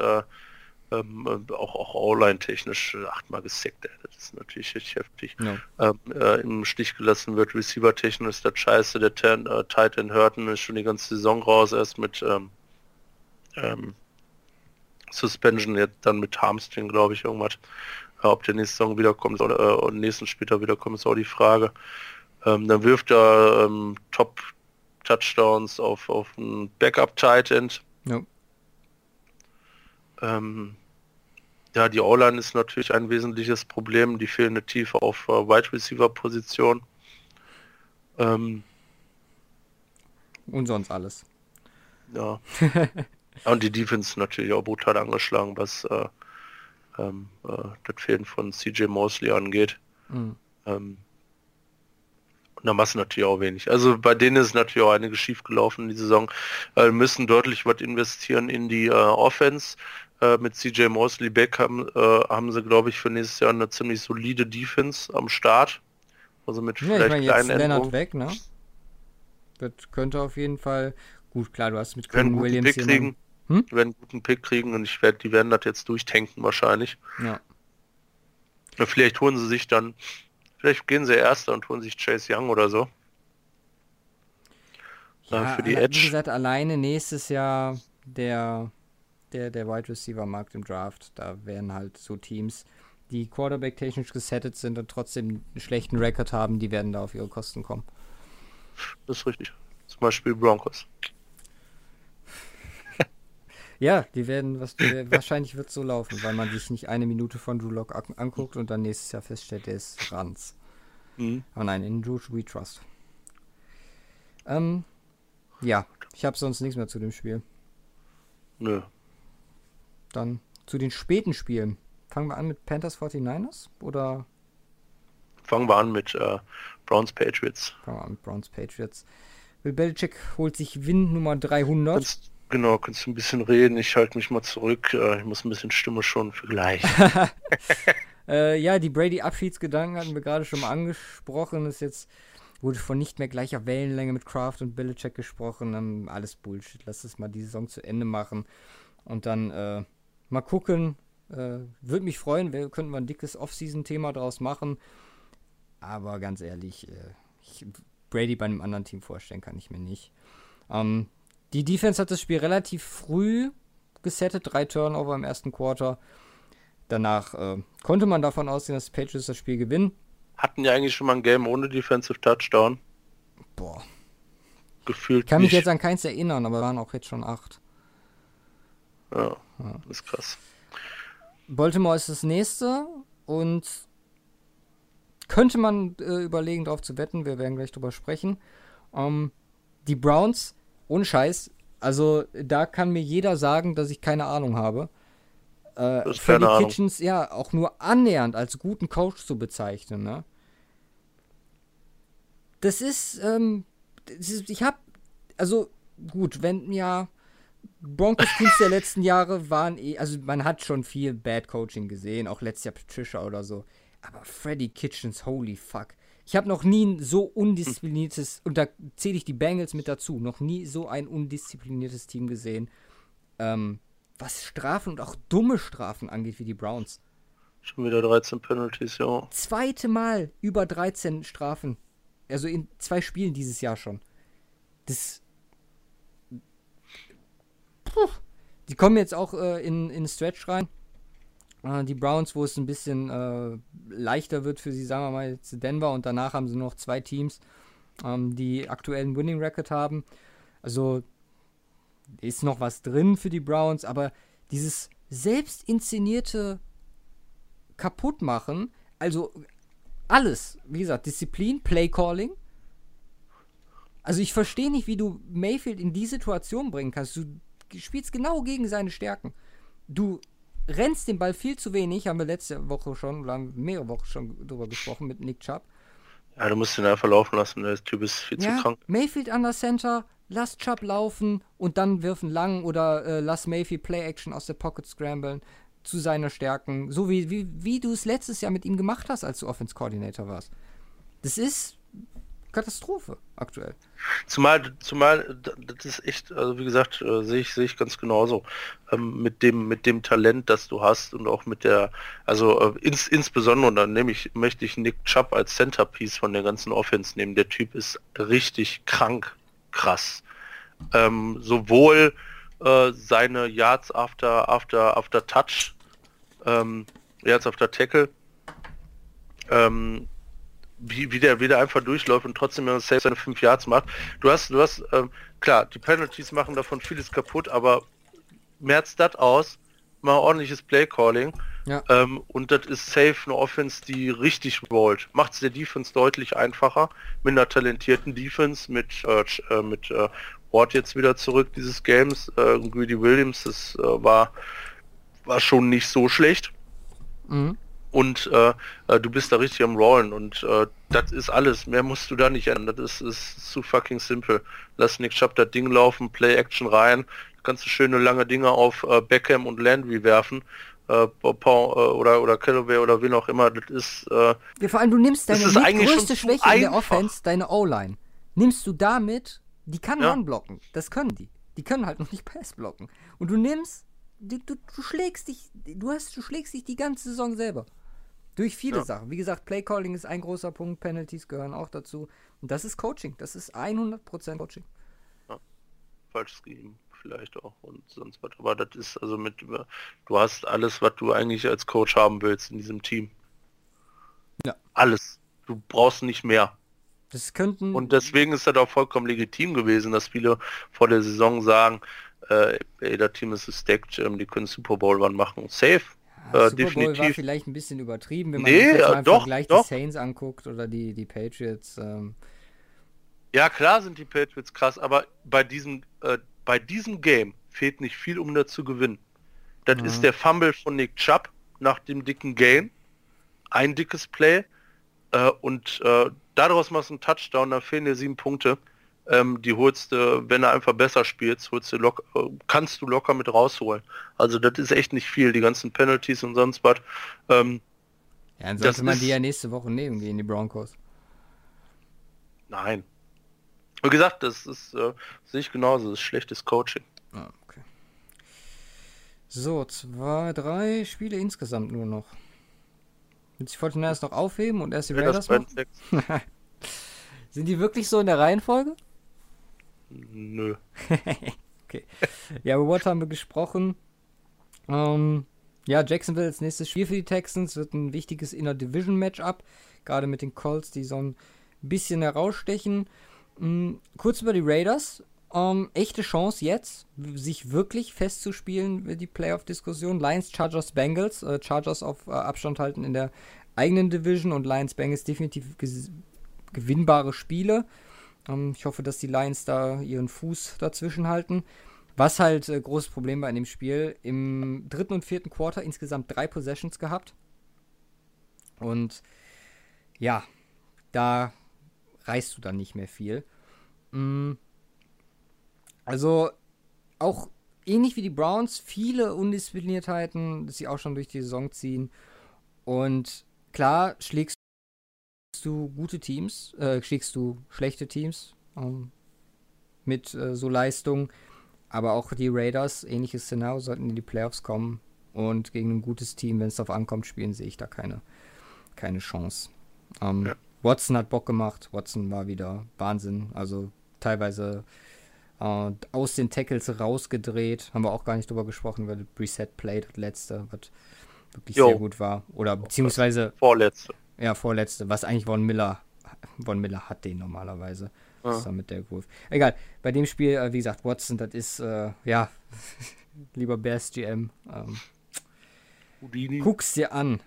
[SPEAKER 1] ähm, auch, auch online-technisch achtmal gesackt, das ist natürlich richtig heftig. Ja. Ähm, äh, Im Stich gelassen wird, Receiver-technisch ist das scheiße, der Ten, äh, Titan Hurton ist schon die ganze Saison raus, erst mit ähm, ähm, Suspension, jetzt dann mit Hamstring, glaube ich, irgendwas. Äh, ob der nächste Saison wiederkommt oder äh, nächsten später wiederkommt, ist auch die Frage. Ähm, dann wirft er ähm, Top Touchdowns auf, auf einen Backup Tight End. Ja. Ähm, ja, die O-Line ist natürlich ein wesentliches Problem, die fehlende Tiefe auf äh, Wide Receiver Position. Ähm,
[SPEAKER 2] Und sonst alles.
[SPEAKER 1] Ja. (laughs) Und die Defense natürlich auch brutal angeschlagen, was äh, ähm, äh, das Fehlen von CJ Mosley angeht. Mhm. Ähm, und da machst du natürlich auch wenig. Also bei denen ist natürlich auch einiges schief gelaufen in die Saison. Äh, müssen deutlich was investieren in die äh, Offense. Äh, mit CJ Mosley Beck haben, äh, haben sie, glaube ich, für nächstes Jahr eine ziemlich solide Defense am Start. Also mit
[SPEAKER 2] ja, vielleicht ich mein, kleinen jetzt Lennart weg, ne? Das könnte auf jeden Fall gut, klar, du hast mit
[SPEAKER 1] Quinn Williams Pick kriegen, hm? werden einen guten Pick kriegen und ich werde, die werden das jetzt durchtanken wahrscheinlich. Ja. Vielleicht holen sie sich dann, vielleicht gehen sie erster und holen sich Chase Young oder so.
[SPEAKER 2] Ja, für die Edge. Wie gesagt, alleine nächstes Jahr der der, der Wide Receiver Markt im Draft. Da wären halt so Teams, die Quarterback technisch gesettet sind und trotzdem einen schlechten Rekord haben, die werden da auf ihre Kosten kommen.
[SPEAKER 1] Das ist richtig. Zum Beispiel Broncos. (laughs)
[SPEAKER 2] ja, die werden, was, wahrscheinlich wird so laufen, weil man sich nicht eine Minute von Drew Lock anguckt und dann nächstes Jahr feststellt, der ist Ranz. Mhm. Aber nein, in Drew we trust. Ähm, ja, ich habe sonst nichts mehr zu dem Spiel. Nö. Dann zu den späten Spielen. Fangen wir an mit Panthers 49ers oder?
[SPEAKER 1] Fangen wir an mit äh, Browns Patriots.
[SPEAKER 2] Fangen wir an mit Browns Patriots. Will Belichick holt sich Win Nummer 300.
[SPEAKER 1] Kannst, genau, kannst du ein bisschen reden. Ich halte mich mal zurück. Äh, ich muss ein bisschen Stimme schon für gleich. (laughs)
[SPEAKER 2] äh, ja, die Brady-Abschiedsgedanken hatten wir gerade schon mal angesprochen. Ist jetzt wurde von nicht mehr gleicher Wellenlänge mit Kraft und Belichick gesprochen. Ähm, alles Bullshit. Lass es mal die Saison zu Ende machen. Und dann äh, Mal gucken. Äh, Würde mich freuen, wir könnten mal ein dickes Off-Season-Thema draus machen. Aber ganz ehrlich, äh, ich, Brady bei einem anderen Team vorstellen kann ich mir nicht. Ähm, die Defense hat das Spiel relativ früh gesettet, drei Turnover im ersten Quarter. Danach äh, konnte man davon ausgehen, dass die Patriots das Spiel gewinnen.
[SPEAKER 1] Hatten ja eigentlich schon mal ein Game ohne Defensive Touchdown. Boah.
[SPEAKER 2] Gefühlt. Ich kann mich jetzt an keins erinnern, aber waren auch jetzt schon acht.
[SPEAKER 1] Ja, ja. ist krass.
[SPEAKER 2] Baltimore ist das nächste und könnte man äh, überlegen, darauf zu wetten. Wir werden gleich drüber sprechen. Ähm, die Browns, ohne Scheiß, also da kann mir jeder sagen, dass ich keine Ahnung habe. Äh, Freddy Kitchens ja auch nur annähernd als guten Coach zu bezeichnen, ne? Das ist, ähm, das ist ich hab, also gut, wenn ja Broncos Teams der letzten Jahre waren eh, also man hat schon viel Bad Coaching gesehen, auch letztes Jahr Patricia oder so. Aber Freddy Kitchens, holy fuck. Ich habe noch nie ein so undiszipliniertes, und da zähle ich die Bengals mit dazu, noch nie so ein undiszipliniertes Team gesehen, ähm, was Strafen und auch dumme Strafen angeht wie die Browns.
[SPEAKER 1] Schon wieder 13 Penalties, ja.
[SPEAKER 2] Zweite Mal über 13 Strafen. Also in zwei Spielen dieses Jahr schon. Das. Die kommen jetzt auch äh, in, in Stretch rein. Äh, die Browns, wo es ein bisschen äh, leichter wird für sie, sagen wir mal jetzt Denver und danach haben sie noch zwei Teams, ähm, die aktuellen Winning Record haben. Also ist noch was drin für die Browns, aber dieses selbst inszenierte Kaputtmachen, also alles, wie gesagt, Disziplin, Play Calling. Also ich verstehe nicht, wie du Mayfield in die Situation bringen kannst. Du spielst genau gegen seine Stärken. Du rennst den Ball viel zu wenig, haben wir letzte Woche schon, oder haben mehrere Wochen schon drüber gesprochen mit Nick Chubb.
[SPEAKER 1] Ja, du musst ihn einfach laufen lassen, der Typ ist viel
[SPEAKER 2] ja,
[SPEAKER 1] zu krank.
[SPEAKER 2] Mayfield an der Center, lass Chubb laufen und dann wirfen lang oder äh, lass Mayfield Play-Action aus der Pocket scramblen zu seiner Stärken, so wie, wie, wie du es letztes Jahr mit ihm gemacht hast, als du Offense Coordinator warst. Das ist Katastrophe aktuell.
[SPEAKER 1] Zumal, zumal, das ist echt, also wie gesagt, äh, sehe ich, sehe ich ganz genauso. Ähm, mit dem, mit dem Talent, das du hast und auch mit der, also äh, ins, insbesondere, und dann nehme ich, möchte ich Nick Chubb als Centerpiece von der ganzen Offense nehmen. Der Typ ist richtig krank, krass. Ähm, sowohl äh, seine Yards after, after, after Touch, ähm, Yards after Tackle, ähm, wie, wie, der, wie der einfach durchläuft und trotzdem safe seine 5 Yards macht. Du hast, du hast, ähm, klar, die Penalties machen davon vieles kaputt, aber merzt das aus, mal ordentliches Play-Calling. Ja. Ähm, und das ist safe eine Offense, die richtig rollt. Macht es der Defense deutlich einfacher. Mit einer talentierten Defense, mit, äh, äh mit äh, Ward jetzt wieder zurück dieses Games. Äh, Greedy Williams, das äh, war, war schon nicht so schlecht. Mhm und äh, äh, du bist da richtig am Rollen und äh, das ist alles. Mehr musst du da nicht ändern. Das ist, ist zu fucking simple. Lass Nick Chubb das Ding laufen, Play Action rein, kannst du schöne lange Dinge auf äh, Beckham und Landry werfen. Äh, äh, oder oder Callaway oder wen auch immer, das ist. Äh,
[SPEAKER 2] ja, vor allem du nimmst deine größte Schwäche in der Offense, deine O-Line. Nimmst du damit, die kann ja. blocken. Das können die. Die können halt noch nicht Pass blocken. Und du nimmst, du, du, du schlägst dich, du hast, du schlägst dich die ganze Saison selber. Durch viele ja. Sachen. Wie gesagt, Playcalling ist ein großer Punkt, Penalties gehören auch dazu. Und das ist Coaching. Das ist 100% Coaching.
[SPEAKER 1] Ja. Falsch Scheme vielleicht auch und sonst was. Aber das ist also mit, du hast alles, was du eigentlich als Coach haben willst in diesem Team. Ja. Alles. Du brauchst nicht mehr.
[SPEAKER 2] Das könnten.
[SPEAKER 1] Und deswegen ist das auch vollkommen legitim gewesen, dass viele vor der Saison sagen, äh, ey, das Team ist stacked, ähm, die können Super Bowl wann machen. Safe.
[SPEAKER 2] Ja, äh, Super definitiv. Bowl war vielleicht ein bisschen übertrieben, wenn man nee, sich jetzt mal doch, Vergleich doch. die Saints anguckt oder die, die Patriots. Ähm.
[SPEAKER 1] Ja, klar sind die Patriots krass, aber bei diesem, äh, bei diesem Game fehlt nicht viel, um da zu gewinnen. Das ja. ist der Fumble von Nick Chubb nach dem dicken Game. Ein dickes Play. Äh, und äh, daraus machst du einen Touchdown, da fehlen dir sieben Punkte ähm, die holst du, wenn du einfach besser spielst, holst du lock, äh, kannst du locker mit rausholen. Also das ist echt nicht viel, die ganzen Penalties und sonst was. Ähm,
[SPEAKER 2] ja, dann sollte man die ja nächste Woche nehmen gegen die Broncos.
[SPEAKER 1] Nein. Wie gesagt, das ist, äh, sehe ich genauso, das ist schlechtes Coaching. Ah, okay.
[SPEAKER 2] So, zwei, drei Spiele insgesamt nur noch. Will sich Fortnite noch aufheben und erst die Raiders machen? (laughs) Sind die wirklich so in der Reihenfolge?
[SPEAKER 1] Nö. (laughs)
[SPEAKER 2] okay. Ja, über Watt haben wir gesprochen. Ähm, ja, Jacksonville als nächstes Spiel für die Texans wird ein wichtiges Inner Division Matchup. Gerade mit den Colts, die so ein bisschen herausstechen. Ähm, kurz über die Raiders. Ähm, echte Chance jetzt, sich wirklich festzuspielen, die Playoff-Diskussion. Lions, Chargers, Bengals. Äh, Chargers auf äh, Abstand halten in der eigenen Division und Lions, Bengals definitiv gewinnbare Spiele. Ähm, ich hoffe, dass die Lions da ihren Fuß dazwischen halten. Was halt äh, großes Problem war in dem Spiel, im dritten und vierten Quarter insgesamt drei Possessions gehabt. Und ja, da reißt du dann nicht mehr viel. Mm. Also auch ähnlich wie die Browns, viele Undiszipliniertheiten, dass sie auch schon durch die Saison ziehen. Und klar schlägst du gute Teams, äh, schickst du schlechte Teams ähm, mit äh, so Leistung. Aber auch die Raiders, ähnliches Szenario, sollten in die Playoffs kommen. Und gegen ein gutes Team, wenn es darauf ankommt, spielen, sehe ich da keine, keine Chance. Ähm, ja. Watson hat Bock gemacht. Watson war wieder Wahnsinn. Also teilweise äh, aus den Tackles rausgedreht. Haben wir auch gar nicht drüber gesprochen, weil Preset Play, das letzte, was wirklich
[SPEAKER 1] Jo.
[SPEAKER 2] sehr gut war. Oder beziehungsweise,
[SPEAKER 1] Vorletzte.
[SPEAKER 2] Ja, vorletzte, was eigentlich Von Miller, Von Miller hat den normalerweise.
[SPEAKER 1] Ja.
[SPEAKER 2] Zusammen mit der Wolf. Egal, bei dem Spiel, äh, wie gesagt, Watson, das ist, äh, ja, (laughs) lieber Bears GM, ähm,
[SPEAKER 1] Houdini.
[SPEAKER 2] guck's dir an.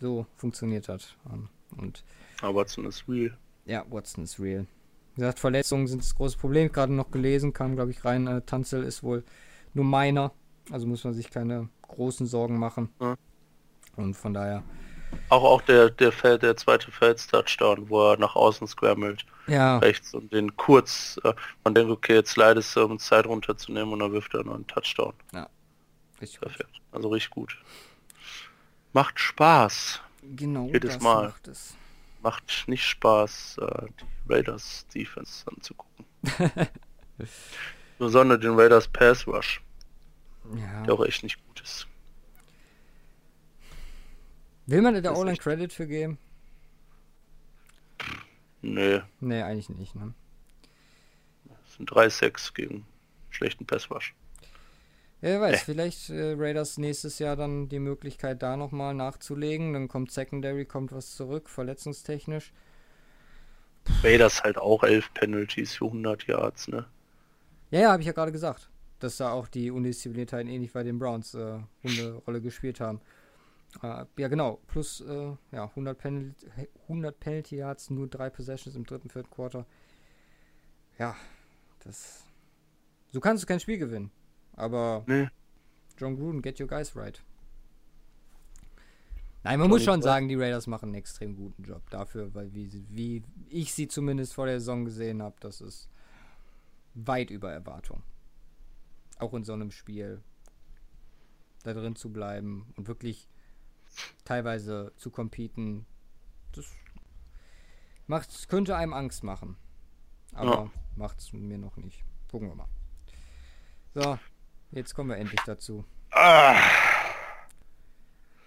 [SPEAKER 2] So funktioniert das. Ähm, und
[SPEAKER 1] Aber Watson ist real.
[SPEAKER 2] ja, Watson ist real. Wie gesagt, Verletzungen sind das große Problem. Gerade noch gelesen, kam, glaube ich, rein. Äh, Tanzel ist wohl nur meiner. Also muss man sich keine großen Sorgen machen.
[SPEAKER 1] Ja.
[SPEAKER 2] Und von daher,
[SPEAKER 1] Auch auch der der Feld, der zweite Felds-Touchdown, wo er nach außen scrambled
[SPEAKER 2] ja,
[SPEAKER 1] rechts und den kurz, äh, man denkt, okay, jetzt leidest du, um Zeit runterzunehmen und dann wirft er noch einen Touchdown.
[SPEAKER 2] richtig gut.
[SPEAKER 1] Perfekt. Also richtig gut. Macht Spaß.
[SPEAKER 2] Genau,
[SPEAKER 1] Jedes Mal.
[SPEAKER 2] macht es.
[SPEAKER 1] Macht nicht Spaß, äh, die Raiders Defense anzugucken. (laughs) Besonders den Raiders Pass Rush,
[SPEAKER 2] Ja.
[SPEAKER 1] der auch echt nicht gut ist.
[SPEAKER 2] Will man da
[SPEAKER 1] echt-
[SPEAKER 2] Credit für geben?
[SPEAKER 1] Nee,
[SPEAKER 2] Nee, eigentlich nicht, ne?
[SPEAKER 1] es sind 3-6 gegen schlechten Pass Rush.
[SPEAKER 2] Ja, wer weiß,
[SPEAKER 1] Äh.
[SPEAKER 2] vielleicht äh, Raiders nächstes Jahr dann die Möglichkeit da nochmal nachzulegen. Dann kommt Secondary, kommt was zurück, verletzungstechnisch.
[SPEAKER 1] Raiders halt auch 11 Penalties für 100 Yards, ne?
[SPEAKER 2] Ja, ja, habe ich ja gerade gesagt, dass da auch die Undiszipliniertheiten ähnlich bei den Browns äh, eine Rolle gespielt haben. Äh, ja, genau, plus äh, ja, 100, Penal 100 Penalty Yards, nur drei Possessions im dritten, vierten Quarter. Ja, das. So kannst du kein Spiel gewinnen. Aber
[SPEAKER 1] Nee.
[SPEAKER 2] John Gruden, get your guys right. Nein, man muss schon sagen, die Raiders machen einen extrem guten Job dafür, weil wie, wie ich sie zumindest vor der Saison gesehen habe, das ist weit über Erwartung. Auch in so einem Spiel da drin zu bleiben und wirklich teilweise zu competen, das macht, könnte einem Angst machen. Aber
[SPEAKER 1] Ja.
[SPEAKER 2] macht's mir noch nicht. Gucken wir mal. So, jetzt kommen wir endlich dazu.
[SPEAKER 1] Ah,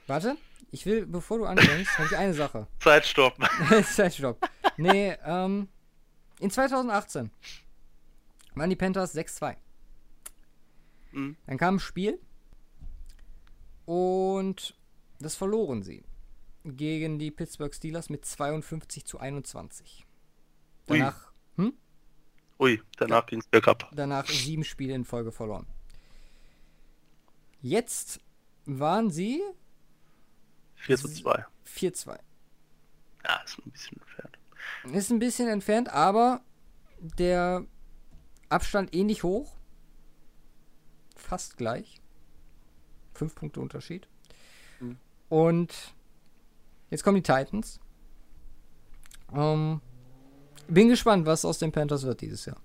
[SPEAKER 2] Warte, ich will, bevor du anfängst, habe ich eine Sache. (laughs)
[SPEAKER 1] Zeitstopp. (laughs)
[SPEAKER 2] Zeitstopp. Nee, ähm, in 2018 waren die Panthers 6-2.
[SPEAKER 1] Mhm.
[SPEAKER 2] Dann kam ein Spiel und das verloren sie gegen die Pittsburgh Steelers mit 52 zu 21.
[SPEAKER 1] Ui.
[SPEAKER 2] Danach, hm?
[SPEAKER 1] Ui, danach ging's bergab.
[SPEAKER 2] danach sieben Spiele in Folge verloren. Jetzt waren sie
[SPEAKER 1] 4 zu 2.
[SPEAKER 2] 4-2.
[SPEAKER 1] Ja, ist ein bisschen entfernt.
[SPEAKER 2] Ist ein bisschen entfernt, aber der Abstand ähnlich hoch. Fast gleich. Fünf Punkte Unterschied. Und jetzt kommen die Titans. Ähm, bin gespannt, was aus den Panthers wird dieses Jahr.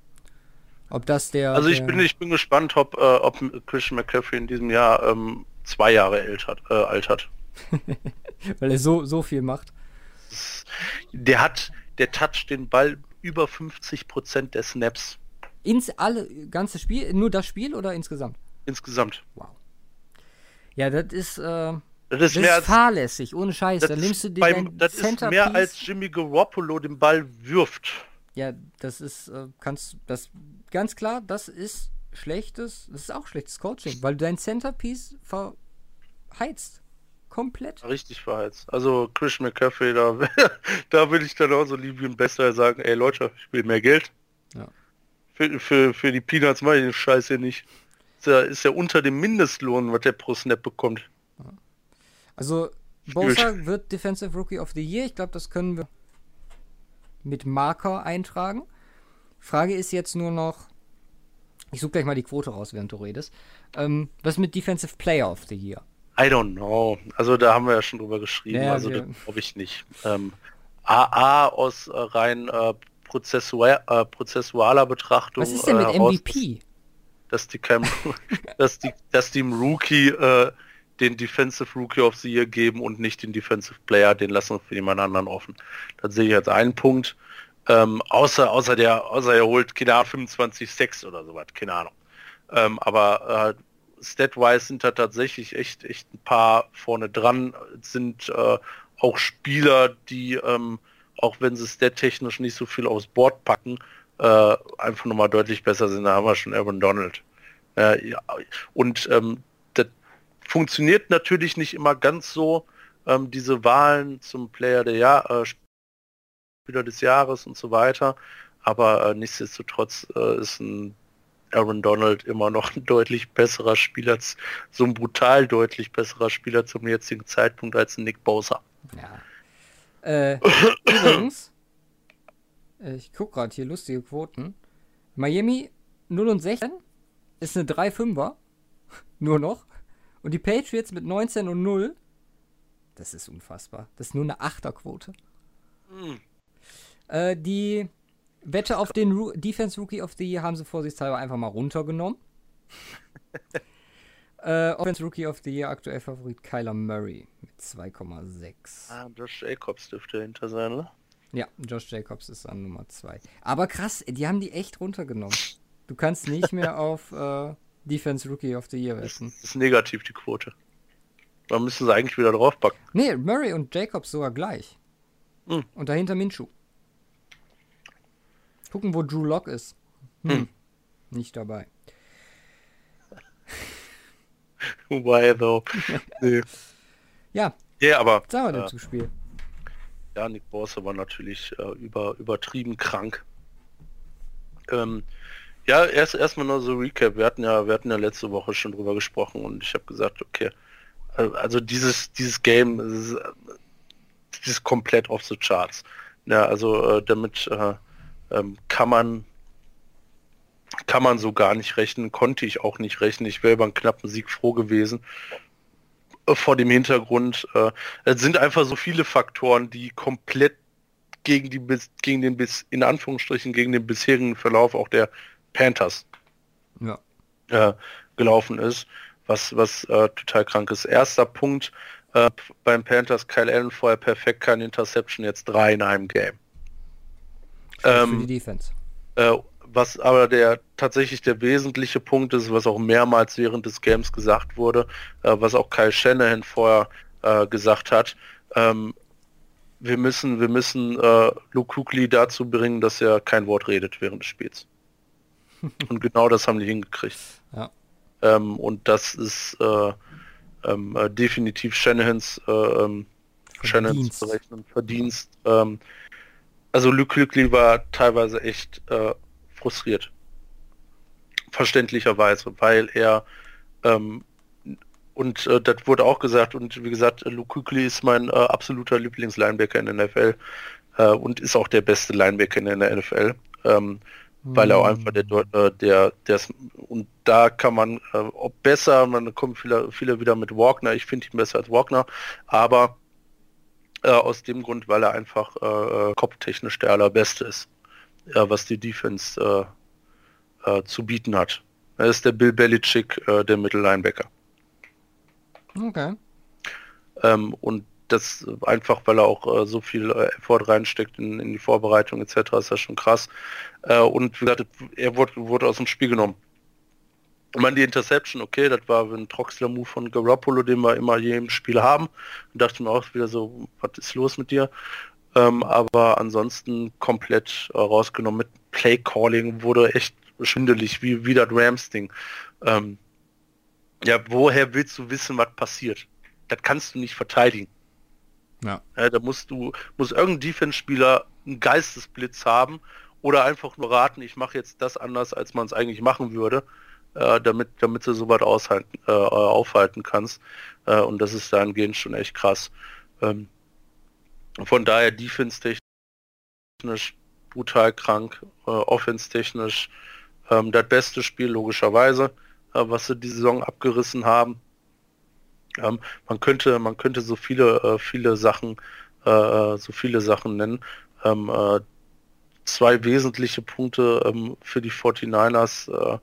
[SPEAKER 2] Ob das der.
[SPEAKER 1] Also ich
[SPEAKER 2] der,
[SPEAKER 1] bin, ich bin gespannt, ob, äh, ob Christian McCaffrey in diesem Jahr ähm, zwei Jahre alt hat. Äh, alt hat. (laughs)
[SPEAKER 2] Weil er so, so viel macht.
[SPEAKER 1] Der hat, der toucht den Ball über 50% der Snaps
[SPEAKER 2] Ins alle, ganze Spiel, nur das Spiel oder insgesamt?
[SPEAKER 1] insgesamt.
[SPEAKER 2] Wow. Ja, das ist, äh,
[SPEAKER 1] Das
[SPEAKER 2] das
[SPEAKER 1] ist
[SPEAKER 2] ist
[SPEAKER 1] mehr als,
[SPEAKER 2] fahrlässig, ohne Scheiß.
[SPEAKER 1] das
[SPEAKER 2] Da nimmst du
[SPEAKER 1] ist
[SPEAKER 2] dir
[SPEAKER 1] beim, das ist mehr als Jimmy Garoppolo den Ball wirft.
[SPEAKER 2] Ja, das ist, äh, kannst das ganz klar, das ist schlechtes, das ist auch schlechtes Coaching, weil du dein Centerpiece verheizt. Komplett.
[SPEAKER 1] Richtig verheizt. Also Christian McCaffrey, da, (laughs) da will ich dann auch so lieb wie ein Bester sagen, ey Leute, ich will mehr Geld.
[SPEAKER 2] Ja.
[SPEAKER 1] Für, für, für die Peanuts mache ich den Scheiß hier nicht. Ist ja, ist ja unter dem Mindestlohn, was der pro Snap bekommt.
[SPEAKER 2] Also, Bosa wird Defensive Rookie of the Year. Ich glaube, das können wir mit Marker eintragen. Frage ist jetzt nur noch, ich suche gleich mal die Quote raus, während du redest. Ähm, was mit Defensive Player of the Year?
[SPEAKER 1] I don't know. Also da haben wir ja schon drüber geschrieben.
[SPEAKER 2] Ja,
[SPEAKER 1] also glaube ich nicht. Ähm, AA aus äh, rein äh, prozessua äh, prozessualer Betrachtung.
[SPEAKER 2] Was ist denn
[SPEAKER 1] äh,
[SPEAKER 2] mit
[SPEAKER 1] heraus,
[SPEAKER 2] MVP?
[SPEAKER 1] Dass die, kein, (laughs) dass die, dass die Rookie äh, den Defensive Rookie of the Year geben und nicht den Defensive Player, den lassen wir für jemand anderen offen. Das sehe ich als einen Punkt. Ähm, außer, außer der, außer er holt, keine Ahnung, 25 Sex oder sowas, keine Ahnung. Ähm, aber äh, Stat-wise sind da tatsächlich echt, echt ein paar vorne dran. Sind äh, auch Spieler, die, ähm, auch wenn sie stat-technisch nicht so viel aufs Board packen, äh, einfach nochmal deutlich besser sind. Da haben wir schon Aaron Donald. Äh, ja, und ähm, funktioniert natürlich nicht immer ganz so, ähm, diese Wahlen zum Player der Jahr, äh, Spieler des Jahres und so weiter. Aber äh, nichtsdestotrotz äh, ist ein Aaron Donald immer noch ein deutlich besserer Spieler, so ein brutal deutlich besserer Spieler zum jetzigen Zeitpunkt als ein Nick Bowser. Ja.
[SPEAKER 2] Äh, (coughs) übrigens, ich gucke gerade hier lustige Quoten. Miami 0 und 16 ist eine 3-5er. (laughs) Nur noch. Und die Patriots mit 19 und 0. Das ist unfassbar. Das ist nur eine 8er-Quote. Mhm. Äh, die Wette auf den Ru Defense Rookie of the Year haben sie vorsichtshalber einfach mal runtergenommen. (laughs) äh, Offense Rookie of the Year aktuell Favorit Kyler Murray mit 2,6.
[SPEAKER 1] Ah, Josh Jacobs dürfte hinter sein, oder?
[SPEAKER 2] Ja, Josh Jacobs ist an Nummer 2. Aber krass, die haben die echt runtergenommen. Du kannst nicht mehr (laughs) auf äh, Defense Rookie of the Year wetten.
[SPEAKER 1] Das ist negativ, die Quote. Da müssen sie eigentlich wieder draufpacken.
[SPEAKER 2] Nee, Murray und Jacobs sogar gleich. Hm. Und dahinter Minshu. Gucken, wo Drew Lock ist. Hm. hm. Nicht dabei. (laughs)
[SPEAKER 1] Why though? (laughs)
[SPEAKER 2] nee. Ja.
[SPEAKER 1] Ja, aber.
[SPEAKER 2] Sagen wir äh, zum Spiel?
[SPEAKER 1] Ja, Nick Bosse war natürlich äh, über, übertrieben krank. Ähm, ja, erst erstmal nur so Recap. Wir hatten ja, wir hatten ja letzte Woche schon drüber gesprochen und ich habe gesagt, okay, also dieses dieses Game ist, ist komplett off the charts. Ja, also äh, damit äh, ähm, kann man kann man so gar nicht rechnen, konnte ich auch nicht rechnen. Ich wäre über einen knappen Sieg froh gewesen. Äh, vor dem Hintergrund, äh, es sind einfach so viele Faktoren, die komplett gegen die gegen den bis in Anführungsstrichen gegen den bisherigen Verlauf auch der Panthers ja. äh, gelaufen ist, was was äh, total krank ist. Erster Punkt äh, beim Panthers Kyle Allen vorher perfekt, keine Interception, jetzt drei in einem Game.
[SPEAKER 2] Ähm, für die Defense.
[SPEAKER 1] Äh, was aber der tatsächlich der wesentliche Punkt ist, was auch mehrmals während des Games gesagt wurde, äh, was auch Kyle Shanahan vorher äh, gesagt hat, ähm, wir müssen, wir müssen äh, Luke Kuechly dazu bringen, dass er kein Wort redet während des Spiels. (laughs) und genau das haben die hingekriegt. Ja. Ähm, und das ist äh, ähm, äh, definitiv Shanahans, äh, ähm, Shanahans Verdienst. Ähm, also Luke Kuechly war teilweise echt äh, frustriert. Verständlicherweise, weil er und äh, das wurde auch gesagt und wie gesagt, Luke Kuechly ist mein äh, absoluter Lieblingslinebacker in der NFL äh, und ist auch der beste Linebacker in der NFL, ähm. Weil er auch einfach der, äh, der, der und da kann man äh, ob besser, man kommt viele, viele wieder mit Wagner, ich finde ihn besser als Wagner, aber äh, aus dem Grund, weil er einfach äh, kopftechnisch der allerbeste ist, ja, was die Defense äh, zu bieten hat. Er ist der Bill Belichick der Mittellinebacker.
[SPEAKER 2] Okay.
[SPEAKER 1] Ähm, und das einfach, weil er auch äh, so viel äh, Effort reinsteckt in, in, die Vorbereitung etc., ist das schon krass. Äh, und wie gesagt, er wurde, wurde aus dem Spiel genommen. Ich meine, die Interception, okay, das war ein Troxler-Move von Garoppolo, den wir immer je im Spiel haben. Und dachte mir auch wieder so, was ist los mit dir? Ähm, aber ansonsten komplett äh, rausgenommen mit Play-Calling, wurde echt schwindelig, wie, wie das Rams-Ding. Ähm, ja, woher willst du wissen, was passiert? Das kannst du nicht verteidigen. Ja. ja da musst du, muss irgendein Defense-Spieler einen Geistesblitz haben oder einfach nur raten, ich mache jetzt das anders, als man es eigentlich machen würde, äh, damit, damit du so weit aushalten, äh, aufhalten kannst. Äh, und das ist dahingehend schon echt krass. Ähm, von daher defense-technisch brutal krank, äh, offense-technisch ähm, das beste Spiel logischerweise. Äh, was sie die Saison abgerissen haben. Ähm, man könnte, man könnte so viele, äh, viele Sachen, äh, so viele Sachen nennen. Ähm, zwei wesentliche Punkte ähm, für die 49ers.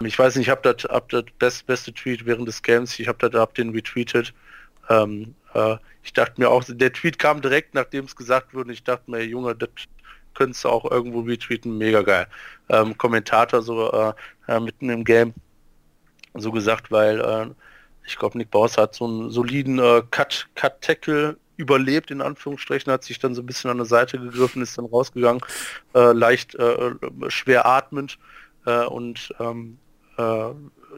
[SPEAKER 1] ich weiß nicht, ich habe das, hab das best, beste Tweet während des Games, ich habe hab den retweetet. Ähm, äh, ich dachte mir auch, der Tweet kam direkt, nachdem es gesagt wurde. Ich dachte mir, Junge, das könntest du auch irgendwo retweeten, mega geil. Ähm, Kommentator so äh, mitten im Game so gesagt, weil äh, ich glaube, Nick Baus hat so einen soliden äh, Cut, Cut Tackle überlebt, in Anführungsstrichen, hat sich dann so ein bisschen an der Seite gegriffen, ist dann rausgegangen, äh, leicht äh, schwer atmend äh, und ähm, äh,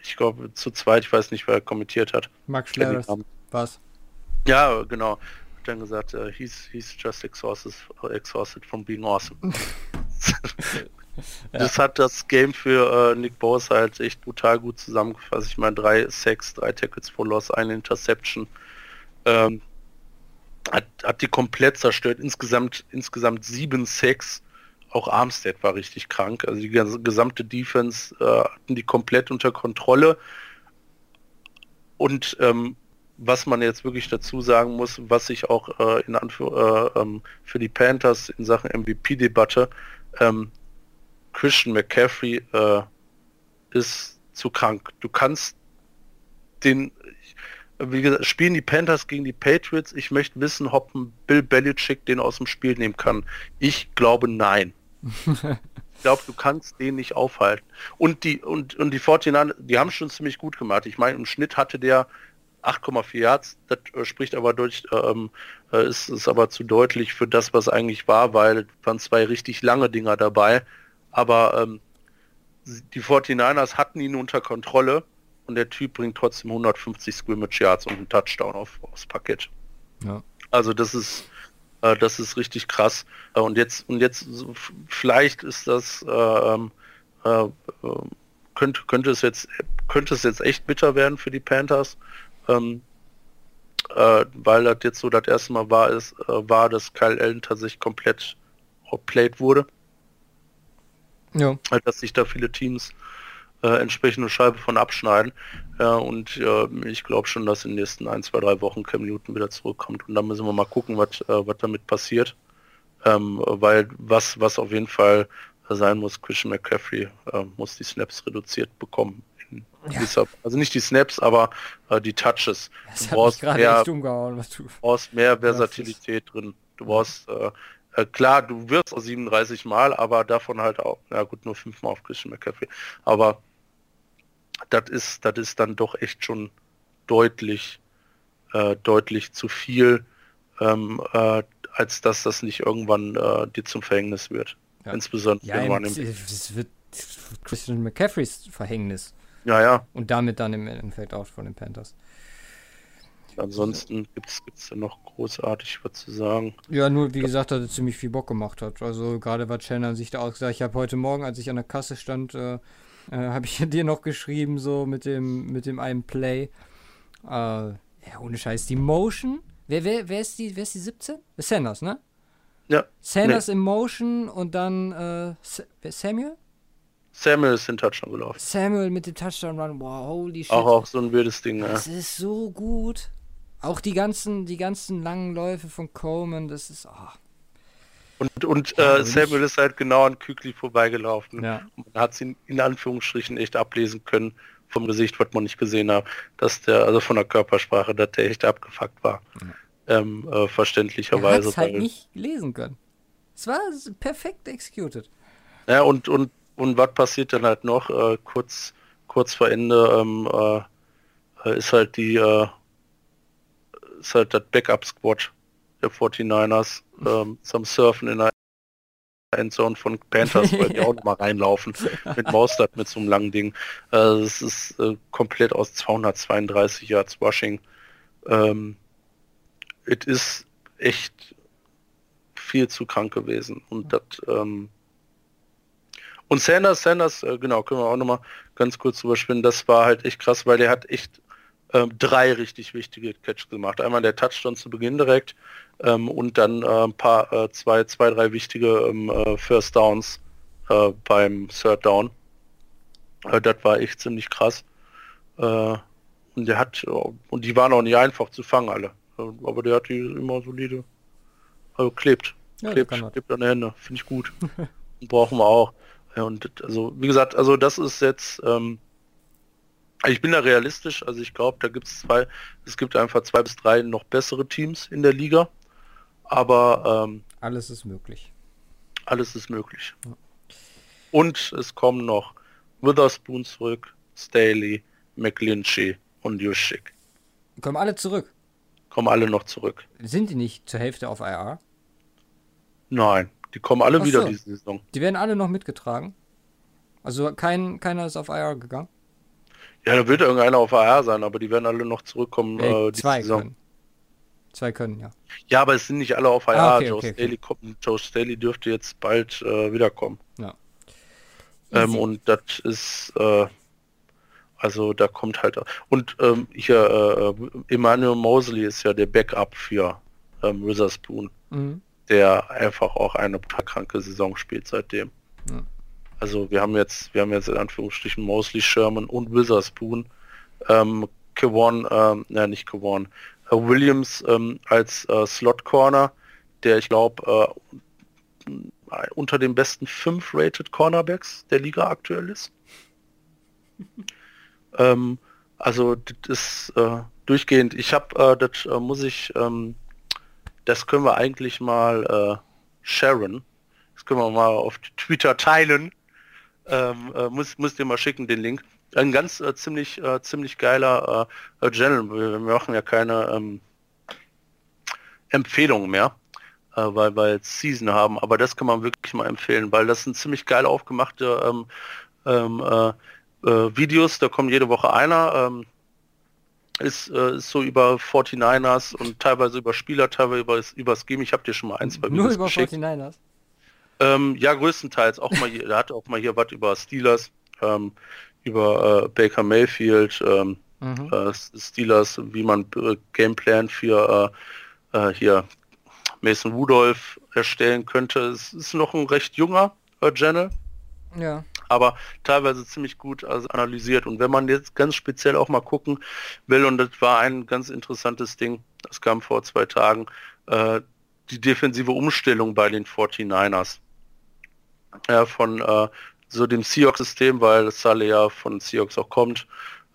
[SPEAKER 1] ich glaube zu zweit, ich weiß nicht, wer kommentiert hat.
[SPEAKER 2] Max Schlerers, was?
[SPEAKER 1] Ja, genau. Hat dann gesagt, he's, he's just exhausted, exhausted from being awesome. (laughs) (laughs) das ja. hat das Game für äh, Nick Bosa halt echt brutal gut zusammengefasst. Ich meine, drei Sacks, drei Tackles for Loss, eine Interception. Ähm, hat, hat die komplett zerstört. Insgesamt, insgesamt sieben Sacks. Auch Armstead war richtig krank. Also die gesamte Defense äh, hatten die komplett unter Kontrolle. Und ähm, was man jetzt wirklich dazu sagen muss, was ich auch äh, in Anführ äh, ähm, für die Panthers in Sachen MVP-Debatte, ähm, Christian McCaffrey äh, ist zu krank. Du kannst den, wie gesagt, spielen die Panthers gegen die Patriots. Ich möchte wissen, ob Bill Belichick den aus dem Spiel nehmen kann. Ich glaube nein. ich glaube, du kannst den nicht aufhalten. Und die und, und die 49 die haben schon ziemlich gut gemacht. Ich meine, im Schnitt hatte der 8,4 Yards. Das äh, spricht aber durch, ähm, äh, ist, ist aber zu deutlich für das, was eigentlich war, weil waren zwei richtig lange Dinger dabei. Aber ähm, die 49ers hatten ihn unter Kontrolle und der Typ bringt trotzdem 150 Scrimmage Yards und einen Touchdown auf, aufs Parkett. Ja. Also das ist äh, das ist richtig krass. Äh, und jetzt und jetzt vielleicht ist das äh, ähm, äh, äh, könnte könnte es jetzt könnte es jetzt echt bitter werden für die Panthers, ähm, äh, weil das jetzt so das erste Mal war ist war, dass Kyle Allen tatsächlich komplett outplayed wurde. Ja. Dass sich da viele Teams äh, entsprechende Scheibe von abschneiden. Ja, und äh, ich glaube schon, dass in den nächsten ein, zwei, drei Wochen Cam Newton wieder zurückkommt. Und dann müssen wir mal gucken, was äh, was damit passiert. Ähm, weil was, was auf jeden Fall sein muss, Christian McCaffrey äh, muss die Snaps reduziert bekommen. Ja. Dieser, also nicht die Snaps, aber äh, die Touches.
[SPEAKER 2] Das du brauchst mehr, umgehauen,
[SPEAKER 1] du brauchst mehr Versatilität drin. Du brauchst äh, äh, klar, du wirst auch 37 Mal, aber davon halt auch, na gut, nur fünfmal auf Christian McCaffrey. Aber das ist, das ist dann doch echt schon deutlich, äh, deutlich zu viel, ähm, äh, als dass das nicht irgendwann äh, dir zum Verhängnis wird. Ja. Insbesondere
[SPEAKER 2] ja, wenn man im es wird Christian McCaffreys Verhängnis.
[SPEAKER 1] Ja, ja.
[SPEAKER 2] Und damit dann im Endeffekt auch von den Panthers.
[SPEAKER 1] Ansonsten gibt es da noch großartig was zu sagen.
[SPEAKER 2] Ja, nur wie gesagt, dass es ziemlich viel Bock gemacht hat. Also gerade was Shannon sich da ausgesagt. Ich habe heute Morgen, als ich an der Kasse stand, äh, äh, habe ich (laughs) dir noch geschrieben, so mit dem, mit dem einen Play. Äh, ja, ohne Scheiß, die Motion. Wer, wer, wer, ist, die, wer ist die 17? Sanders, ne?
[SPEAKER 1] Ja.
[SPEAKER 2] Sanders nee. in Motion und dann äh, Samuel?
[SPEAKER 1] Samuel ist den Touchdown gelaufen.
[SPEAKER 2] Samuel mit dem Touchdown Run, wow, holy shit.
[SPEAKER 1] Auch, auch so ein wildes Ding,
[SPEAKER 2] ja. Das ist so gut. Auch die ganzen, die ganzen langen Läufe von Coleman, das ist. Oh.
[SPEAKER 1] Und, und äh, Samuel ist halt genau an Kükli vorbeigelaufen. Ja. Und man hat es in, in Anführungsstrichen echt ablesen können vom Gesicht, was man nicht gesehen hat, dass der, also von der Körpersprache, dass der echt abgefuckt war. Ja. Ähm, äh, verständlicherweise.
[SPEAKER 2] Er halt nicht lesen können. Es war perfekt executed.
[SPEAKER 1] Ja, und, und, und was passiert dann halt noch? Äh, kurz, kurz vor Ende ähm, äh, ist halt die äh, ist halt das Backup-Squad der 49ers ähm, zum Surfen in der Endzone von Panthers, weil die (laughs) auch nochmal reinlaufen mit Maustad mit so einem langen Ding. Äh, es ist äh, komplett aus 232 Yards Rushing. Ähm, es ist echt viel zu krank gewesen und das ähm, und Sanders, Sanders, äh, genau, können wir auch nochmal ganz kurz drüber spielen. Das war halt echt krass, weil der hat echt ähm, drei richtig wichtige Catches gemacht. Einmal der Touchdown zu Beginn direkt ähm, und dann äh, ein paar, äh, zwei, zwei, drei wichtige ähm, äh, First Downs äh, beim Third Down. Äh, das war echt ziemlich krass. Äh, und der hat, und die waren auch nicht einfach zu fangen alle. aber der hat die immer solide, also klebt. Ja, klebt, klebt an der Hände. Finde ich gut. (laughs) Brauchen wir auch. Ja, und also, wie gesagt, also das ist jetzt, ähm, ich bin da realistisch, also ich glaube, da gibt es zwei, es gibt einfach zwei bis drei noch bessere Teams in der Liga, aber ähm,
[SPEAKER 2] alles ist möglich.
[SPEAKER 1] Alles ist möglich. Ja. Und es kommen noch Witherspoon zurück, Staley, McLinchy und Juschik.
[SPEAKER 2] Kommen alle zurück?
[SPEAKER 1] Kommen alle noch zurück.
[SPEAKER 2] Sind die nicht zur Hälfte auf IR?
[SPEAKER 1] Nein, die kommen alle Ach wieder so. diese Saison.
[SPEAKER 2] Die werden alle noch mitgetragen? Also kein, keiner ist auf IR gegangen?
[SPEAKER 1] Ja, da wird irgendeiner auf AR sein, aber die werden alle noch zurückkommen.
[SPEAKER 2] Äh, zwei Saison. können. Zwei können, ja.
[SPEAKER 1] Ja, aber es sind nicht alle auf AR. Ah, okay, Joe, okay, Staley okay. Joe Staley dürfte jetzt bald äh, wiederkommen.
[SPEAKER 2] Ja.
[SPEAKER 1] Ähm, und das ist, äh, also da kommt halt, und ähm, hier, äh, Emmanuel Mosley ist ja der Backup für ähm, Witherspoon, mhm. der einfach auch eine kranke Saison spielt seitdem. Ja. Also wir haben jetzt, wir haben jetzt in Anführungsstrichen Mosley, Sherman und Witherspoon, ähm, Kewon, ähm, ja nicht Kewon, äh, Williams ähm, als äh, Slot Corner, der ich glaube äh, unter den besten fünf Rated Cornerbacks der Liga aktuell ist. (laughs) ähm, also das ist äh, durchgehend. Ich habe, äh, das äh, muss ich, ähm, das können wir eigentlich mal äh, sharen. Das können wir mal auf Twitter teilen. Ähm, äh, muss, muss dir mal schicken, den Link. Ein ganz äh, ziemlich, äh, ziemlich geiler äh, Channel. Wir, wir, machen ja keine ähm, Empfehlungen mehr, äh, weil wir jetzt Season haben, aber das kann man wirklich mal empfehlen, weil das sind ziemlich geil aufgemachte ähm, ähm, äh, Videos, da kommt jede Woche einer. Ähm, ist, äh, ist so über 49ers und teilweise über Spieler, teilweise über, über das Game. Ich habe dir schon mal ein, zwei
[SPEAKER 2] Videos Nur über geschickt. 49ers?
[SPEAKER 1] Ähm, ja, größtenteils. Auch mal hier, (laughs) er hat auch mal hier was über Steelers, ähm, über äh, Baker Mayfield, ähm, mhm. äh, Steelers, wie man äh, Gameplan für äh, äh, hier Mason Rudolph erstellen könnte. Es ist noch ein recht junger äh, Channel.
[SPEAKER 2] Ja.
[SPEAKER 1] Aber teilweise ziemlich gut also analysiert. Und wenn man jetzt ganz speziell auch mal gucken will, und das war ein ganz interessantes Ding, das kam vor zwei Tagen, äh, die defensive Umstellung bei den 49ers äh, von äh, so dem Seahawks-System, weil Sully ja von Seahawks auch kommt,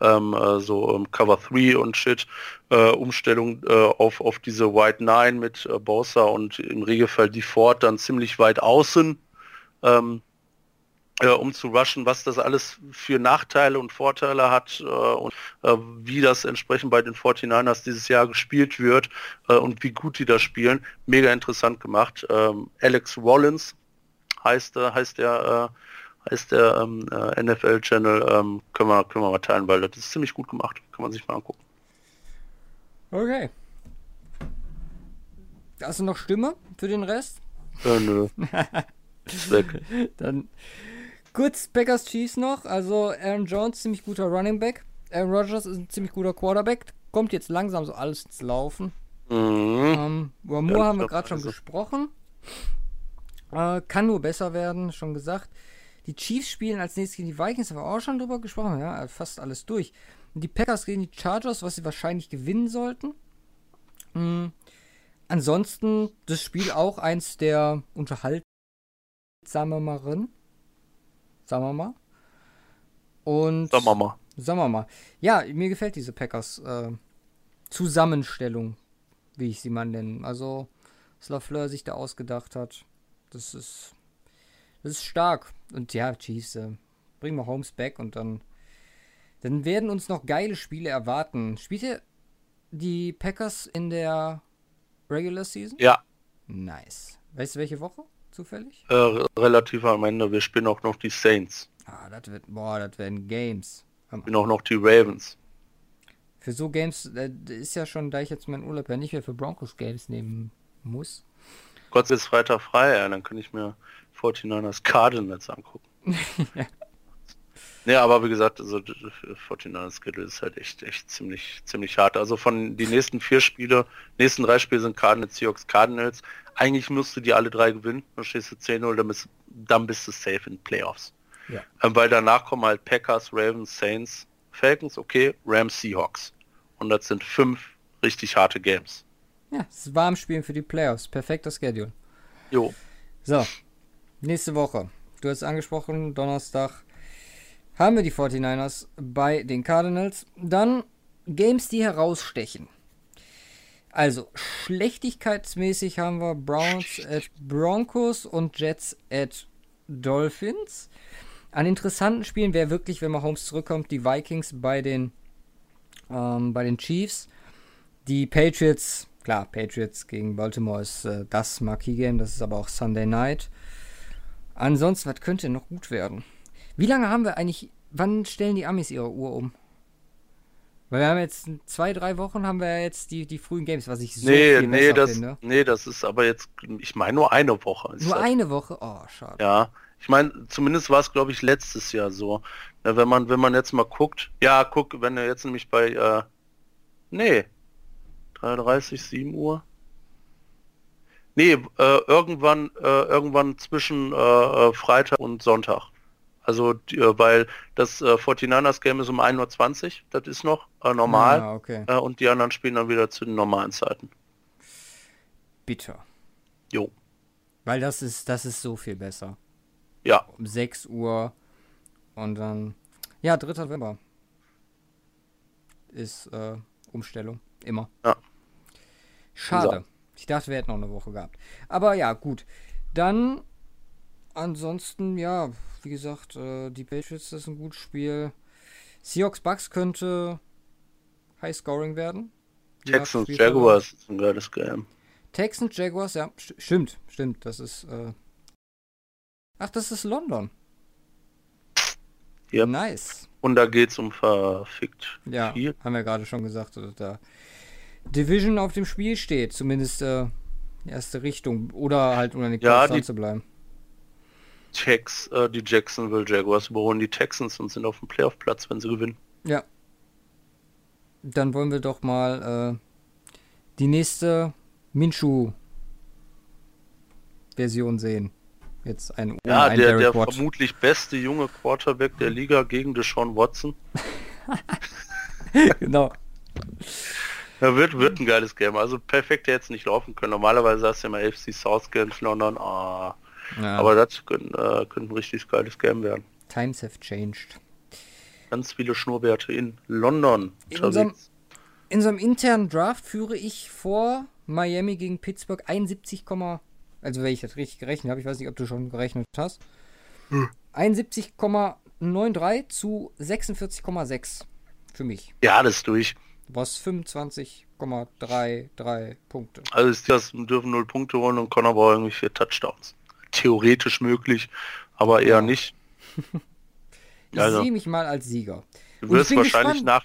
[SPEAKER 1] ähm, äh, so ähm, Cover 3 und Shit, äh, Umstellung äh, auf, auf diese White 9 mit äh, Bosa und im Regelfall die Ford dann ziemlich weit außen, ähm, äh, um zu rushen, was das alles für Nachteile und Vorteile hat und wie das entsprechend bei den 49ers dieses Jahr gespielt wird und wie gut die das spielen. Mega interessant gemacht. Ähm, Alex Rollins, heißt, äh, heißt der, äh, heißt der ähm, äh, NFL-Channel, ähm, können, wir, können wir mal teilen, weil das ist ziemlich gut gemacht. Kann man sich mal angucken.
[SPEAKER 2] Okay. Hast du noch Stimme für den Rest?
[SPEAKER 1] Äh, nö. (laughs)
[SPEAKER 2] weg. Dann kurz Packers Chiefs noch. Also Aaron Jones, ziemlich guter Running Back. Aaron Rodgers ist ein ziemlich guter Quarterback. Kommt jetzt langsam so alles ins Laufen. Mhm. Ähm, über Moore haben wir gerade schon gesprochen. Äh, kann nur besser werden, schon gesagt. Die Chiefs spielen als nächstes gegen die Vikings, haben wir auch schon drüber gesprochen, ja, fast alles durch. Und die Packers gegen die Chargers, was sie wahrscheinlich gewinnen sollten. Mhm. Ansonsten das Spiel auch eins der unterhaltsameren, sagen wir mal. Und
[SPEAKER 1] sagen wir mal.
[SPEAKER 2] Sagen wir mal. Ja, mir gefällt diese Packers äh, Zusammenstellung, wie ich sie mal nenne. Also, was LaFleur sich da ausgedacht hat. Das ist, das ist stark. Und ja, Chiefs, äh, bringen wir Holmes back und dann, dann werden uns noch geile Spiele erwarten. Spielt ihr die Packers in der Regular Season?
[SPEAKER 1] Ja.
[SPEAKER 2] Nice. Weißt du, welche Woche zufällig?
[SPEAKER 1] Äh, relativ am Ende. Wir spielen auch noch die Saints.
[SPEAKER 2] Ah, das wird, boah, das werden Games.
[SPEAKER 1] Wir spielen auch noch die Ravens.
[SPEAKER 2] Für so Games äh, ist ja schon, da ich jetzt meinen Urlaub ja nicht mehr für Broncos Games nehmen muss,
[SPEAKER 1] Gott sei Dank ist Freitag frei, ja, dann kann ich mir 49ers Cardinals angucken. (laughs) ja. Aber wie gesagt, also 49ers Schedule ist halt echt, echt ziemlich, ziemlich hart. Also von die nächsten vier Spiele, nächsten drei Spiele sind Cardinals, Seahawks, Cardinals. Eigentlich musst du die alle drei gewinnen, dann stehst du 10-0, dann bist, dann bist du safe in Playoffs. Ja. Ähm, weil danach kommen halt Packers, Ravens, Saints, Falcons, okay, Rams, Seahawks. Und das sind fünf richtig harte Games.
[SPEAKER 2] Ja, es ist warm spielen für die Playoffs. Perfekter Schedule.
[SPEAKER 1] Jo.
[SPEAKER 2] So, nächste Woche. Du hast angesprochen, Donnerstag haben wir die 49ers bei den Cardinals. Dann Games, die herausstechen. Also, schlechtigkeitsmäßig haben wir Browns at Broncos und Jets at Dolphins. An interessanten Spielen wäre wirklich, wenn man Holmes zurückkommt, die Vikings bei den, ähm, bei den Chiefs. Die Patriots klar, Patriots gegen Baltimore ist äh, das Marquee-Game, das ist aber auch Sunday Night. Ansonsten, was könnte noch gut werden? Wie lange haben wir eigentlich, wann stellen die Amis ihre Uhr um? Weil wir haben jetzt zwei, drei Wochen haben wir jetzt die, die frühen Games, was ich so
[SPEAKER 1] nee,
[SPEAKER 2] viel
[SPEAKER 1] nee, das,
[SPEAKER 2] finde.
[SPEAKER 1] nee, das ist aber jetzt, ich meine nur eine Woche.
[SPEAKER 2] Nur
[SPEAKER 1] das.
[SPEAKER 2] eine Woche? Oh, schade.
[SPEAKER 1] Ja, ich meine, zumindest war es, glaube ich, letztes Jahr so. Ja, wenn man, wenn man jetzt mal guckt, ja, guck, wenn er jetzt nämlich bei, äh, nee, 3.30, 7 Uhr. Nee, äh, irgendwann, äh, irgendwann zwischen äh, äh, Freitag und Sonntag. Also, die, äh, weil das äh, 49ers Game ist um 1.20 Uhr, das ist noch äh, normal.
[SPEAKER 2] Ah, okay.
[SPEAKER 1] Und die anderen spielen dann wieder zu den normalen Zeiten.
[SPEAKER 2] Bitter.
[SPEAKER 1] Jo.
[SPEAKER 2] Weil das ist, das ist so viel besser.
[SPEAKER 1] Ja,
[SPEAKER 2] Um 6 Uhr und dann, ja, 3. November ist Umstellung. Immer.
[SPEAKER 1] Ja.
[SPEAKER 2] Schade. Ich dachte, wir hätten noch eine Woche gehabt. Aber ja, gut. Dann, ansonsten, ja, wie gesagt, äh, die Patriots ist ein gutes Spiel. Seahawks Bucks könnte High Scoring werden.
[SPEAKER 1] Texans. Jaguars ist ein geiles Game.
[SPEAKER 2] Texans Jaguars, ja, st stimmt, stimmt. Das ist, äh Ach, das ist London.
[SPEAKER 1] Yep.
[SPEAKER 2] Nice.
[SPEAKER 1] Und da geht's um verfickt
[SPEAKER 2] Ja,
[SPEAKER 1] viel.
[SPEAKER 2] haben wir gerade schon gesagt, dass da Division auf dem Spiel steht. Zumindest äh, erste Richtung. Oder halt, um den
[SPEAKER 1] Ja, die-
[SPEAKER 2] zu bleiben.
[SPEAKER 1] Tex, äh, die Jacksonville Jaguars überholen die Texans und sind auf dem Playoff-Platz, wenn sie gewinnen.
[SPEAKER 2] Ja. Dann wollen wir doch mal äh, die nächste Minshu-Version sehen. Jetzt ein,
[SPEAKER 1] Ja,
[SPEAKER 2] einen
[SPEAKER 1] der, der vermutlich beste junge Quarterback der Liga gegen Deshaun Watson. (laughs)
[SPEAKER 2] genau.
[SPEAKER 1] Ja, wird, wird ein geiles Game. Also perfekt hätte jetzt nicht laufen können. Normalerweise hast du immer AFC South Games London. Ah,
[SPEAKER 2] Ja,
[SPEAKER 1] aber das könnte, äh, könnte ein richtig geiles Game werden.
[SPEAKER 2] Times have changed.
[SPEAKER 1] Ganz viele Schnurrbärte in London.
[SPEAKER 2] In unserem, in unserem internen Draft führe ich vor Miami gegen Pittsburgh 71, also wenn ich das richtig gerechnet habe, ich weiß nicht, ob du schon gerechnet hast. 71,93 zu 46,6 für mich.
[SPEAKER 1] Ja, das durch.
[SPEAKER 2] Was 25,33 Punkte.
[SPEAKER 1] Also das dürfen null Punkte holen und Connor braucht irgendwie vier Touchdowns. Theoretisch möglich, aber eher
[SPEAKER 2] Ja.
[SPEAKER 1] nicht. (laughs)
[SPEAKER 2] Ich
[SPEAKER 1] Also.
[SPEAKER 2] sehe mich mal als Sieger.
[SPEAKER 1] Du wirst wahrscheinlich
[SPEAKER 2] gespannt.
[SPEAKER 1] nach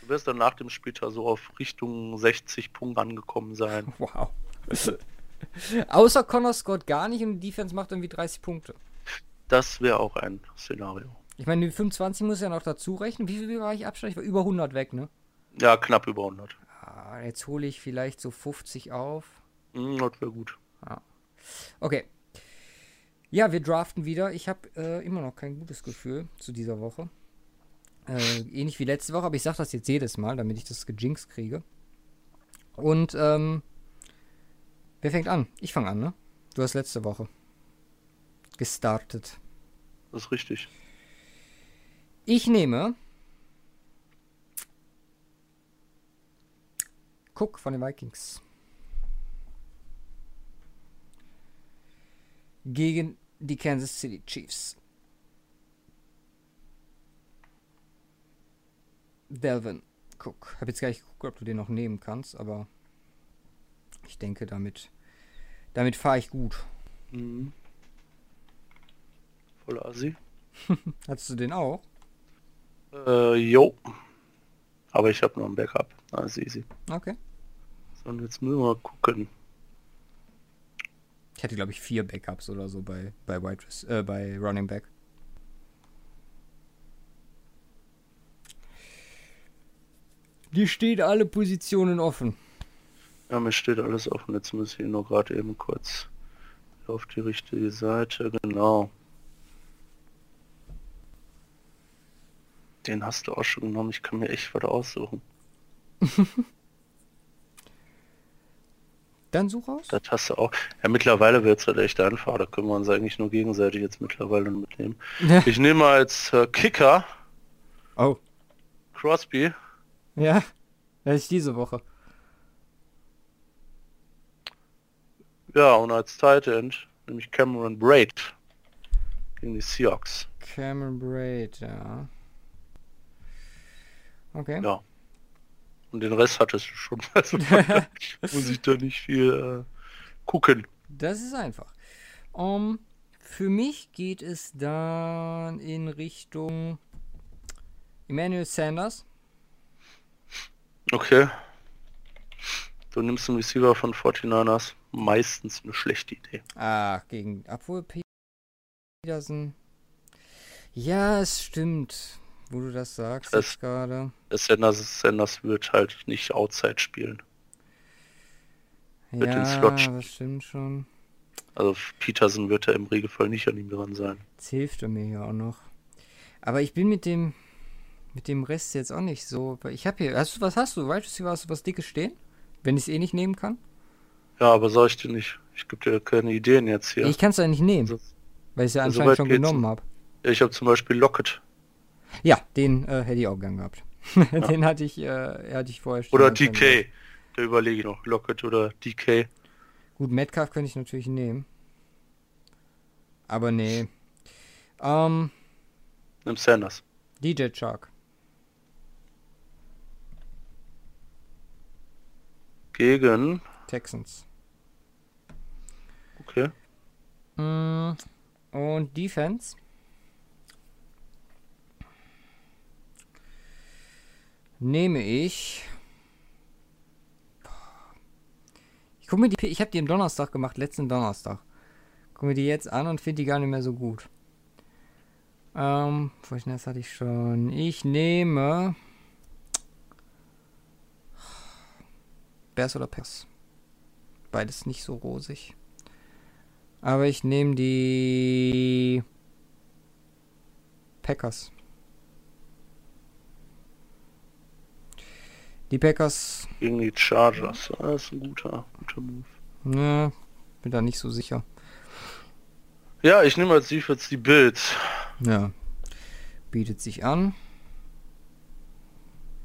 [SPEAKER 1] du wirst dann nach dem Spieltag so auf Richtung 60 Punkte angekommen sein. (laughs)
[SPEAKER 2] Wow. (laughs) Außer Connor Scott gar nicht und die Defense macht irgendwie 30 Punkte.
[SPEAKER 1] Das wäre auch ein Szenario.
[SPEAKER 2] Ich meine, die 25 muss ja noch dazu rechnen. Wie viel war ich Abstand? Ich war über 100 weg, ne?
[SPEAKER 1] Ja, knapp über 100.
[SPEAKER 2] Ah, jetzt hole ich vielleicht so 50 auf.
[SPEAKER 1] Hm, das wäre gut.
[SPEAKER 2] Okay. Ja, wir draften wieder. Ich habe äh, immer noch kein gutes Gefühl zu dieser Woche. Äh, ähnlich wie letzte Woche, aber ich sage das jetzt jedes Mal, damit ich das gejinxt kriege. Und, ähm, wer fängt an? Ich fange an, ne? Du hast letzte Woche gestartet.
[SPEAKER 1] Das ist richtig.
[SPEAKER 2] Ich nehme Cook von den Vikings. Gegen die Kansas City Chiefs. Delvin Cook. Hab jetzt gar nicht geguckt, ob du den noch nehmen kannst, aber ich denke, damit, damit fahre ich gut.
[SPEAKER 1] Mhm. Voll Asi. (laughs)
[SPEAKER 2] Hattest du den auch?
[SPEAKER 1] Äh, jo. Aber ich habe noch ein Backup. Alles easy.
[SPEAKER 2] Okay.
[SPEAKER 1] So, und jetzt müssen wir mal gucken.
[SPEAKER 2] Ich hatte, glaube ich, vier Backups oder so bei, bei, Wide äh, bei Running Back. Die stehen alle Positionen offen.
[SPEAKER 1] Ja, mir steht alles offen. Jetzt muss ich nur gerade eben kurz auf die richtige Seite. Genau. Den hast du auch schon genommen. Ich kann mir echt was aussuchen. (laughs)
[SPEAKER 2] Dann such aus.
[SPEAKER 1] Das hast du auch. Ja, mittlerweile wird es halt echt einfach. Da können wir uns eigentlich nur gegenseitig jetzt mittlerweile mitnehmen. Ich nehme als äh, Kicker
[SPEAKER 2] Oh,
[SPEAKER 1] Crosby.
[SPEAKER 2] ja. Das ist diese Woche.
[SPEAKER 1] Ja, und als Tight End nehme ich Cameron Braid gegen die Seahawks.
[SPEAKER 2] Cameron Braid, ja. Okay.
[SPEAKER 1] Ja. Und den Rest hattest du schon. (laughs) Also (laughs) muss ich da nicht viel äh, gucken.
[SPEAKER 2] Das ist einfach. Um, für mich geht es dann in Richtung Emmanuel Sanders
[SPEAKER 1] Okay. Du nimmst einen Receiver von 49ers. Meistens eine schlechte Idee.
[SPEAKER 2] Ah, gegen. Obwohl Peterson. Ja, es stimmt. Wo du das sagst
[SPEAKER 1] Das-
[SPEAKER 2] jetzt gerade.
[SPEAKER 1] Sanders, Sanders wird halt nicht Outside spielen. wird den
[SPEAKER 2] Ja,
[SPEAKER 1] Slot spielen.
[SPEAKER 2] das stimmt schon.
[SPEAKER 1] Also Peterson wird er im Regelfall nicht an ihm dran sein.
[SPEAKER 2] Jetzt hilft er mir ja auch noch. Aber ich bin mit dem mit dem Rest jetzt auch nicht so. Ich habe hier. Hast du was hast du? Right Receiver hast du was dickes stehen? Wenn ich es eh nicht nehmen kann?
[SPEAKER 1] Ja, aber sag ich dir nicht. Ich gebe dir keine Ideen jetzt hier.
[SPEAKER 2] Ich kann es ja nicht nehmen,
[SPEAKER 1] Also,
[SPEAKER 2] weil ich es ja
[SPEAKER 1] so
[SPEAKER 2] anscheinend schon genommen habe.
[SPEAKER 1] ich habe zum Beispiel Lockett
[SPEAKER 2] Ja, den äh, hätte ich auch gern gehabt. (laughs) den hatte ich, äh, hatte ich vorher stehen
[SPEAKER 1] oder DK. Da überlege ich noch. Lockett oder DK.
[SPEAKER 2] Gut, Metcalf könnte ich natürlich nehmen. Aber nee. Ähm,
[SPEAKER 1] Nimm Sanders.
[SPEAKER 2] DJ Shark.
[SPEAKER 1] Gegen.
[SPEAKER 2] Texans.
[SPEAKER 1] Okay.
[SPEAKER 2] Mm, Und Defense. Nehme ich. Ich guck mir die. Ich habe die am Donnerstag gemacht, letzten Donnerstag. Guck mir die jetzt an und finde die gar nicht mehr so gut. Ähm, das hatte ich schon. Ich nehme. Bears oder Pass. Beides nicht so rosig. Aber ich nehme die Packers. Die Packers,
[SPEAKER 1] Gegen die Chargers. Das ist ein guter, guter Move.
[SPEAKER 2] ne, bin da nicht so sicher.
[SPEAKER 1] Ja, ich nehme als Defense die Bills.
[SPEAKER 2] Ja, bietet sich an.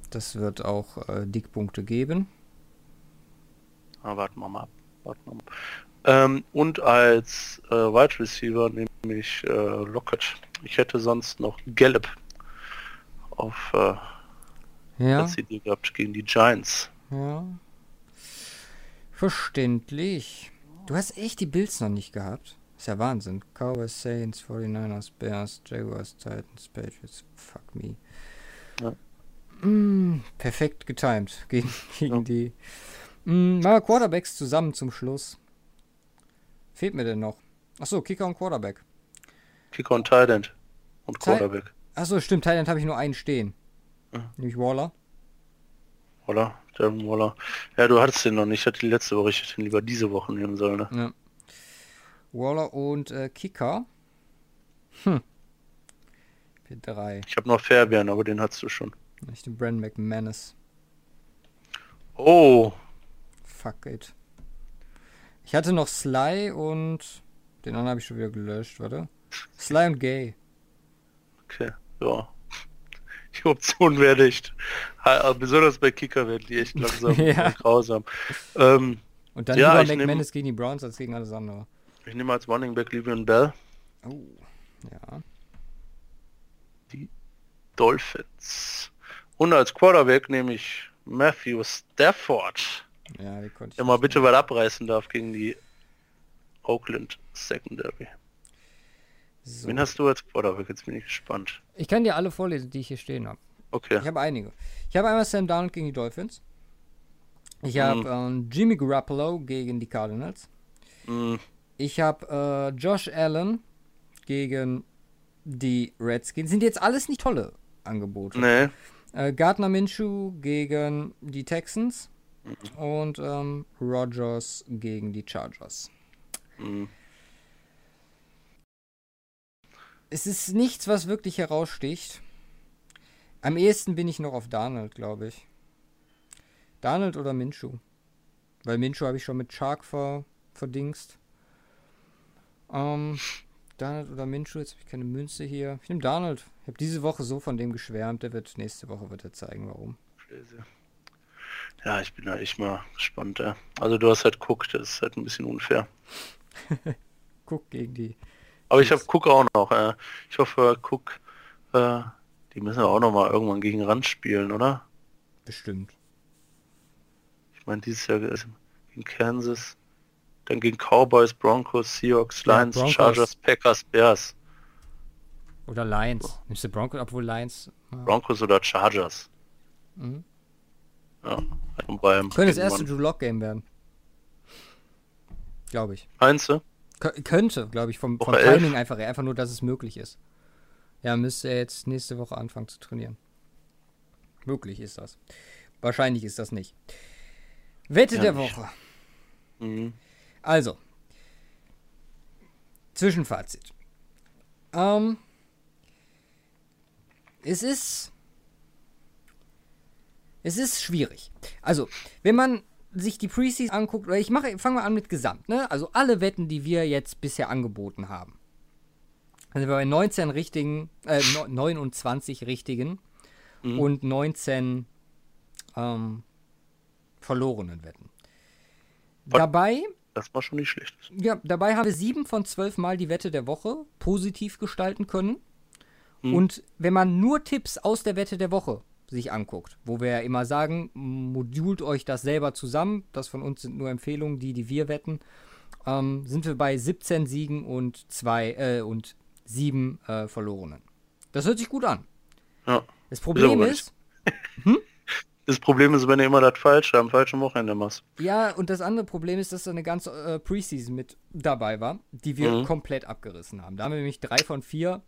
[SPEAKER 2] Das wird auch äh, Dickpunkte geben.
[SPEAKER 1] Ah, warten wir mal ab. Warten wir mal. Ähm, und als äh, Wide Receiver nehme ich äh, Lockett. Ich hätte sonst noch Gallup auf äh,
[SPEAKER 2] Ja,
[SPEAKER 1] als Idee gehabt gegen die Giants.
[SPEAKER 2] ja. Verständlich. Du hast echt die Bills noch nicht gehabt. Ist ja Wahnsinn. Cowboys, Saints, 49ers, Bears, Jaguars, Titans, Patriots. Fuck me.
[SPEAKER 1] Ja.
[SPEAKER 2] Mm, perfekt getimed (laughs) gegen, gegen
[SPEAKER 1] Ja.
[SPEAKER 2] die. Mm, machen wir Quarterbacks zusammen zum Schluss. Fehlt mir denn noch? Achso, Kicker und Quarterback.
[SPEAKER 1] Kicker und End und Quarterback.
[SPEAKER 2] Achso, stimmt, Thailand habe ich nur einen stehen. Nämlich Waller.
[SPEAKER 1] Oder? Darren Waller. Ja, du hattest den noch nicht. Ich hatte die letzte Woche. Ich hätte ihn lieber diese Woche nehmen sollen. Ne?
[SPEAKER 2] Ja. Waller und äh, Kicker. Hm. Für drei.
[SPEAKER 1] Ich habe noch Fairbairn, aber den hattest du schon.
[SPEAKER 2] Ich den Brandon McManus.
[SPEAKER 1] Oh,
[SPEAKER 2] Fuck it. Ich hatte noch Sly und den anderen habe ich schon wieder gelöscht, warte. Sly und Gay.
[SPEAKER 1] okay. Ja. Die Option werde echt, ha- besonders bei Kicker werden die echt (laughs) langsam
[SPEAKER 2] Ja.
[SPEAKER 1] grausam. Ähm,
[SPEAKER 2] Und dann
[SPEAKER 1] Ja,
[SPEAKER 2] lieber
[SPEAKER 1] ich
[SPEAKER 2] McManus gegen die Browns als gegen alles andere.
[SPEAKER 1] ich nehme als Running Back Livian Bell.
[SPEAKER 2] Oh. Ja.
[SPEAKER 1] Dolphins. Und als Quarterback nehme ich Matthew Stafford.
[SPEAKER 2] Ja, die konnte ich.
[SPEAKER 1] Der mal bitte was abreißen darf gegen die Oakland Secondary.
[SPEAKER 2] So.
[SPEAKER 1] Wen hast du als Quarterback? Jetzt bin ich gespannt.
[SPEAKER 2] Ich kann dir alle vorlesen, die ich hier stehen habe.
[SPEAKER 1] Okay.
[SPEAKER 2] Ich habe einige. Ich habe einmal Sam Darnold gegen die Dolphins. Ich
[SPEAKER 1] Mhm.
[SPEAKER 2] habe ähm, Jimmy Garoppolo gegen die Cardinals.
[SPEAKER 1] Mm,
[SPEAKER 2] Ich habe äh, Josh Allen gegen die Redskins. Sind jetzt alles nicht tolle Angebote.
[SPEAKER 1] nee.
[SPEAKER 2] Äh, Gardner Minshew gegen die Texans und ähm, Rogers gegen die Chargers.
[SPEAKER 1] Mm.
[SPEAKER 2] Es ist nichts, was wirklich heraussticht. Am ehesten bin ich noch auf Darnold, glaube ich. Darnold oder Minshew. Weil Minshew habe ich schon mit Shark ver verdingst. Ähm, Darnold oder Minshew, jetzt habe ich keine Münze hier. Ich nehme Darnold. Ich habe diese Woche so von dem geschwärmt. Der wird nächste Woche wird er zeigen, warum.
[SPEAKER 1] Ja, ich bin da echt mal gespannt. Ja. Also du hast halt Cook, das ist halt ein bisschen unfair. (laughs)
[SPEAKER 2] Guck gegen die.
[SPEAKER 1] Aber ich habe Cook auch noch. Äh. Ich hoffe, Cook, äh, die müssen wir auch noch mal irgendwann gegen Rand spielen, oder?
[SPEAKER 2] Bestimmt.
[SPEAKER 1] Ich meine, dieses Jahr ist gegen Kansas, dann gegen Cowboys, Broncos, Seahawks,
[SPEAKER 2] Ja,
[SPEAKER 1] Lions,
[SPEAKER 2] Broncos.
[SPEAKER 1] Chargers, Packers, Bears.
[SPEAKER 2] Oder Lions. Nimmst du Broncos, obwohl Lions. Ja.
[SPEAKER 1] Broncos oder Chargers.
[SPEAKER 2] Mhm.
[SPEAKER 1] Ja,
[SPEAKER 2] Könnte das erste Drew Lock Game werden. Glaube ich.
[SPEAKER 1] Meinst du?
[SPEAKER 2] Kö- könnte, glaube ich, vom, vom. Timing einfach, einfach nur, dass es möglich ist. Ja, müsste er jetzt nächste Woche anfangen zu trainieren. Möglich ist das. Wahrscheinlich ist das nicht. Wette
[SPEAKER 1] Ja,
[SPEAKER 2] der
[SPEAKER 1] nicht.
[SPEAKER 2] Woche.
[SPEAKER 1] Mhm.
[SPEAKER 2] Also, Zwischenfazit. Ähm, es ist. Es ist schwierig. Also, wenn man sich die Preseason anguckt, oder ich mache, fangen wir an mit Gesamt, ne? Also alle Wetten, die wir jetzt bisher angeboten haben. Sind wir bei 19 richtigen, äh, no- 29 richtigen
[SPEAKER 1] Mhm.
[SPEAKER 2] und 19 ähm, verlorenen Wetten.
[SPEAKER 1] Was?
[SPEAKER 2] Dabei
[SPEAKER 1] Das war schon nicht schlecht.
[SPEAKER 2] ja, dabei haben wir sieben von zwölf Mal die Wette der Woche positiv gestalten können.
[SPEAKER 1] Hm.
[SPEAKER 2] Und wenn man nur Tipps aus der Wette der Woche sich anguckt, wo wir ja immer sagen, modult euch das selber zusammen, das von uns sind nur Empfehlungen, die, die wir wetten, ähm, sind wir bei 17 Siegen und zwei äh, und sieben äh, verlorenen. Das hört sich gut an.
[SPEAKER 1] Ja.
[SPEAKER 2] Das Problem ist, (laughs)
[SPEAKER 1] Das Problem ist, wenn du immer das Falsche am falschen Wochenende machst.
[SPEAKER 2] Ja, und das andere Problem ist, dass da eine ganze äh, Preseason mit dabei war, die wir
[SPEAKER 1] Mhm.
[SPEAKER 2] komplett abgerissen haben. Da haben wir nämlich drei von vier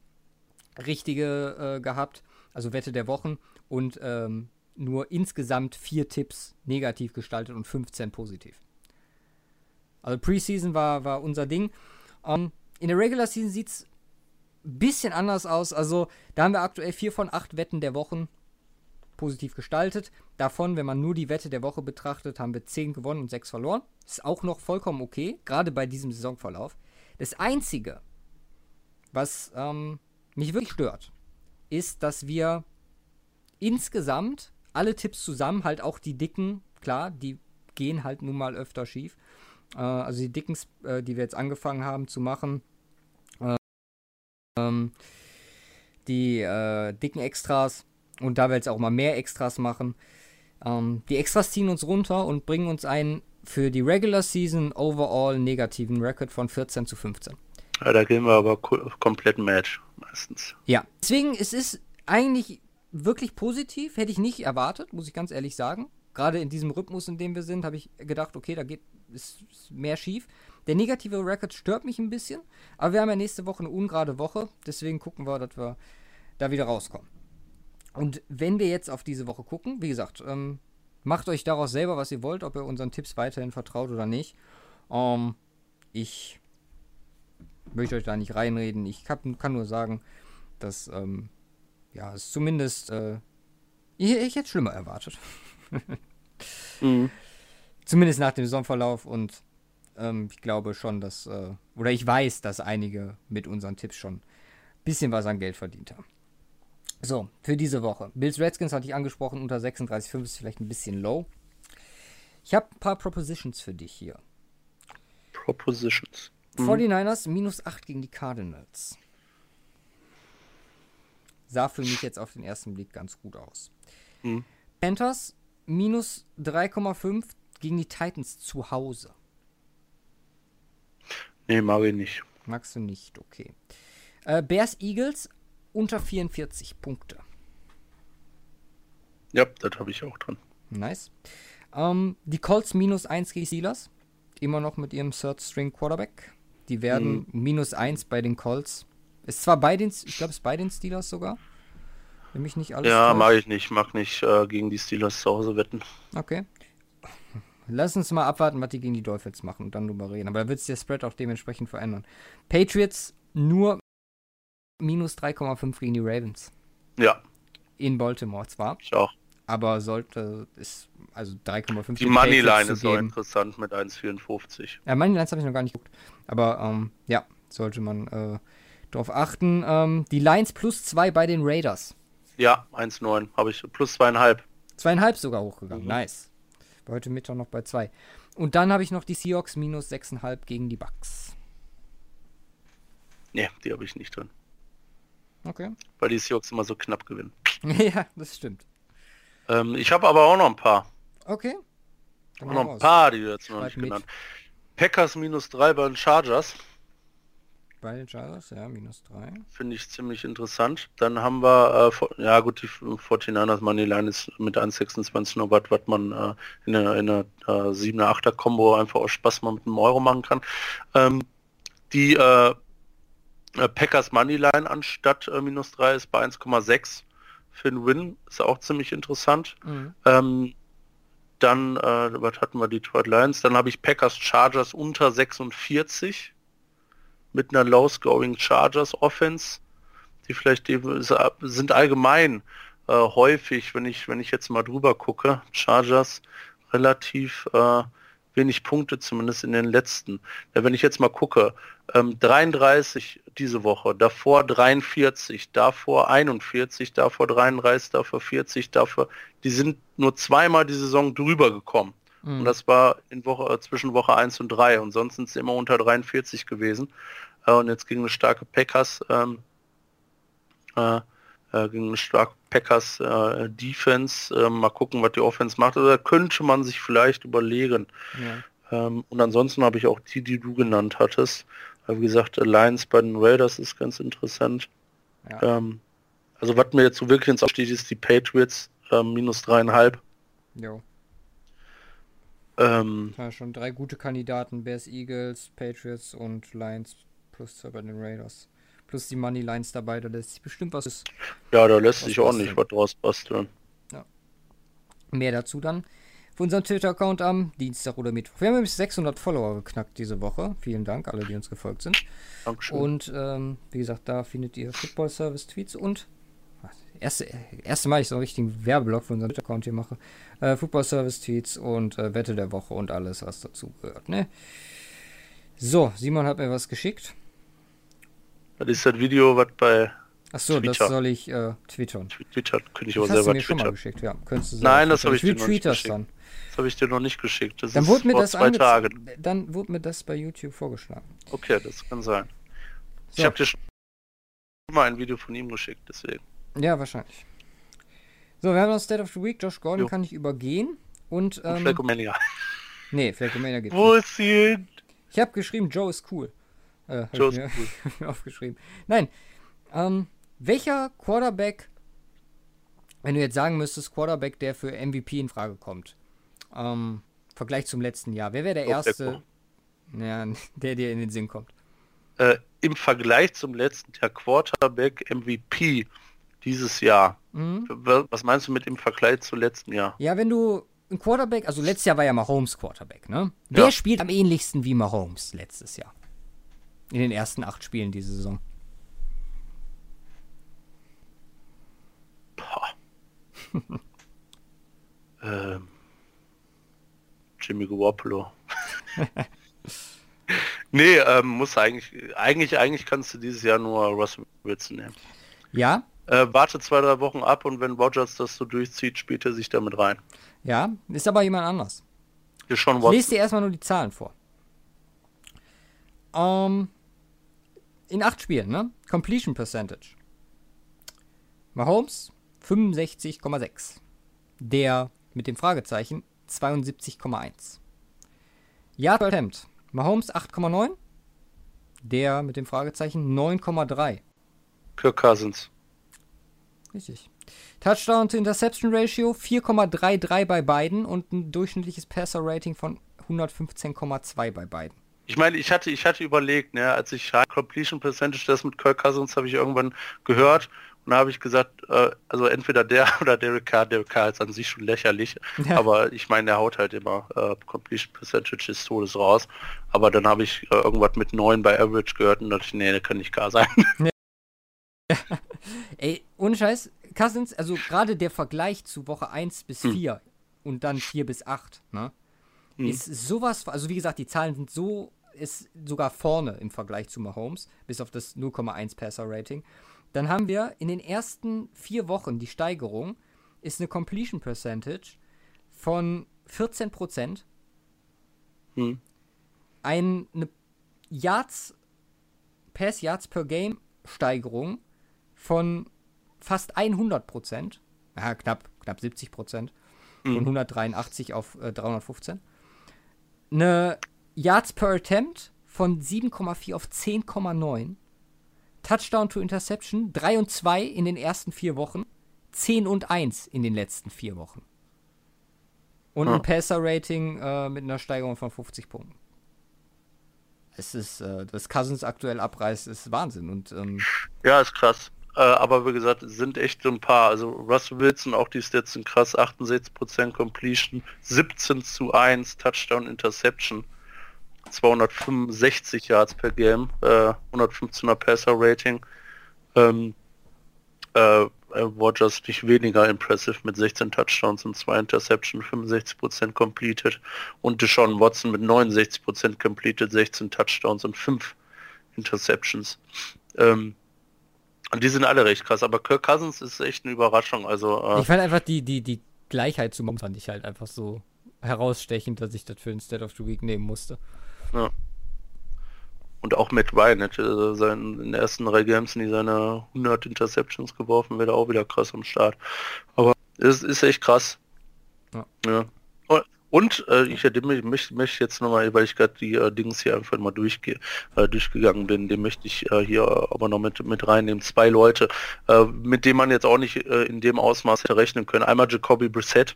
[SPEAKER 2] richtige äh, gehabt, also Wette der Wochen und ähm, nur insgesamt vier Tipps negativ gestaltet und 15 positiv. Also Preseason war, war unser Ding. Ähm, in der Regular Season sieht es ein bisschen anders aus. Also da haben wir aktuell vier von acht Wetten der Wochen positiv gestaltet. Davon, wenn man nur die Wette der Woche betrachtet, haben wir 10 gewonnen und 6 verloren. Ist auch noch vollkommen okay, gerade bei diesem Saisonverlauf. Das Einzige, was ähm, mich wirklich stört, ist, dass wir insgesamt alle Tipps zusammen, halt auch die dicken, klar, die gehen halt nun mal öfter schief. Äh, also die dicken, äh, die wir jetzt angefangen haben zu machen, äh, ähm, die äh, dicken Extras, und da wir jetzt auch mal mehr Extras machen, ähm, die Extras ziehen uns runter und bringen uns einen für die Regular Season overall negativen Record von 14 zu 15.
[SPEAKER 1] Ja, da gehen wir aber ko- komplett Match meistens.
[SPEAKER 2] Ja. Deswegen, es ist eigentlich wirklich positiv, hätte ich nicht erwartet, muss ich ganz ehrlich sagen. Gerade in diesem Rhythmus, in dem wir sind, habe ich gedacht, okay, da geht ist, mehr schief. Der negative Record stört mich ein bisschen, aber wir haben ja nächste Woche eine ungerade Woche, deswegen gucken wir, dass wir da wieder rauskommen. Und wenn wir jetzt auf diese Woche gucken, wie gesagt, ähm, macht euch daraus selber, was ihr wollt, ob ihr unseren Tipps weiterhin vertraut oder nicht. Ähm, ich möchte euch da nicht reinreden. Ich hab, kann nur sagen, dass ähm, ja, es zumindest äh, ich, ich hätte schlimmer erwartet. (laughs)
[SPEAKER 1] Mhm.
[SPEAKER 2] Zumindest nach dem Saisonverlauf und ähm, ich glaube schon, dass, äh, oder ich weiß, dass einige mit unseren Tipps schon ein bisschen was an Geld verdient haben. So, für diese Woche. Bills Redskins hatte ich angesprochen, unter 36,5 ist vielleicht ein bisschen low. Ich habe ein paar Propositions für dich hier.
[SPEAKER 1] Propositions.
[SPEAKER 2] 49ers minus 8 gegen die Cardinals. Sah für mich jetzt auf den ersten Blick ganz gut aus.
[SPEAKER 1] Mhm.
[SPEAKER 2] Panthers minus 3,5 gegen die Titans zu Hause.
[SPEAKER 1] Nee, mag ich nicht.
[SPEAKER 2] Magst du nicht, okay. Äh, Bears Eagles unter 44 Punkte.
[SPEAKER 1] Ja, das habe ich auch drin.
[SPEAKER 2] Nice. Ähm, die Colts minus 1 gegen Steelers. Immer noch mit ihrem Third String Quarterback. Die werden minus 1 bei den Colts. Ist zwar bei den, ich glaube, es bei den Steelers sogar. Wenn mich nicht alles
[SPEAKER 1] Ja, mag ich nicht. Mag nicht äh, gegen die Steelers zu Hause wetten.
[SPEAKER 2] Okay. Lass uns mal abwarten, was die gegen die Dolphins machen und dann drüber reden. Aber da wird sich der Spread auch dementsprechend verändern. Patriots nur minus 3,5 gegen die Ravens.
[SPEAKER 1] Ja,
[SPEAKER 2] In Baltimore zwar,
[SPEAKER 1] ich auch.
[SPEAKER 2] aber sollte es, also 3,5
[SPEAKER 1] Die Moneyline ist
[SPEAKER 2] geben.
[SPEAKER 1] interessant mit 1,54.
[SPEAKER 2] Ja, Moneylines habe ich noch gar nicht geguckt. Aber ähm, ja, sollte man äh, darauf achten. Ähm, die Lines plus 2 bei den Raiders.
[SPEAKER 1] Ja, 1,9 habe ich. Plus zweieinhalb.
[SPEAKER 2] Zweieinhalb sogar hochgegangen.
[SPEAKER 1] Mhm.
[SPEAKER 2] Nice. War heute Mittag noch bei 2. Und dann habe ich noch die Seahawks minus 6,5 gegen die Bucks.
[SPEAKER 1] Nee, die habe ich nicht drin.
[SPEAKER 2] Okay.
[SPEAKER 1] Weil die Seahawks immer so knapp gewinnen. (laughs)
[SPEAKER 2] ja, das stimmt.
[SPEAKER 1] Ähm, ich habe aber auch noch ein paar.
[SPEAKER 2] Okay. Dann
[SPEAKER 1] Auch noch ein
[SPEAKER 2] raus.
[SPEAKER 1] paar, die du jetzt noch
[SPEAKER 2] Schreib
[SPEAKER 1] nicht
[SPEAKER 2] mit.
[SPEAKER 1] genannt. Packers minus 3 bei den Chargers.
[SPEAKER 2] Bei den Chargers, ja, minus 3.
[SPEAKER 1] Finde ich ziemlich interessant. Dann haben wir, äh, ja gut, die 49ers Moneyline ist mit 1,26 nur was, was man äh, in einer, in einer äh, 7er, 8er Combo einfach aus Spaß mal mit einem Euro machen kann. Ähm, die äh, äh Packers Moneyline anstatt äh, minus 3 ist bei 1,6 für den Win. Ist auch ziemlich interessant. Mhm. Ähm, dann, äh, was hatten wir, Detroit Lions. Dann habe ich Packers Chargers unter 46 mit einer low-scoring Chargers Offense, die vielleicht die sind allgemein äh, häufig, wenn ich wenn ich jetzt mal drüber gucke, Chargers relativ äh, wenig Punkte, zumindest in den letzten. Ja, wenn ich jetzt mal gucke, ähm, 33 diese Woche, davor 43, davor 41, davor 33, davor 40, davor, die sind nur zweimal die Saison drüber gekommen. Mhm. Und das war in Woche, äh, zwischen Woche 1 und 3 und sonst sind es immer unter 43 gewesen. Äh, und jetzt gegen eine starke Packers, ähm, äh, äh, gegen eine starke Packers äh, Defense, äh, mal gucken, was die Offense macht. Oder könnte man sich vielleicht überlegen. Ja. Ähm, und ansonsten habe ich auch die, die du genannt hattest. wie gesagt, Alliance bei den Raiders ist ganz interessant. Ja. Ähm, also was mir jetzt so wirklich ins Aufstieg ist, die Patriots ähm, minus dreieinhalb.
[SPEAKER 2] Jo. Ähm, ja, schon drei gute Kandidaten, Bears, Eagles, Patriots und Lions plus zwei bei den Raiders. Plus die Money Lines dabei, da lässt sich bestimmt was. Ist,
[SPEAKER 1] ja, da lässt sich auch nicht was draus basteln.
[SPEAKER 2] Ja. Mehr dazu dann auf unserem Twitter-Account am Dienstag oder Mittwoch. Wir haben nämlich 600 Follower geknackt diese Woche. Vielen Dank, alle, die uns gefolgt sind. Dankeschön. Und ähm, wie gesagt, da findet ihr Football Service Tweets und erste, erste Mal ich so einen richtigen Werbeblock für unseren Twitter-Account hier mache. Äh, Football Service Tweets und äh, Wette der Woche und alles, was dazu gehört. Ne? So, Simon hat mir was geschickt.
[SPEAKER 1] Das ist das Video, was bei.
[SPEAKER 2] Achso, das soll ich äh, twittern.
[SPEAKER 1] Twitter könnte ich aber das selber
[SPEAKER 2] hast du mir schon mal geschickt, ja.
[SPEAKER 1] Könntest du Nein, das habe ich, ich dir noch nicht geschickt. Dann. Das habe ich dir noch nicht geschickt. Das
[SPEAKER 2] dann wurde mir das zwei Tagen. Dann wurde mir das bei YouTube vorgeschlagen.
[SPEAKER 1] Okay, das kann sein. So. Ich habe dir schon mal ein Video von ihm geschickt, deswegen.
[SPEAKER 2] Ja, wahrscheinlich. So, wir haben noch State of the Week. Josh Gordon jo. kann ich übergehen. Und, ähm, und
[SPEAKER 1] Flekomania.
[SPEAKER 2] Nee, Flekomania geht
[SPEAKER 1] Wo ist sie hin?
[SPEAKER 2] Ich habe geschrieben, Joe ist cool. Äh, Joe ist cool. (laughs) aufgeschrieben. Nein. Ähm, welcher Quarterback, wenn du jetzt sagen müsstest, Quarterback, der für MVP in Frage kommt, ähm, Vergleich zum letzten Jahr, wer wäre der erste, ja, (laughs) der dir in den Sinn kommt?
[SPEAKER 1] Äh, Im Vergleich zum letzten Jahr Quarterback MVP dieses Jahr. Mhm. Was meinst du mit im Vergleich zum letzten Jahr?
[SPEAKER 2] Ja, wenn du ein Quarterback, also letztes Jahr war ja Mahomes Quarterback, ne? Wer ja. spielt am ähnlichsten wie Mahomes letztes Jahr? In den ersten acht Spielen diese Saison. (laughs)
[SPEAKER 1] ähm, Jimmy Garoppolo. (laughs) nee, ähm, muss eigentlich, eigentlich, eigentlich kannst du dieses Jahr nur Russell Wilson nehmen.
[SPEAKER 2] Ja?
[SPEAKER 1] Äh, warte zwei, drei Wochen ab und wenn Rogers das so durchzieht, spielt er sich damit rein.
[SPEAKER 2] Ja, ist aber jemand anders.
[SPEAKER 1] Ist schon
[SPEAKER 2] ich lese dir erstmal nur die Zahlen vor. Ähm, in acht Spielen, ne? Completion Percentage. Mahomes 65,6. Der mit dem Fragezeichen 72,1. Yard Attempt. Mahomes 8,9. Der mit dem Fragezeichen 9,3.
[SPEAKER 1] Kirk Cousins.
[SPEAKER 2] Richtig. Touchdown to Interception Ratio 4,33 bei beiden und ein durchschnittliches Passer Rating von 115,2 bei beiden.
[SPEAKER 1] Ich meine, ich hatte, ich hatte überlegt, ne, als ich Completion Percentage das mit Kirk Cousins habe ich irgendwann gehört und da habe ich gesagt, äh, also entweder der (laughs) oder Derek Carr, Derek Carr ist an sich schon lächerlich, ja. aber ich meine, der haut halt immer äh, Completion Percentage des Todes raus. Aber dann habe ich äh, irgendwas mit 9 bei Average gehört und dachte ich, nee, der kann nicht Carr sein. Ja. (laughs)
[SPEAKER 2] Ey, ohne Scheiß, Cousins, also gerade der Vergleich zu Woche 1 bis 4 hm. und dann 4 bis 8, ne? Hm. Ist sowas, also wie gesagt, die Zahlen sind so, ist sogar vorne im Vergleich zu Mahomes, bis auf das 0,1 Passer Rating. Dann haben wir in den ersten vier Wochen die Steigerung, ist eine Completion Percentage von 14 Prozent. Hm. Ein, eine Yards, Pass Yards per Game Steigerung von fast 100 Prozent, ja, knapp, knapp 70 Prozent, von mhm. 183 auf äh, 315. Eine Yards per Attempt von 7,4 auf 10,9. Touchdown to Interception 3 und 2 in den ersten vier Wochen, 10 und 1 in den letzten vier Wochen. Und ein Passer-Rating äh, mit einer Steigerung von 50 Punkten. Es ist, äh, das Cousins aktuell abreißt, ist Wahnsinn. Und, ähm,
[SPEAKER 1] ja, ist krass. Äh, aber wie gesagt, es sind echt so ein paar. Also Russell Wilson, auch die Stats sind krass. 68% Completion, 17 zu 1, Touchdown, Interception. 265 Yards per Game, äh, 115er Passer Rating. Ähm, äh, Rogers nicht weniger impressive mit 16 Touchdowns und 2 Interceptions, 65% completed. Und Deshaun Watson mit 69% completed, 16 Touchdowns und 5 Interceptions. Ähm, und die sind alle recht krass, aber Kirk Cousins ist echt eine Überraschung. Also,
[SPEAKER 2] äh, ich fand einfach die, die, die Gleichheit zu fand ich halt einfach so herausstechend, dass ich das für den State of the Week nehmen musste. Ja.
[SPEAKER 1] Und auch Matt Ryan hätte seinen, in den ersten drei Games nie seine 100 Interceptions geworfen, wäre auch wieder krass am Start. Aber es ist echt krass. Ja. ja. Und äh, ich möchte, möchte jetzt nochmal, weil ich gerade die äh, Dings hier einfach mal durchgehe, äh, durchgegangen bin, den möchte ich äh, hier aber noch mit, mit reinnehmen. Zwei Leute, äh, mit denen man jetzt auch nicht äh, in dem Ausmaß hätte rechnen können. Einmal Jacoby Brissett,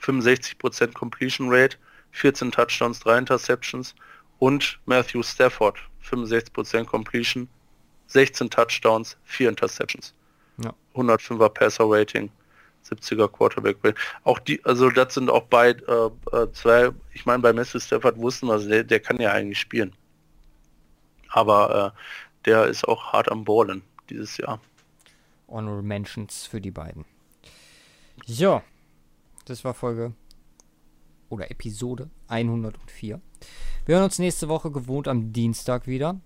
[SPEAKER 1] 65% Completion Rate, 14 Touchdowns, 3 Interceptions und Matthew Stafford, 65% Completion, 16 Touchdowns, 4 Interceptions. Ja. 105er Passer Rating, 70er Quarterback Rating. Auch die, also das sind auch beide äh, äh, zwei, ich meine bei Matthew Stafford wussten wir, der, der kann ja eigentlich spielen. Aber äh, der ist auch hart am Ballen dieses Jahr.
[SPEAKER 2] Honorable Mentions für die beiden. So, das war Folge oder Episode 104. Wir hören uns nächste Woche gewohnt am Dienstag wieder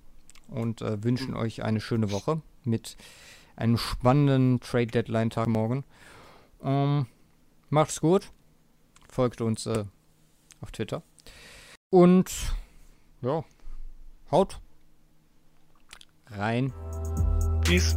[SPEAKER 2] und äh, wünschen mhm. euch eine schöne Woche mit einem spannenden Trade Deadline Tag morgen. Ähm, macht's gut. Folgt uns äh, auf Twitter. Und ja, haut rein.
[SPEAKER 1] Peace.